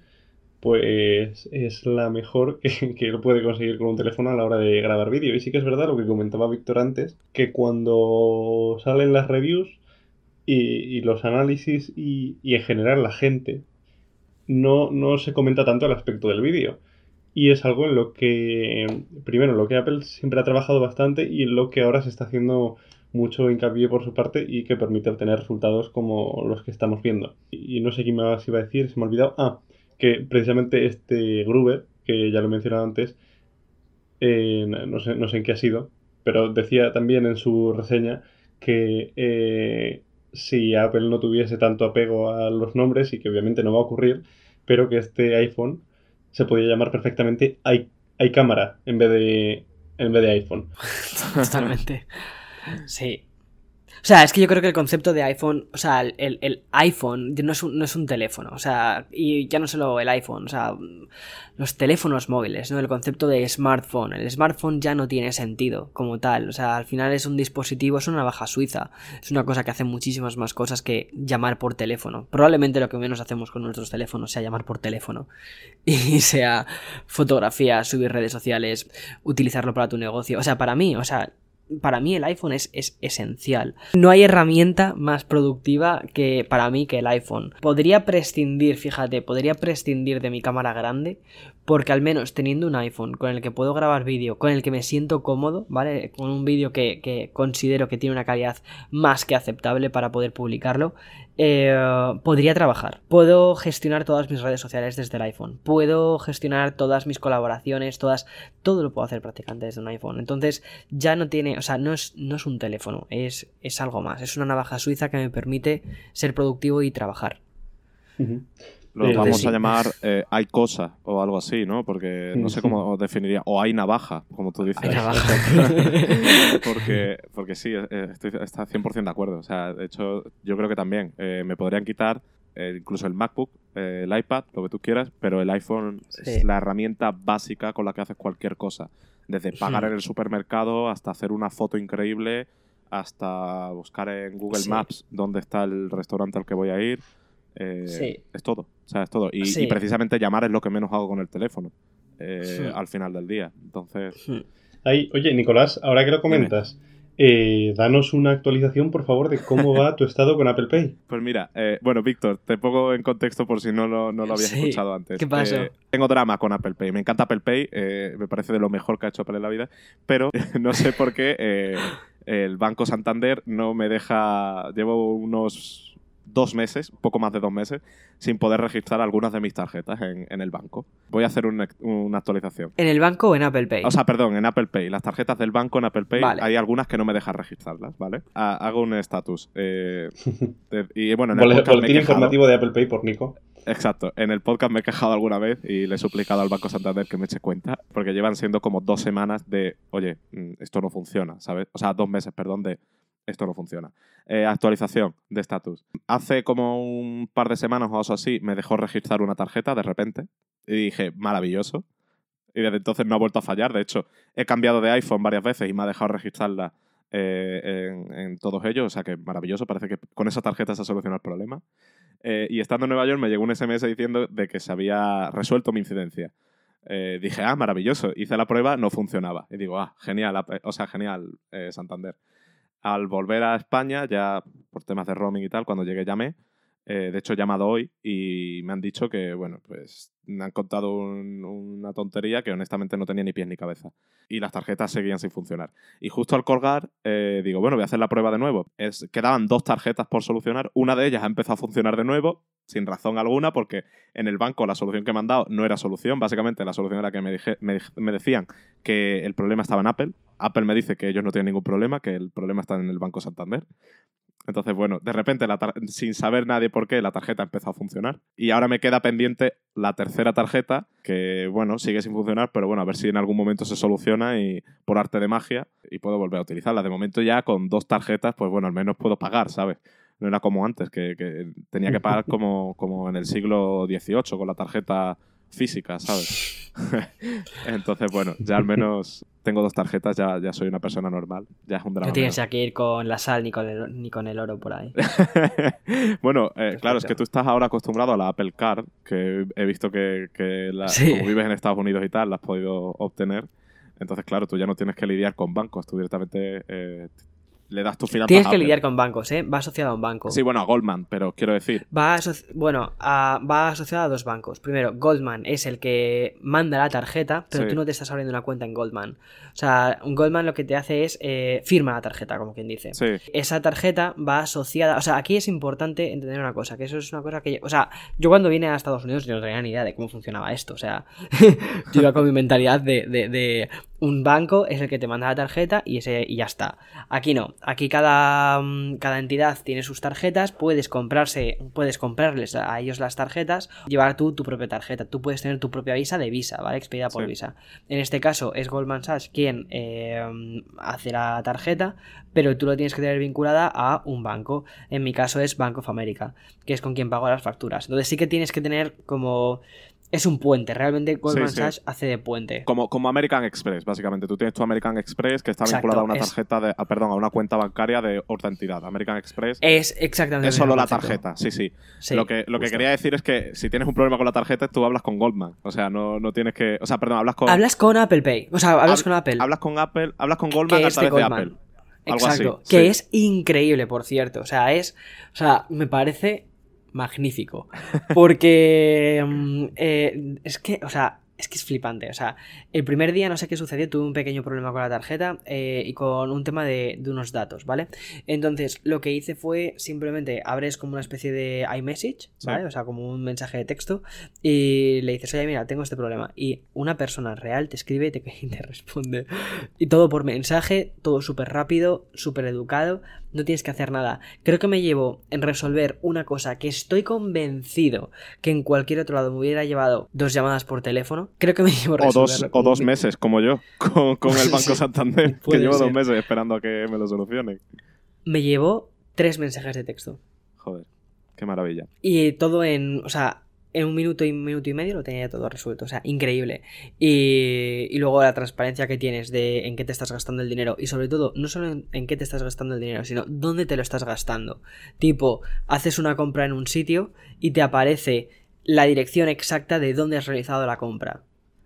pues es la mejor que, que él puede conseguir con un teléfono a la hora de grabar vídeo. Y sí que es verdad lo que comentaba Víctor antes, que cuando salen las reviews y, y los análisis y, y en general la gente, no, no se comenta tanto el aspecto del vídeo. Y es algo en lo que, primero, en lo que Apple siempre ha trabajado bastante y en lo que ahora se está haciendo mucho hincapié por su parte y que permite obtener resultados como los que estamos viendo. Y no sé qué más iba a decir, se me ha olvidado. Ah, que precisamente este Gruber, que ya lo he mencionado antes, eh, no, sé, no sé en qué ha sido, pero decía también en su reseña que eh, si Apple no tuviese tanto apego a los nombres, y que obviamente no va a ocurrir, pero que este iPhone se podía llamar perfectamente i- iCámara en vez de en vez de iPhone. Totalmente. Sí. O sea, es que yo creo que el concepto de iPhone, o sea, el, el- iPhone no es, un, no es un teléfono, o sea, y ya no solo el iPhone, o sea, los teléfonos móviles, ¿no? El concepto de smartphone. El smartphone ya no tiene sentido como tal, o sea, al final es un dispositivo, es una navaja suiza, es una cosa que hace muchísimas más cosas que llamar por teléfono. Probablemente lo que menos hacemos con nuestros teléfonos sea llamar por teléfono y sea fotografía, subir redes sociales, utilizarlo para tu negocio. O sea, para mí, o sea, para mí el iPhone es, es esencial. No hay herramienta más productiva que para mí que el iPhone. Podría prescindir, fíjate, podría prescindir de mi cámara grande porque al menos teniendo un iPhone con el que puedo grabar vídeo, con el que me siento cómodo, ¿vale? Con un vídeo que, que considero que tiene una calidad más que aceptable para poder publicarlo, eh, podría trabajar. Puedo gestionar todas mis redes sociales desde el iPhone. Puedo gestionar todas mis colaboraciones, todas, todo lo puedo hacer prácticamente desde un iPhone. Entonces ya no tiene, o sea, no es, no es un teléfono, es, es algo más. Es una navaja suiza que me permite ser productivo y trabajar. Lo vamos sí. a llamar eh, hay cosa o algo así, ¿no? Porque no sé cómo definiría. O hay navaja, como tú dices. Hay navaja. porque, porque sí, estoy está 100% de acuerdo. O sea, de hecho, yo creo que también eh, me podrían quitar eh, incluso el MacBook, eh, el iPad, lo que tú quieras, pero el iPhone es la herramienta básica con la que haces cualquier cosa. Desde pagar en el supermercado hasta hacer una foto increíble, hasta buscar en Google Sí. Maps dónde está el restaurante al que voy a ir. Eh, Sí. Es todo, o sea, es todo. Y, Sí. y precisamente llamar es lo que menos hago con el teléfono eh, Sí. al final del día. Entonces, Ahí, oye, Nicolás, ahora que lo comentas, eh, danos una actualización, por favor, de cómo va tu estado con Apple Pay. Pues mira, eh, bueno, Víctor, te pongo en contexto por si no lo, no lo habías Sí, escuchado antes. ¿qué pasó? Eh, tengo drama con Apple Pay. Me encanta Apple Pay, eh, me parece de lo mejor que ha hecho Apple en la vida, pero no sé por qué eh, el Banco Santander no me deja. Llevo unos dos meses, poco más de dos meses, sin poder registrar algunas de mis tarjetas en, en el banco. Voy a hacer una, una actualización. ¿En el banco o en Apple Pay? O sea, perdón, en Apple Pay. Las tarjetas del banco en Apple Pay Vale. hay algunas que no me dejan registrarlas, ¿vale? Ha- hago un estatus. eh, y bueno, en el podcast me he informativo de Apple Pay por Nico. Exacto. En el podcast me he quejado alguna vez y le he suplicado al Banco Santander que me eche cuenta, porque llevan siendo como dos semanas de, oye, mm, esto no funciona, ¿sabes? O sea, dos meses, perdón, de esto no funciona. Eh, actualización de estatus. Hace como un par de semanas o algo así me dejó registrar una tarjeta de repente y dije, maravilloso. Y desde entonces no ha vuelto a fallar. De hecho, he cambiado de iPhone varias veces y me ha dejado registrarla eh, en, todos ellos. O sea que maravilloso. Parece que con esa tarjeta se ha solucionado el problema. Eh, y estando en Nueva York me llegó un SMS diciendo de que se había resuelto mi incidencia. Dije, ah, maravilloso. Hice la prueba, no funcionaba. Y digo, ah, genial, o sea, genial, Santander. Al volver a España, ya por temas de roaming y tal, cuando llegué llamé. Eh, de hecho, he llamado hoy y me han dicho que, bueno, pues me han contado un- una tontería que honestamente no tenía ni pies ni cabeza. Y las tarjetas seguían sin funcionar. Y justo al colgar, eh, digo, bueno, voy a hacer la prueba de nuevo. Es, quedaban dos tarjetas por solucionar. Una de ellas ha empezado a funcionar de nuevo, sin razón alguna, porque en el banco la solución que me han dado no era solución. Básicamente la solución era que me, dije- me, me decían que el problema estaba en Apple. Apple me dice que ellos no tienen ningún problema, que el problema está en el Banco Santander. Entonces, bueno, de repente, la sin saber nadie por qué, la tarjeta empezó a funcionar. Y ahora me queda pendiente la tercera tarjeta, que, bueno, sigue sin funcionar, pero bueno, a ver si en algún momento se soluciona y por arte de magia y puedo volver a utilizarla. De momento ya con dos tarjetas, pues bueno, al menos puedo pagar, ¿sabes? No era como antes, que, que tenía que pagar como, como en el siglo XVIII con la tarjeta física, ¿sabes? Entonces, bueno, ya al menos tengo dos tarjetas, ya, ya soy una persona normal. Ya es un drama. No tienes que ir con la sal ni con el, ni con el oro por ahí. bueno, eh, claro, es que tú estás ahora acostumbrado a la Apple Card, que he visto que, que la- Sí. como vives en Estados Unidos y tal, la has podido obtener. Entonces, claro, tú ya no tienes que lidiar con bancos, tú directamente eh, le das tu finanzas Tienes que lidiar con bancos, ¿eh? Va asociado a un banco. Sí, bueno, a Goldman, pero quiero decir. Va, bueno, a- va asociado a dos bancos. Primero, Goldman es el que manda la tarjeta, pero Sí. tú no te estás abriendo una cuenta en Goldman. O sea, un Goldman lo que te hace es eh, firma la tarjeta, como quien dice. Sí, Esa tarjeta va asociada. O sea, aquí es importante entender una cosa, que eso es una cosa que. O sea, yo cuando vine a Estados Unidos yo no tenía ni idea de cómo funcionaba esto. O sea, yo iba con mi mentalidad de, de- de un banco es el que te manda la tarjeta y, ese, y ya está. Aquí no. Aquí cada, mm, cada entidad tiene sus tarjetas. Puedes comprarse, puedes comprarles a ellos las tarjetas, llevar tú tu propia tarjeta. Tú puedes tener tu propia visa de visa, ¿vale? Expedida por Sí. visa. En este caso es Goldman Sachs quien eh, hace la tarjeta, pero tú lo tienes que tener vinculada a un banco. En mi caso es Bank of America, que es con quien pago las facturas. Entonces sí que tienes que tener como... Es un puente, realmente Goldman sí. Sachs hace de puente. como, como American Express, básicamente. Tú tienes tu American Express que está Exacto, vinculada a una es- tarjeta de. ah, perdón, a una cuenta bancaria de otra entidad. American Express Es exactamente es solo la tarjeta, sí, sí. Sí, lo que, lo que quería decir es que si tienes un problema con la tarjeta, tú hablas con Goldman. O sea, no, no tienes que. O sea, perdón, hablas con. Hablas con Apple Pay. O sea, hablas Hab- con Apple. Hablas con Apple, hablas con Goldman a través de. Apple. Algo así, Exacto. Que es increíble, por cierto. O sea, es. O sea, me parece magnífico. Porque. mm, eh, es que, o sea. Es que es flipante, o sea, el primer día no sé qué sucedió, tuve un pequeño problema con la tarjeta eh, y con un tema de, de unos datos, ¿vale? Entonces, lo que hice fue simplemente abres como una especie de iMessage, ¿vale? Sí. O sea, como un mensaje de texto y le dices, oye, mira, tengo este problema. Y una persona real te escribe y te, y te responde. Y todo por mensaje, todo súper rápido, súper educado, no tienes que hacer nada. Creo que me llevo en resolver una cosa que estoy convencido que en cualquier otro lado me hubiera llevado dos llamadas por teléfono. Creo que me llevo O dos, o dos meses, como yo, con, con el Banco Santander, que llevo dos meses esperando a que me lo solucionen. Me llevó tres mensajes de texto. Joder, qué maravilla. Y todo en, o sea, en un minuto y un minuto y medio lo tenía ya todo resuelto. O sea, increíble. Y, y luego la transparencia que tienes de en qué te estás gastando el dinero. Y sobre todo, no solo en, en qué te estás gastando el dinero, sino dónde te lo estás gastando. Tipo, haces una compra en un sitio y te aparece la dirección exacta de dónde has realizado la compra.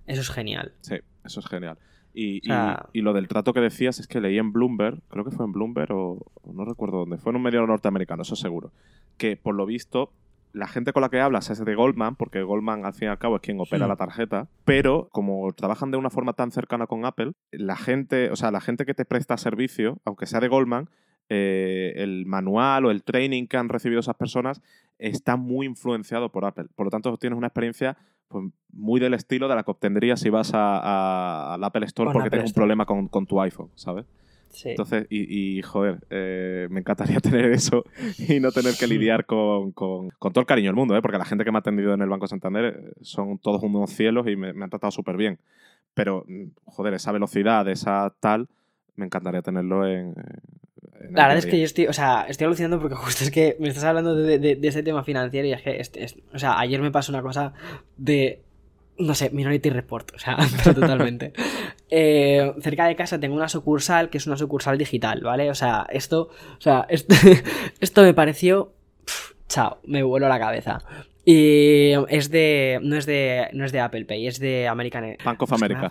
Eso es genial. Sí, eso es genial. Y, O sea- y- y lo del trato que decías es que leí en Bloomberg, creo que fue en Bloomberg o no recuerdo dónde, fue en un medio norteamericano, eso seguro, que por lo visto la gente con la que hablas es de Goldman, porque Goldman al fin y al cabo es quien opera Hmm. la tarjeta, pero como trabajan de una forma tan cercana con Apple, la gente, o sea, la gente que te presta servicio, aunque sea de Goldman, eh, el manual o el training que han recibido esas personas está muy influenciado por Apple. Por lo tanto, tienes una experiencia pues, muy del estilo de la que obtendrías si vas a- a- al Apple Store Con porque Apple tienes un problema con, con tu iPhone, ¿sabes? Sí. Entonces, y, y, joder, eh, me encantaría tener eso y no tener que lidiar con, con- con todo el cariño del mundo, ¿eh? porque la gente que me ha atendido en el Banco Santander eh, son todos unos cielos y me, me han tratado súper bien. Pero, mm, joder, esa velocidad, esa tal, me encantaría tenerlo en. La verdad es que yo estoy, o sea, estoy alucinando porque justo es que me estás hablando de, de- de este tema financiero y es que, este- es- o sea, ayer me pasó una cosa de, no sé, Minority Report, o sea, totalmente. Eh, cerca de casa tengo una sucursal que es una sucursal digital, ¿vale? O sea, esto, o sea, esto, esto me pareció, chao, me vuelo la cabeza. Y es de, no es de, no es de Apple Pay, es de American Bank of America.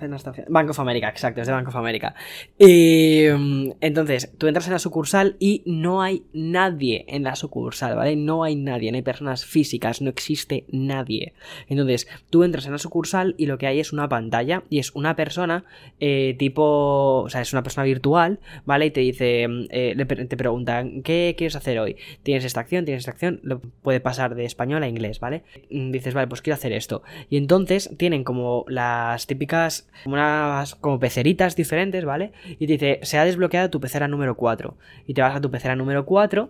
Bank of America, exacto, es de Bank of America. Y, mm, entonces, tú entras en la sucursal y no hay nadie en la sucursal, ¿vale? No hay nadie, no hay personas físicas, no existe nadie. Entonces, tú entras en la sucursal y lo que hay es una pantalla y es una persona eh, tipo, o sea, es una persona virtual, ¿vale? Y te dice, mm, eh, te preguntan, ¿qué quieres hacer hoy? ¿Tienes esta acción? ¿Tienes esta acción? Lo puede pasar de español a inglés, ¿vale? Mm, Dices, vale, pues quiero hacer esto. Y entonces tienen como las típicas, como unas como peceritas diferentes, ¿vale? Y te dice, se ha desbloqueado tu pecera número 4. Y te vas a tu pecera número 4.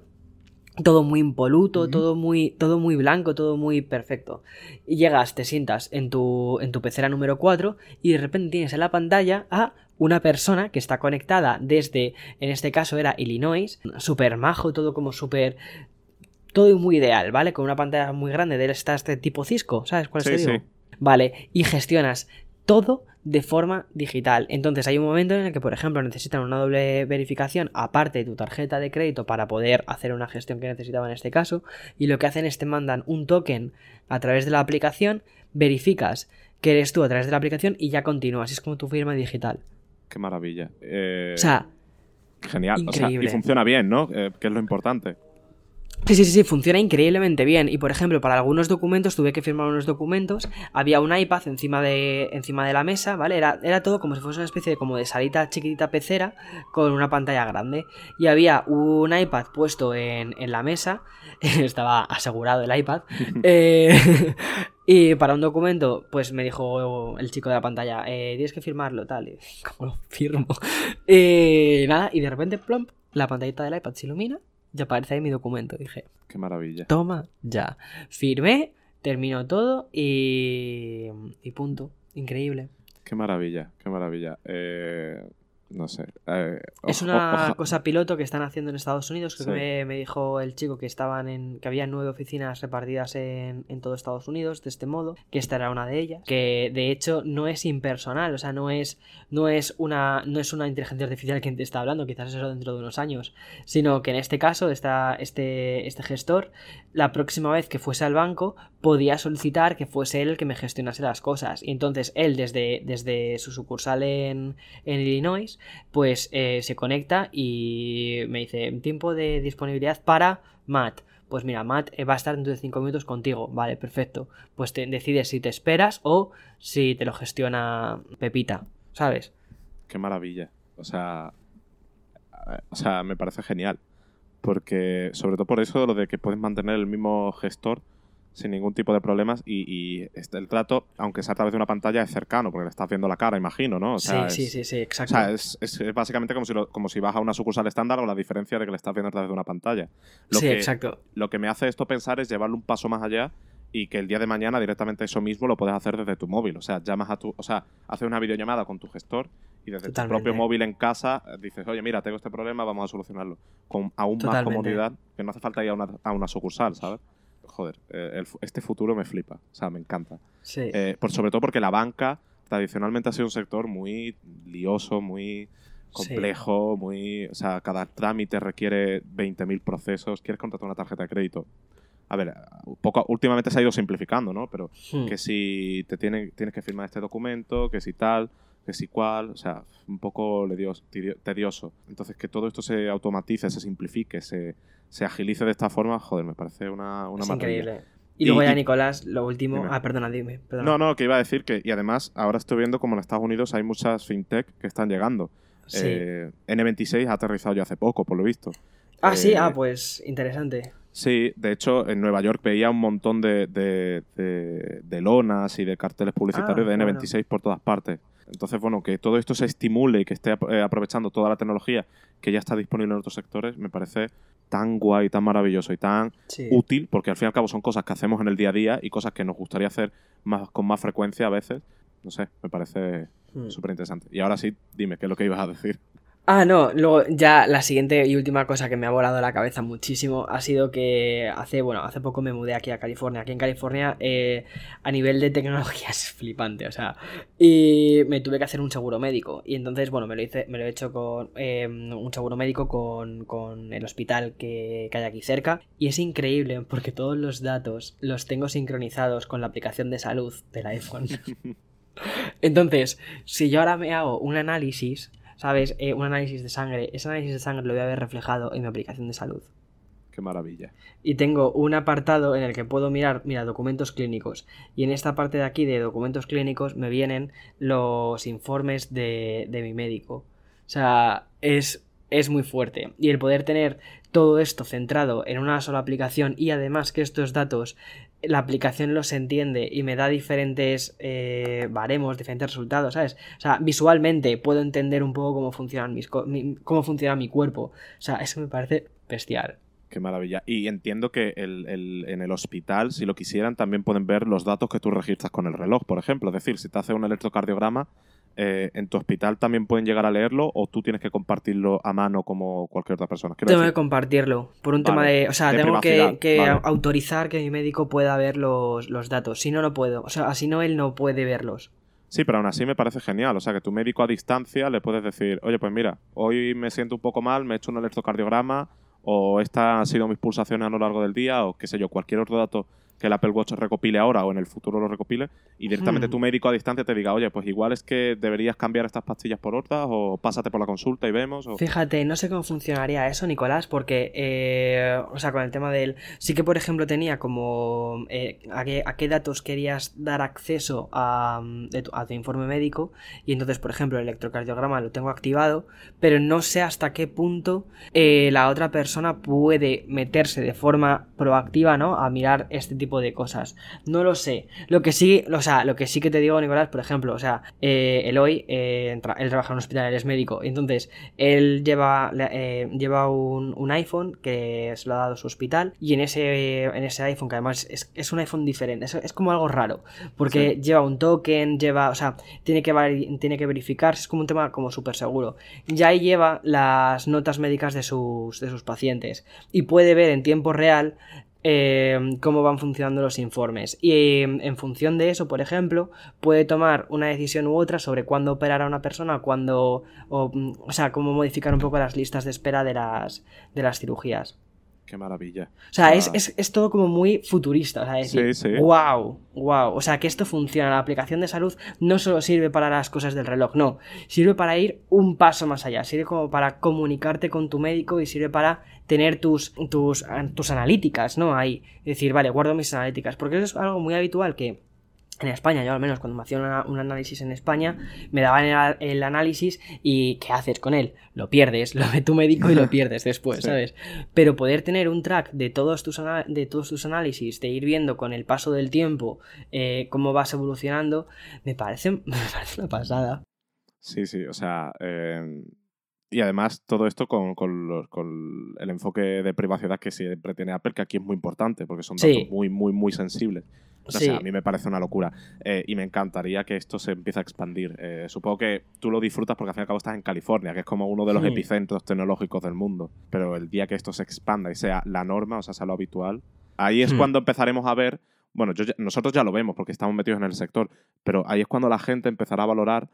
Todo muy impoluto, todo muy, todo muy blanco, todo muy perfecto. Y llegas, te sientas en tu, en tu pecera número 4 y de repente tienes en la pantalla a una persona que está conectada desde, en este caso era Illinois, súper majo, todo como súper... Todo muy ideal, ¿vale? Con una pantalla muy grande de estas de tipo Cisco, ¿sabes cuál Sí, te digo? sí. Vale, y gestionas todo de forma digital. Entonces hay un momento en el que, por ejemplo, necesitan una doble verificación aparte de tu tarjeta de crédito para poder hacer una gestión que necesitaba en este caso. Y lo que hacen es te mandan un token a través de la aplicación, verificas que eres tú a través de la aplicación y ya continúas. Es como tu firma digital. Qué maravilla. Eh, O sea, genial. O sea, y increíble. funciona bien, ¿no? Eh, que es lo importante. Sí, sí, sí, sí, funciona increíblemente bien. Y por ejemplo, para algunos documentos tuve que firmar unos documentos. Había un iPad encima de, encima de la mesa, ¿vale? Era, era todo como si fuese una especie de como de salita chiquitita pecera con una pantalla grande. Y había un iPad puesto en, en la mesa. Estaba asegurado el iPad. Eh, y para un documento, pues me dijo el chico de la pantalla, eh, tienes que firmarlo, tal. Y, ¿Cómo lo firmo? Y nada, y de repente, plomp, la pantallita del iPad se ilumina y aparece ahí mi documento. Dije, Qué maravilla. toma, ya. Firmé, terminó todo y. y punto. Increíble. Qué maravilla, qué maravilla. Eh, no sé. eh, Es una cosa piloto que están haciendo en Estados Unidos. Creo Sí. que me, me dijo el chico que estaban en. que había nueve oficinas repartidas en, en todo Estados Unidos de este modo. Que esta era una de ellas. Que de hecho no es impersonal. O sea, no es. no es una. no es una inteligencia artificial quien te está hablando. Quizás eso dentro de unos años. Sino que en este caso, esta, este, este gestor, la próxima vez que fuese al banco, podía solicitar que fuese él el que me gestionase las cosas. Y entonces él, desde, desde su sucursal en, en Illinois, pues eh, se conecta y me dice, tiempo de disponibilidad para Matt. Pues mira, Matt eh, va a estar dentro de 5 minutos contigo. Vale, perfecto. Pues te decides si te esperas o si te lo gestiona Pepita, ¿sabes? Qué maravilla. O sea, o sea, me parece genial. Porque, sobre todo por eso, lo de que puedes mantener el mismo gestor sin ningún tipo de problemas y, y este- el trato, aunque sea a través de una pantalla, es cercano, porque le estás viendo la cara, imagino, ¿no? O sea, sí, es- sí, sí, sí, O exacto. sea, es, es- es básicamente como si, lo- como si vas a una sucursal estándar o la diferencia de que le estás viendo a través de una pantalla. Lo sí, que, exacto. Lo que me hace esto pensar es llevarlo un paso más allá y que el día de mañana directamente eso mismo lo puedes hacer desde tu móvil. O sea, llamas a tu, o sea, haces una videollamada con tu gestor y desde Totalmente. tu propio móvil en casa eh, dices, oye, mira, tengo este problema, vamos a solucionarlo. Con aún más comodidad, que no hace falta ir a una, a una sucursal, ¿sabes? Joder, eh, el este futuro me flipa, o sea, me encanta. Sí. Eh, por, sobre todo porque la banca tradicionalmente ha sido un sector muy lioso, muy complejo, muy... O sea, cada trámite requiere 20.000 procesos. ¿Quieres contratar una tarjeta de crédito? A ver, poco, últimamente se ha ido simplificando, ¿no? Pero Hmm. que si te tiene, tienes que firmar este documento, que si tal, que si cual, o sea, un poco tedioso. Entonces, que todo esto se automatice, se simplifique, se, se agilice de esta forma, joder, me parece una, una es maravilla. increíble. Y, Y- luego ya, Nicolás, lo último. Dime. Ah, perdona, dime. perdona. No, no, que iba a decir que, y además, ahora estoy viendo como en Estados Unidos hay muchas fintech que están llegando. Sí. Eh, N26 ha aterrizado ya hace poco, por lo visto. ah, sí, eh, ah, pues interesante. Sí, de hecho, en Nueva York veía un montón de, de- de- de lonas y de carteles publicitarios Ah, de bueno. N26 por todas partes. Entonces, bueno, que todo esto se estimule y que esté eh, aprovechando toda la tecnología que ya está disponible en otros sectores, me parece tan guay, tan maravilloso y tan Sí. útil, porque al fin y al cabo son cosas que hacemos en el día a día y cosas que nos gustaría hacer más, con más frecuencia a veces. No sé, me parece Mm. súper interesante. Y ahora sí, dime, ¿qué es lo que ibas a decir? Ah, no, luego ya la siguiente y última cosa que me ha volado la cabeza muchísimo ha sido que hace, bueno, hace poco me mudé aquí a California. Aquí en California, eh, a nivel de tecnología es flipante, o sea, y me tuve que hacer un seguro médico. Y entonces, bueno, me lo hice, me lo he hecho con eh, un seguro médico con, con el hospital que, que hay aquí cerca. Y es increíble porque todos los datos los tengo sincronizados con la aplicación de salud del iPhone. Entonces, si yo ahora me hago un análisis, ¿sabes? Eh, un análisis de sangre, ese análisis de sangre lo voy a ver reflejado en mi aplicación de salud. Qué maravilla. Y tengo un apartado en el que puedo mirar, mira, documentos clínicos. Y en esta parte de aquí de documentos clínicos me vienen los informes de, de mi médico. O sea, es, es muy fuerte. Y el poder tener todo esto centrado en una sola aplicación y además que estos datos la aplicación los entiende y me da diferentes eh, baremos, diferentes resultados, ¿sabes? O sea, visualmente puedo entender un poco cómo funcionan mis cómo funciona mi cuerpo. O sea, eso me parece bestial. Qué maravilla. Y entiendo que el- el- en el hospital, si lo quisieran, también pueden ver los datos que tú registras con el reloj, por ejemplo. Es decir, si te hace un electrocardiograma, eh, en tu hospital también pueden llegar a leerlo o tú tienes que compartirlo a mano como cualquier otra persona. Quiero Tengo que compartirlo por un Vale, tema de... O sea, de tengo que, privacidad, que vale. autorizar que mi médico pueda ver los, los datos. Si no, no puedo. O sea, así no, él no puede verlos. Sí, pero aún así me parece genial. O sea, que tu médico a distancia le puedes decir, oye, pues mira, hoy me siento un poco mal, me he hecho un electrocardiograma, o estas han sido mis pulsaciones a lo largo del día, o qué sé yo, cualquier otro dato que el Apple Watch recopile ahora o en el futuro lo recopile, y directamente Hmm. tu médico a distancia te diga, oye, pues igual es que deberías cambiar estas pastillas por otras, o pásate por la consulta y vemos. O... Fíjate, no sé cómo funcionaría eso, Nicolás, porque, eh, o sea, con el tema del... Sí que, por ejemplo, tenía como... eh, a, qué, a qué datos querías dar acceso a, a tu informe médico, y entonces, por ejemplo, el electrocardiograma lo tengo activado, pero no sé hasta qué punto eh, la otra persona puede meterse de forma proactiva, ¿no? A mirar este tipo de cosas. No lo sé. Lo que sí, o sea, lo que sí que te digo, Nicolás, por ejemplo, o sea, eh, Eloy, eh, él trabaja en un hospital, él es médico, entonces él lleva, le- eh, lleva un, un iPhone que se lo ha dado su hospital y en ese, en ese iPhone, que además es, es un iPhone diferente, es, es como algo raro, porque Sí. lleva un token, lleva, o sea, tiene que, tiene que verificarse, es como un tema como súper seguro. Ya ahí lleva las notas médicas de sus, de sus pacientes y puede ver en tiempo real eh, cómo van funcionando los informes. Y eh, en función de eso, por ejemplo, puede tomar una decisión u otra sobre cuándo operar a una persona, cuándo, o, o sea, cómo modificar un poco las listas de espera de las, de las cirugías. Qué maravilla. O sea, Ah. es, es, es todo como muy futurista. O sea, es decir, Sí, sí. wow, wow. O sea, que esto funciona. La aplicación de salud no solo sirve para las cosas del reloj, no. Sirve para ir un paso más allá. Sirve como para comunicarte con tu médico y sirve para tener tus, tus, tus analíticas, ¿no? Ahí. Es decir, vale, guardo mis analíticas. Porque eso es algo muy habitual que en España, yo al menos cuando me hacían una- un análisis en España, me daban el, el análisis y ¿qué haces con él? Lo pierdes, lo ve tu médico y lo pierdes después, Sí. ¿sabes? Pero poder tener un track de todos tus, de todos tus análisis, de ir viendo con el paso del tiempo eh, cómo vas evolucionando, me parece, me parece una pasada. Sí, sí, o sea, eh, y además todo esto con, con los- con el enfoque de privacidad que siempre tiene Apple, que aquí es muy importante, porque son datos Sí. muy, muy, muy sensibles. Sé, Sí. a mí me parece una locura eh, y me encantaría que esto se empiece a expandir. Eh, supongo que tú lo disfrutas porque al fin y al cabo estás en California, que es como uno de los epicentros tecnológicos del mundo. Pero el día que esto se expanda y sea la norma, o sea, sea lo habitual, ahí es Hmm. cuando empezaremos a ver, bueno, yo nosotros ya lo vemos porque estamos metidos en el sector, pero ahí es cuando la gente empezará a valorar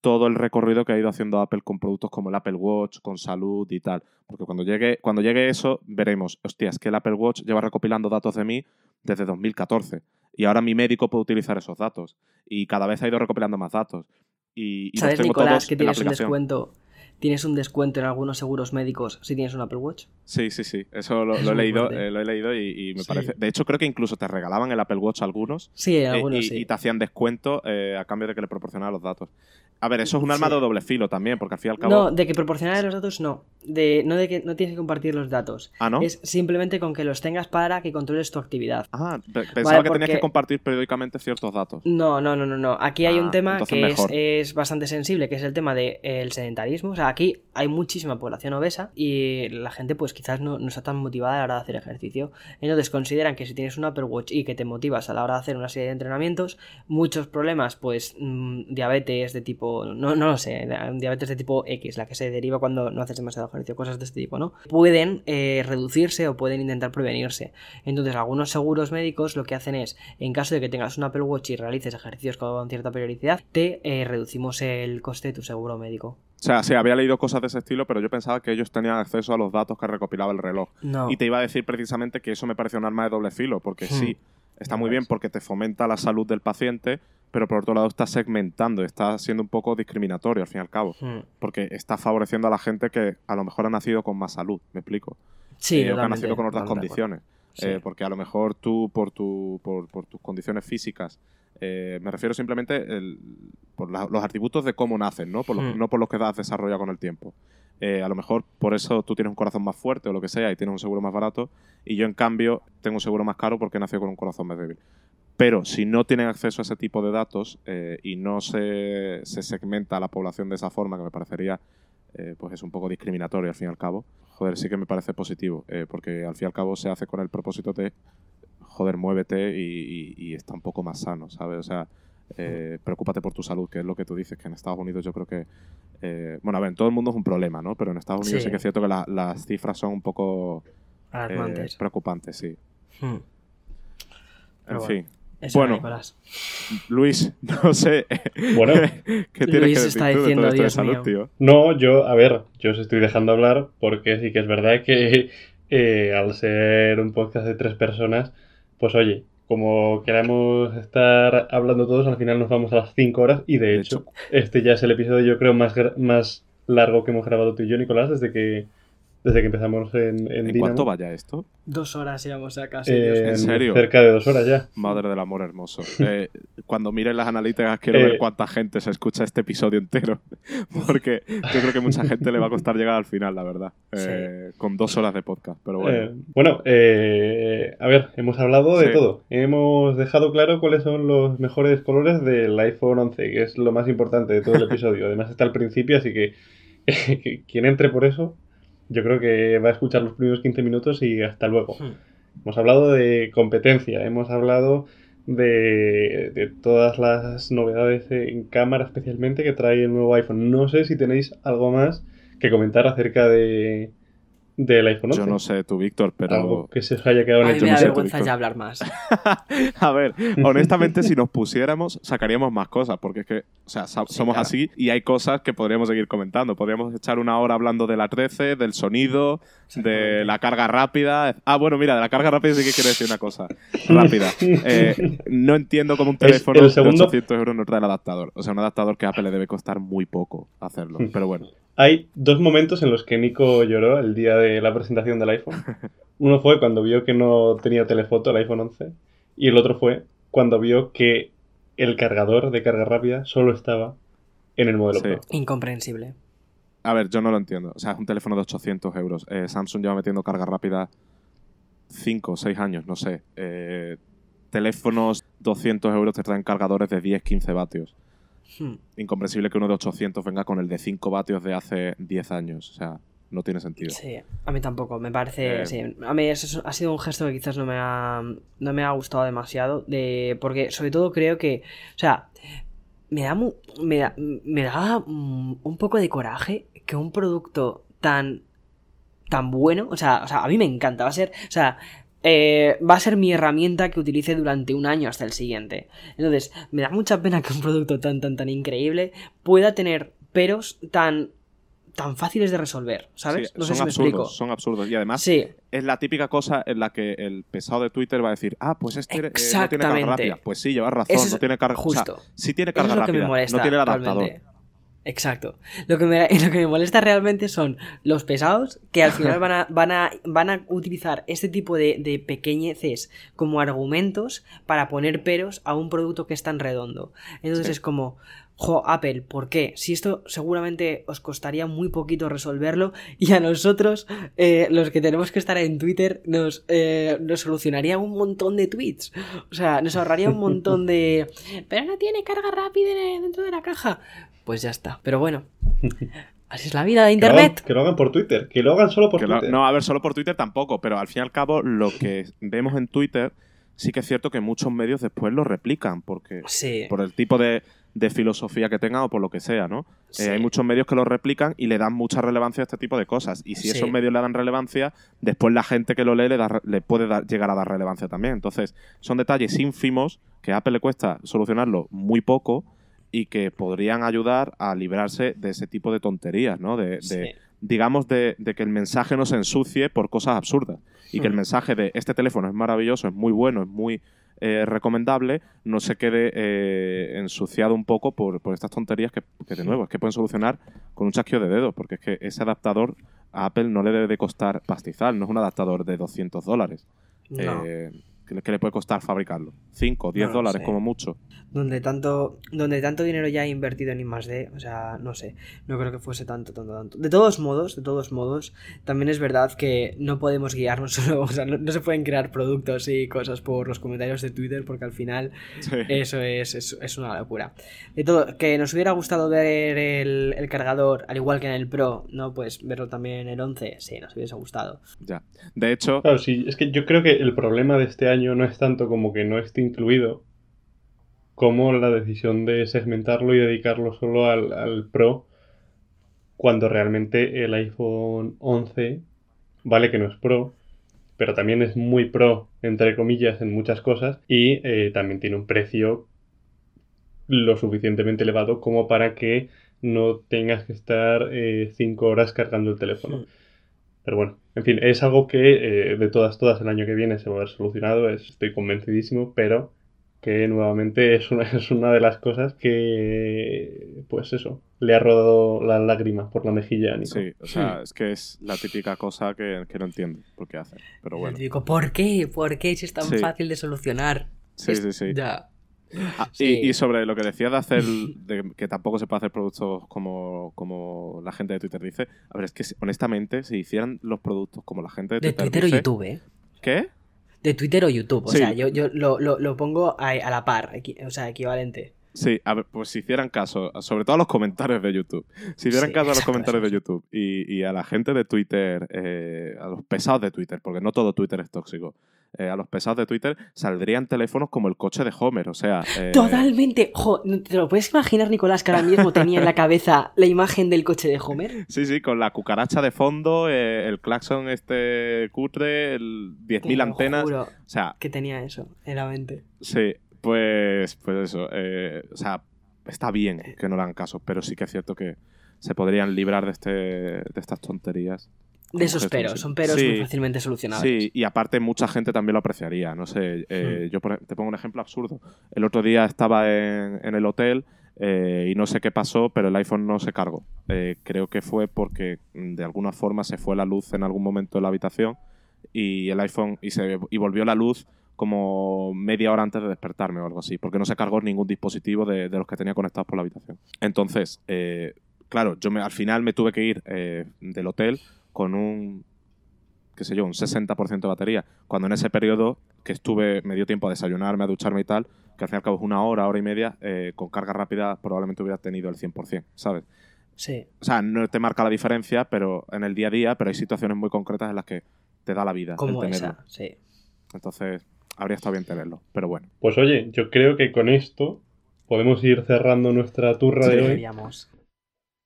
todo el recorrido que ha ido haciendo Apple con productos como el Apple Watch, con salud y tal. Porque cuando llegue, cuando llegue eso, veremos, hostias, que el Apple Watch lleva recopilando datos de mí desde 2014. Y ahora mi médico puede utilizar esos datos. Y cada vez ha ido recopilando más datos. Y, y los ¿Sabes, tengo Nicolás, todos que tienes un descuento? Tienes un descuento en algunos seguros médicos si tienes un Apple Watch. Sí, sí, sí. Eso lo, Es lo he leído, eh, lo he leído y, y me Sí. parece. De hecho, creo que incluso te regalaban el Apple Watch algunos. Sí, eh, algunos y, sí. y te hacían descuento eh, a cambio de que le proporcionaran los datos. A ver, eso es un arma Sí. de doble filo también, porque al fin y al cabo. No, de que proporcionar los datos no. De, no de que no tienes que compartir los datos. ah, ¿no? Es simplemente con que los tengas para que controles tu actividad. Ah, pe- pensaba que tenías que compartir periódicamente ciertos datos. No, no, no, no, no. Aquí hay Ah, un tema entonces que es, bastante sensible, que es el tema del sedentarismo. O sea, aquí hay muchísima población obesa y la gente pues quizás no, está tan motivada a la hora de hacer ejercicio. Entonces consideran que si tienes un Apple Watch y que te motivas a la hora de hacer una serie de entrenamientos, muchos problemas, pues mm, diabetes de tipo, no, no lo sé, diabetes de tipo X, la que se deriva cuando no haces demasiado ejercicio, cosas de este tipo, ¿no? Pueden eh, reducirse o pueden intentar prevenirse. Entonces, algunos seguros médicos lo que hacen es, en caso de que tengas un Apple Watch y realices ejercicios con cierta periodicidad, te eh, reducimos el coste de tu seguro médico. O sea, sí, había leído cosas de ese estilo, pero yo pensaba que ellos tenían acceso a los datos que recopilaba el reloj. No. Y te iba a decir precisamente que eso me parece un arma de doble filo, porque Hmm. sí, está muy bien porque te fomenta la salud del paciente, pero por otro lado está segmentando, está siendo un poco discriminatorio al fin y al cabo, Hmm. porque está favoreciendo a la gente que a lo mejor ha nacido con más salud, me explico. Sí, Eh, o que ha nacido con otras condiciones. Sí. Eh, porque a lo mejor tú, por, tu, por, por tus condiciones físicas, eh, me refiero simplemente el- por la- los atributos de cómo nacen, ¿no? Por los- Hmm. no por los que has desarrollado con el tiempo. Eh, a lo mejor por eso tú tienes un corazón más fuerte o lo que sea y tienes un seguro más barato y yo en cambio tengo un seguro más caro porque he nacido con un corazón más débil. Pero si no tienen acceso a ese tipo de datos eh, y no se, se segmenta a la población de esa forma, que me parecería eh, pues es un poco discriminatorio al fin y al cabo, joder, sí que me parece positivo, porque al fin y al cabo se hace con el propósito de, joder, muévete y, y- y está un poco más sano, ¿sabes? O sea, eh, preocúpate por tu salud, que es lo que tú dices, que en Estados Unidos yo creo que, eh, bueno, a ver, en todo el mundo es un problema, ¿no? Pero en Estados Unidos sí, Sí. que es cierto que la- las cifras son un poco eh, Alarmantes. preocupantes, sí. Hmm. En Pero fin. Eso Bueno. Luis, no sé. Bueno. ¿Qué tienes Luis que decir está tú de diciendo, todo esto de "Dios salud, mío". tío? No, yo, a ver, yo os estoy dejando hablar porque sí que es verdad que eh, al ser un podcast de tres personas, pues oye, como queramos estar hablando todos, al final nos vamos a las cinco horas y de, De hecho, este ya es el episodio yo creo más, más largo que hemos grabado tú y yo, Nicolás, desde que, desde que empezamos en, en ¿En cuánto vaya esto? Dos horas íbamos a casi. Eh. ¿En serio? Cerca de dos horas ya. Madre del amor hermoso. Eh, cuando mires las analíticas quiero Eh. ver cuánta gente se escucha este episodio entero. Porque yo creo que mucha gente le va a costar llegar al final, la verdad. Eh, Con dos horas de podcast. Pero bueno. Eh, bueno, eh, a ver, hemos hablado de todo. Hemos dejado claro cuáles son los mejores colores del iPhone 11, que es lo más importante de todo el episodio. Además está al principio, así que que quien entre por eso, yo creo que va a escuchar los primeros 15 minutos y hasta luego. Hmm. Hemos hablado de competencia, hemos hablado de, de todas las novedades en cámara especialmente que trae el nuevo iPhone. No sé si tenéis algo más que comentar acerca de del iPhone 11. yo no sé tú, Víctor, pero. Algo que se haya quedado en el me no da vergüenza ya hablar más. A ver, honestamente, si nos pusiéramos, sacaríamos más cosas, porque es que, o sea, Sí, somos claro. así y hay cosas que podríamos seguir comentando. Podríamos echar una hora hablando de la 13, del sonido, de la carga rápida. Ah, bueno, mira, de la carga rápida sí que quiero decir una cosa. Rápida. Eh, no entiendo cómo un teléfono el segundo- de 800 euros no trae el adaptador. O sea, un adaptador que a Apple le debe costar muy poco hacerlo. Pero bueno, Hay dos momentos en los que Nico lloró el día de la presentación del iPhone. Uno fue cuando vio que no tenía telefoto el iPhone 11 y el otro fue cuando vio que el cargador de carga rápida solo estaba en el modelo Sí. Pro. Incomprensible. a ver, yo no lo entiendo. O sea, es un teléfono de 800 euros. Eh, Samsung lleva metiendo carga rápida 5 o 6 años, no sé. Eh, teléfonos 200 euros te traen cargadores de 10, 15 vatios. Hmm. Incomprensible que uno de 800 venga con el de 5 vatios de hace 10 años. O sea, no tiene sentido. Sí, a mí tampoco, me parece, Eh. sí. A mí eso es- ha sido un gesto que quizás no me ha, no me ha gustado demasiado, de, porque sobre todo creo que, o sea, me da, mu- me da, me da un poco de coraje que un producto tan, tan bueno, o sea, o sea, a mí me encanta, va a ser, o sea, eh, va a ser mi herramienta que utilice durante un año hasta el siguiente. Entonces, me da mucha pena que un producto tan, tan, tan increíble pueda tener peros tan, tan fáciles de resolver, ¿sabes? Sí, no sé son si me explico. son absurdos. Y además, Sí, es la típica cosa en la que el pesado de Twitter va a decir, ah, pues este eh, no tiene carga rápida. Pues sí, llevas razón, es no tiene carga justo. O sea, sí tiene carga rápida, molesta. no tiene el adaptador. realmente. Exacto. Lo que, me, lo que me molesta realmente son los pesados que al final van a, van a, van a utilizar este tipo de, de pequeñeces como argumentos para poner peros a un producto que es tan redondo. Entonces Sí. es como, jo, Apple, ¿por qué? Si esto seguramente os costaría muy poquito resolverlo y a nosotros, eh, los que tenemos que estar en Twitter, nos, eh, nos solucionaría un montón de tweets. O sea, nos ahorraría un montón de... Pero no tiene carga rápida dentro de la caja. Pues ya está. Pero bueno, así es la vida de Que lo, hagan, Internet. que lo hagan por Twitter, que lo hagan solo por Que lo- Twitter. no, a ver, solo por Twitter tampoco, pero al fin y al cabo lo que vemos en Twitter sí que es cierto que muchos medios después lo replican, porque Sí. por el tipo de, de filosofía que tengan o por lo que sea, ¿no? Eh, Sí. hay muchos medios que lo replican y le dan mucha relevancia a este tipo de cosas. Y si Sí. esos medios le dan relevancia, después la gente que lo lee le, da le puede dar- llegar a dar relevancia también. Entonces, son detalles ínfimos que a Apple le cuesta solucionarlo muy poco y que podrían ayudar a librarse de ese tipo de tonterías, ¿no? De, de- Sí. digamos, de, de que el mensaje no se ensucie por cosas absurdas. Y que el Hmm. mensaje de este teléfono es maravilloso, es muy bueno, es muy eh, recomendable, no se quede eh, ensuciado un poco por, por estas tonterías que, que, de nuevo, es que pueden solucionar con un chasquido de dedos, porque es que ese adaptador a Apple no le debe de costar pastizal, no es un adaptador de 200 dólares. No. Eh, ¿qué le- puede costar fabricarlo? 5, 10 No lo dólares sé. como mucho. donde tanto donde tanto dinero ya he invertido en I D, o sea, no sé, no creo que fuese tanto, tanto, tanto. De todos modos, de todos modos, también es verdad que no podemos guiarnos solo, o sea, no, no se pueden crear productos y cosas por los comentarios de Twitter porque al final Sí. eso es, es, es una locura. De todo, que nos hubiera gustado ver el, el cargador, al igual que en el Pro, ¿no? Pues verlo también en el 11, sí, nos hubiese gustado. Ya. De hecho, Claro, sí, es que yo creo que el problema de este año no es tanto como que no esté incluido, como la decisión de segmentarlo y dedicarlo solo al, Pro, cuando realmente el iPhone 11, vale que no es Pro, pero también es muy Pro, entre comillas, en muchas cosas, y eh, también tiene un precio lo suficientemente elevado como para que no tengas que estar 5 horas cargando el teléfono. Pero bueno, en fin, es algo que eh, de todas, todas el año que viene se va a haber solucionado, es- estoy convencidísimo, pero que nuevamente es una, es una de las cosas que, pues eso, le ha rodado la lágrima por la mejilla a Nico. sí, o sea, es que es la típica cosa que, que no entiendo por qué hace. Pero bueno. Y digo, ¿por qué? ¿Por qué si es tan Sí. fácil de solucionar? Sí, Es- sí, sí. Ya. Ah, Sí. y, y sobre lo que decías de hacer, de que tampoco se puede hacer productos como, como la gente de Twitter dice, a ver, es que honestamente, si hicieran los productos como la gente de De Twitter, Twitter o YouTube, ¿eh? ¿Qué? De Twitter o YouTube. O Sí. sea, yo, yo lo, lo- lo pongo a, a la par, equi- o sea, equivalente. Sí, a ver, pues si hicieran caso, sobre todo a los comentarios de YouTube, si hicieran Sí, caso a los comentarios de. YouTube y, y a la gente de Twitter, eh, a los pesados de Twitter, porque no todo Twitter es tóxico, eh, a los pesados de Twitter saldrían teléfonos como el coche de Homer, o sea... eh, Totalmente. Jo, ¿te lo puedes imaginar, Nicolás, que ahora mismo tenía en la cabeza la imagen del coche de Homer? Sí, sí, con la cucaracha de fondo, eh, el claxon este cutre, el 10.000 Te lo antenas. juro O sea, que tenía eso en la mente. sí, pues, pues eso. o sea, está bien que no le hagan caso, pero sí que es cierto que se podrían librar de, este, de estas tonterías. De esos peros, son peros sí. muy fácilmente solucionables. Sí, y aparte mucha gente también lo apreciaría. No sé, eh, Hmm. yo por- te pongo un ejemplo absurdo. El otro día estaba en, en el hotel eh, y no sé qué pasó, pero el iPhone no se cargó. Eh, creo que fue porque mm, de alguna forma se fue la luz en algún momento de la habitación y el iPhone y se y volvió la luz como media hora antes de despertarme o algo así, porque no se cargó ningún dispositivo de, de los que tenía conectados por la habitación. Entonces, eh, claro, yo me, al final me tuve que ir del hotel con un, qué sé yo, un 60% de batería, cuando en ese periodo que estuve, me dio tiempo a desayunarme, a ducharme y tal, que al fin y al cabo es una hora, hora y media, eh, con carga rápida probablemente hubiera tenido el 100%, ¿sabes? Sí. O sea, no te marca la diferencia pero en el día a día, pero hay situaciones muy concretas en las que te da la vida Como el tenerlo. esa, sí. Entonces, habría estado bien tenerlo, pero bueno. Pues oye, yo creo que con esto podemos ir cerrando nuestra turra Sí. de hoy. Deberíamos.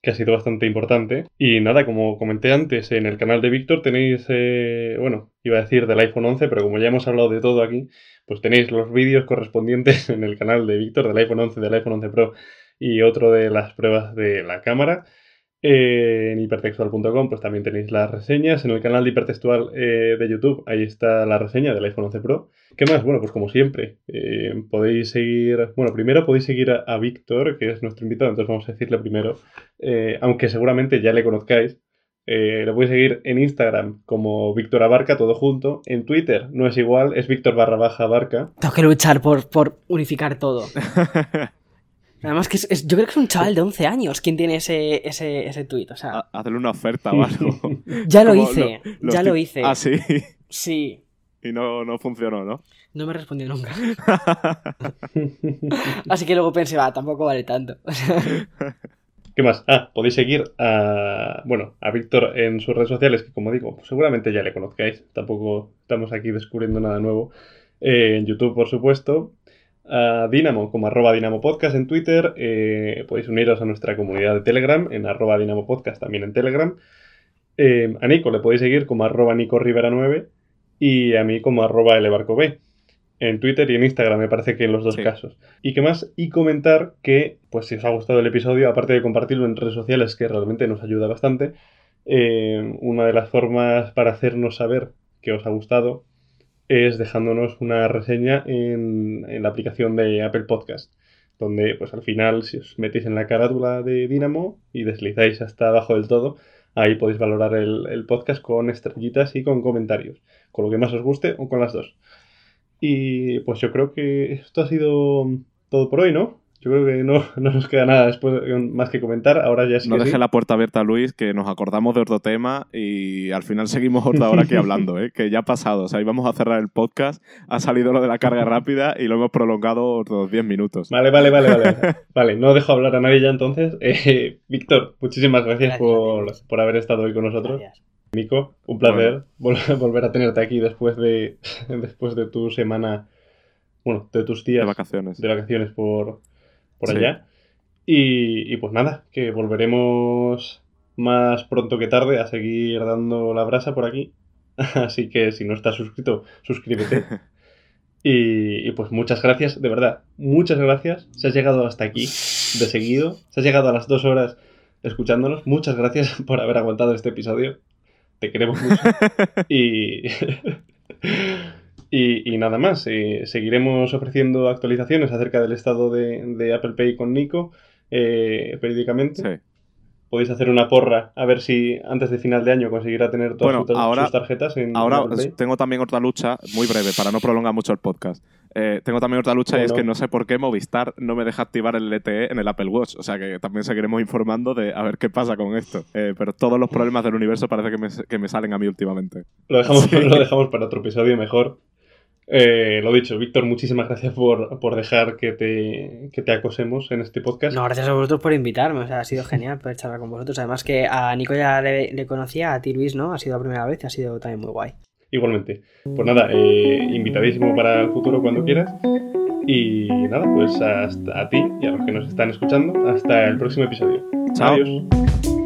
Que ha sido bastante importante. Y nada, como comenté antes, en el canal de Víctor tenéis, eh, bueno, iba a decir del iPhone 11, pero como ya hemos hablado de todo aquí, pues tenéis los vídeos correspondientes en el canal de Víctor del iPhone 11, del iPhone 11 Pro y otro de las pruebas de la cámara. Eh, en hipertextual.com pues también tenéis las reseñas. En el canal de hipertextual eh, de YouTube ahí está la reseña del iPhone 11 Pro. ¿Qué más? Bueno, pues como siempre, eh, podéis seguir... Bueno, primero podéis seguir a, a, Víctor, que es nuestro invitado, entonces vamos a decirle primero, aunque seguramente ya le conozcáis, eh, lo podéis seguir en Instagram como Víctor Abarca, todo junto. En Twitter no es igual, es Víctor barra baja Abarca. Tengo que luchar por, por unificar todo. Además que es, yo creo que es un chaval de 11 años quien tiene ese, ese, ese. O sea... Hacerle una oferta o algo. ya lo hice, ya lo hice. Ah, sí. Sí. Y no, no funcionó, ¿no? No me respondió nunca. Así que luego pensé, va, tampoco vale tanto. ¿Qué más? Ah, podéis seguir a, bueno, a Víctor en sus redes sociales, que como digo, seguramente ya le conozcáis. Tampoco estamos aquí descubriendo nada nuevo. Eh, en YouTube, por supuesto. A Dinamo como arroba Dinamo Podcast en Twitter. Eh, podéis uniros a nuestra comunidad de Telegram en arroba Dinamo Podcast también en Telegram. Eh, a Nico le podéis seguir como arroba Nico Rivera 9 y a mí como arroba B en Twitter y en Instagram, me parece que en los dos casos. Y qué más, y comentar que, pues si os ha gustado el episodio, aparte de compartirlo en redes sociales, que realmente nos ayuda bastante, eh, una de las formas para hacernos saber que os ha gustado es dejándonos una reseña en, la aplicación de Apple Podcast, donde pues al final si os metéis en la carátula de Dynamo y deslizáis hasta abajo del todo, ahí podéis valorar el, el podcast con estrellitas y con comentarios, con lo que más os guste o con las dos. Y pues yo creo que esto ha sido todo por hoy, ¿no? Yo creo que no, nos queda nada después más que comentar. Ahora ya sí. No deje la puerta abierta, Luis, que nos acordamos de otro tema y al final seguimos otra hora aquí hablando, ¿eh? que ya ha pasado. O sea, íbamos a cerrar el podcast, ha salido lo de la carga rápida y lo hemos prolongado otros 10 minutos. Vale, vale, vale, vale. vale, no dejo hablar a nadie ya entonces. Eh, Víctor, muchísimas gracias, por, por, haber estado hoy con nosotros. Gracias. Nico, un placer volver a tenerte aquí después de, después de tu semana, bueno, de tus días de vacaciones, de vacaciones por, por allá. Y, pues nada, que volveremos más pronto que tarde a seguir dando la brasa por aquí. Así que si no estás suscrito, suscríbete. y, y, pues muchas gracias, de verdad, muchas gracias. Se has llegado hasta aquí de seguido. Se has llegado a las dos horas escuchándonos. Muchas gracias por haber aguantado este episodio te queremos mucho. y, y, nada más, eh, seguiremos ofreciendo actualizaciones acerca del estado de, Apple Pay con Nico eh, periódicamente. Podéis hacer una porra a ver si antes de final de año conseguirá tener todas sus, tarjetas en Ahora tengo también otra lucha, muy breve, para no prolongar mucho el podcast. Eh, tengo también otra lucha y es que no sé por qué Movistar no me deja activar el LTE en el Apple Watch. O sea que también seguiremos informando de a ver qué pasa con esto. Eh, pero todos los problemas del universo parece que me, que me salen a mí últimamente. Lo dejamos, lo dejamos para otro episodio mejor. Eh, lo dicho, Víctor, muchísimas gracias por, por dejar que te, que te, acosemos en este podcast. No, gracias a vosotros por invitarme, o sea, ha sido genial poder charlar con vosotros. Además que a Nico ya le, conocía, a ti Luis, ¿no? Ha sido la primera vez y ha sido también muy guay. Igualmente. Pues nada, eh, invitadísimo para el futuro cuando quieras. Y nada, pues hasta a ti y a los que nos están escuchando. Hasta el próximo episodio. Chao. Adiós.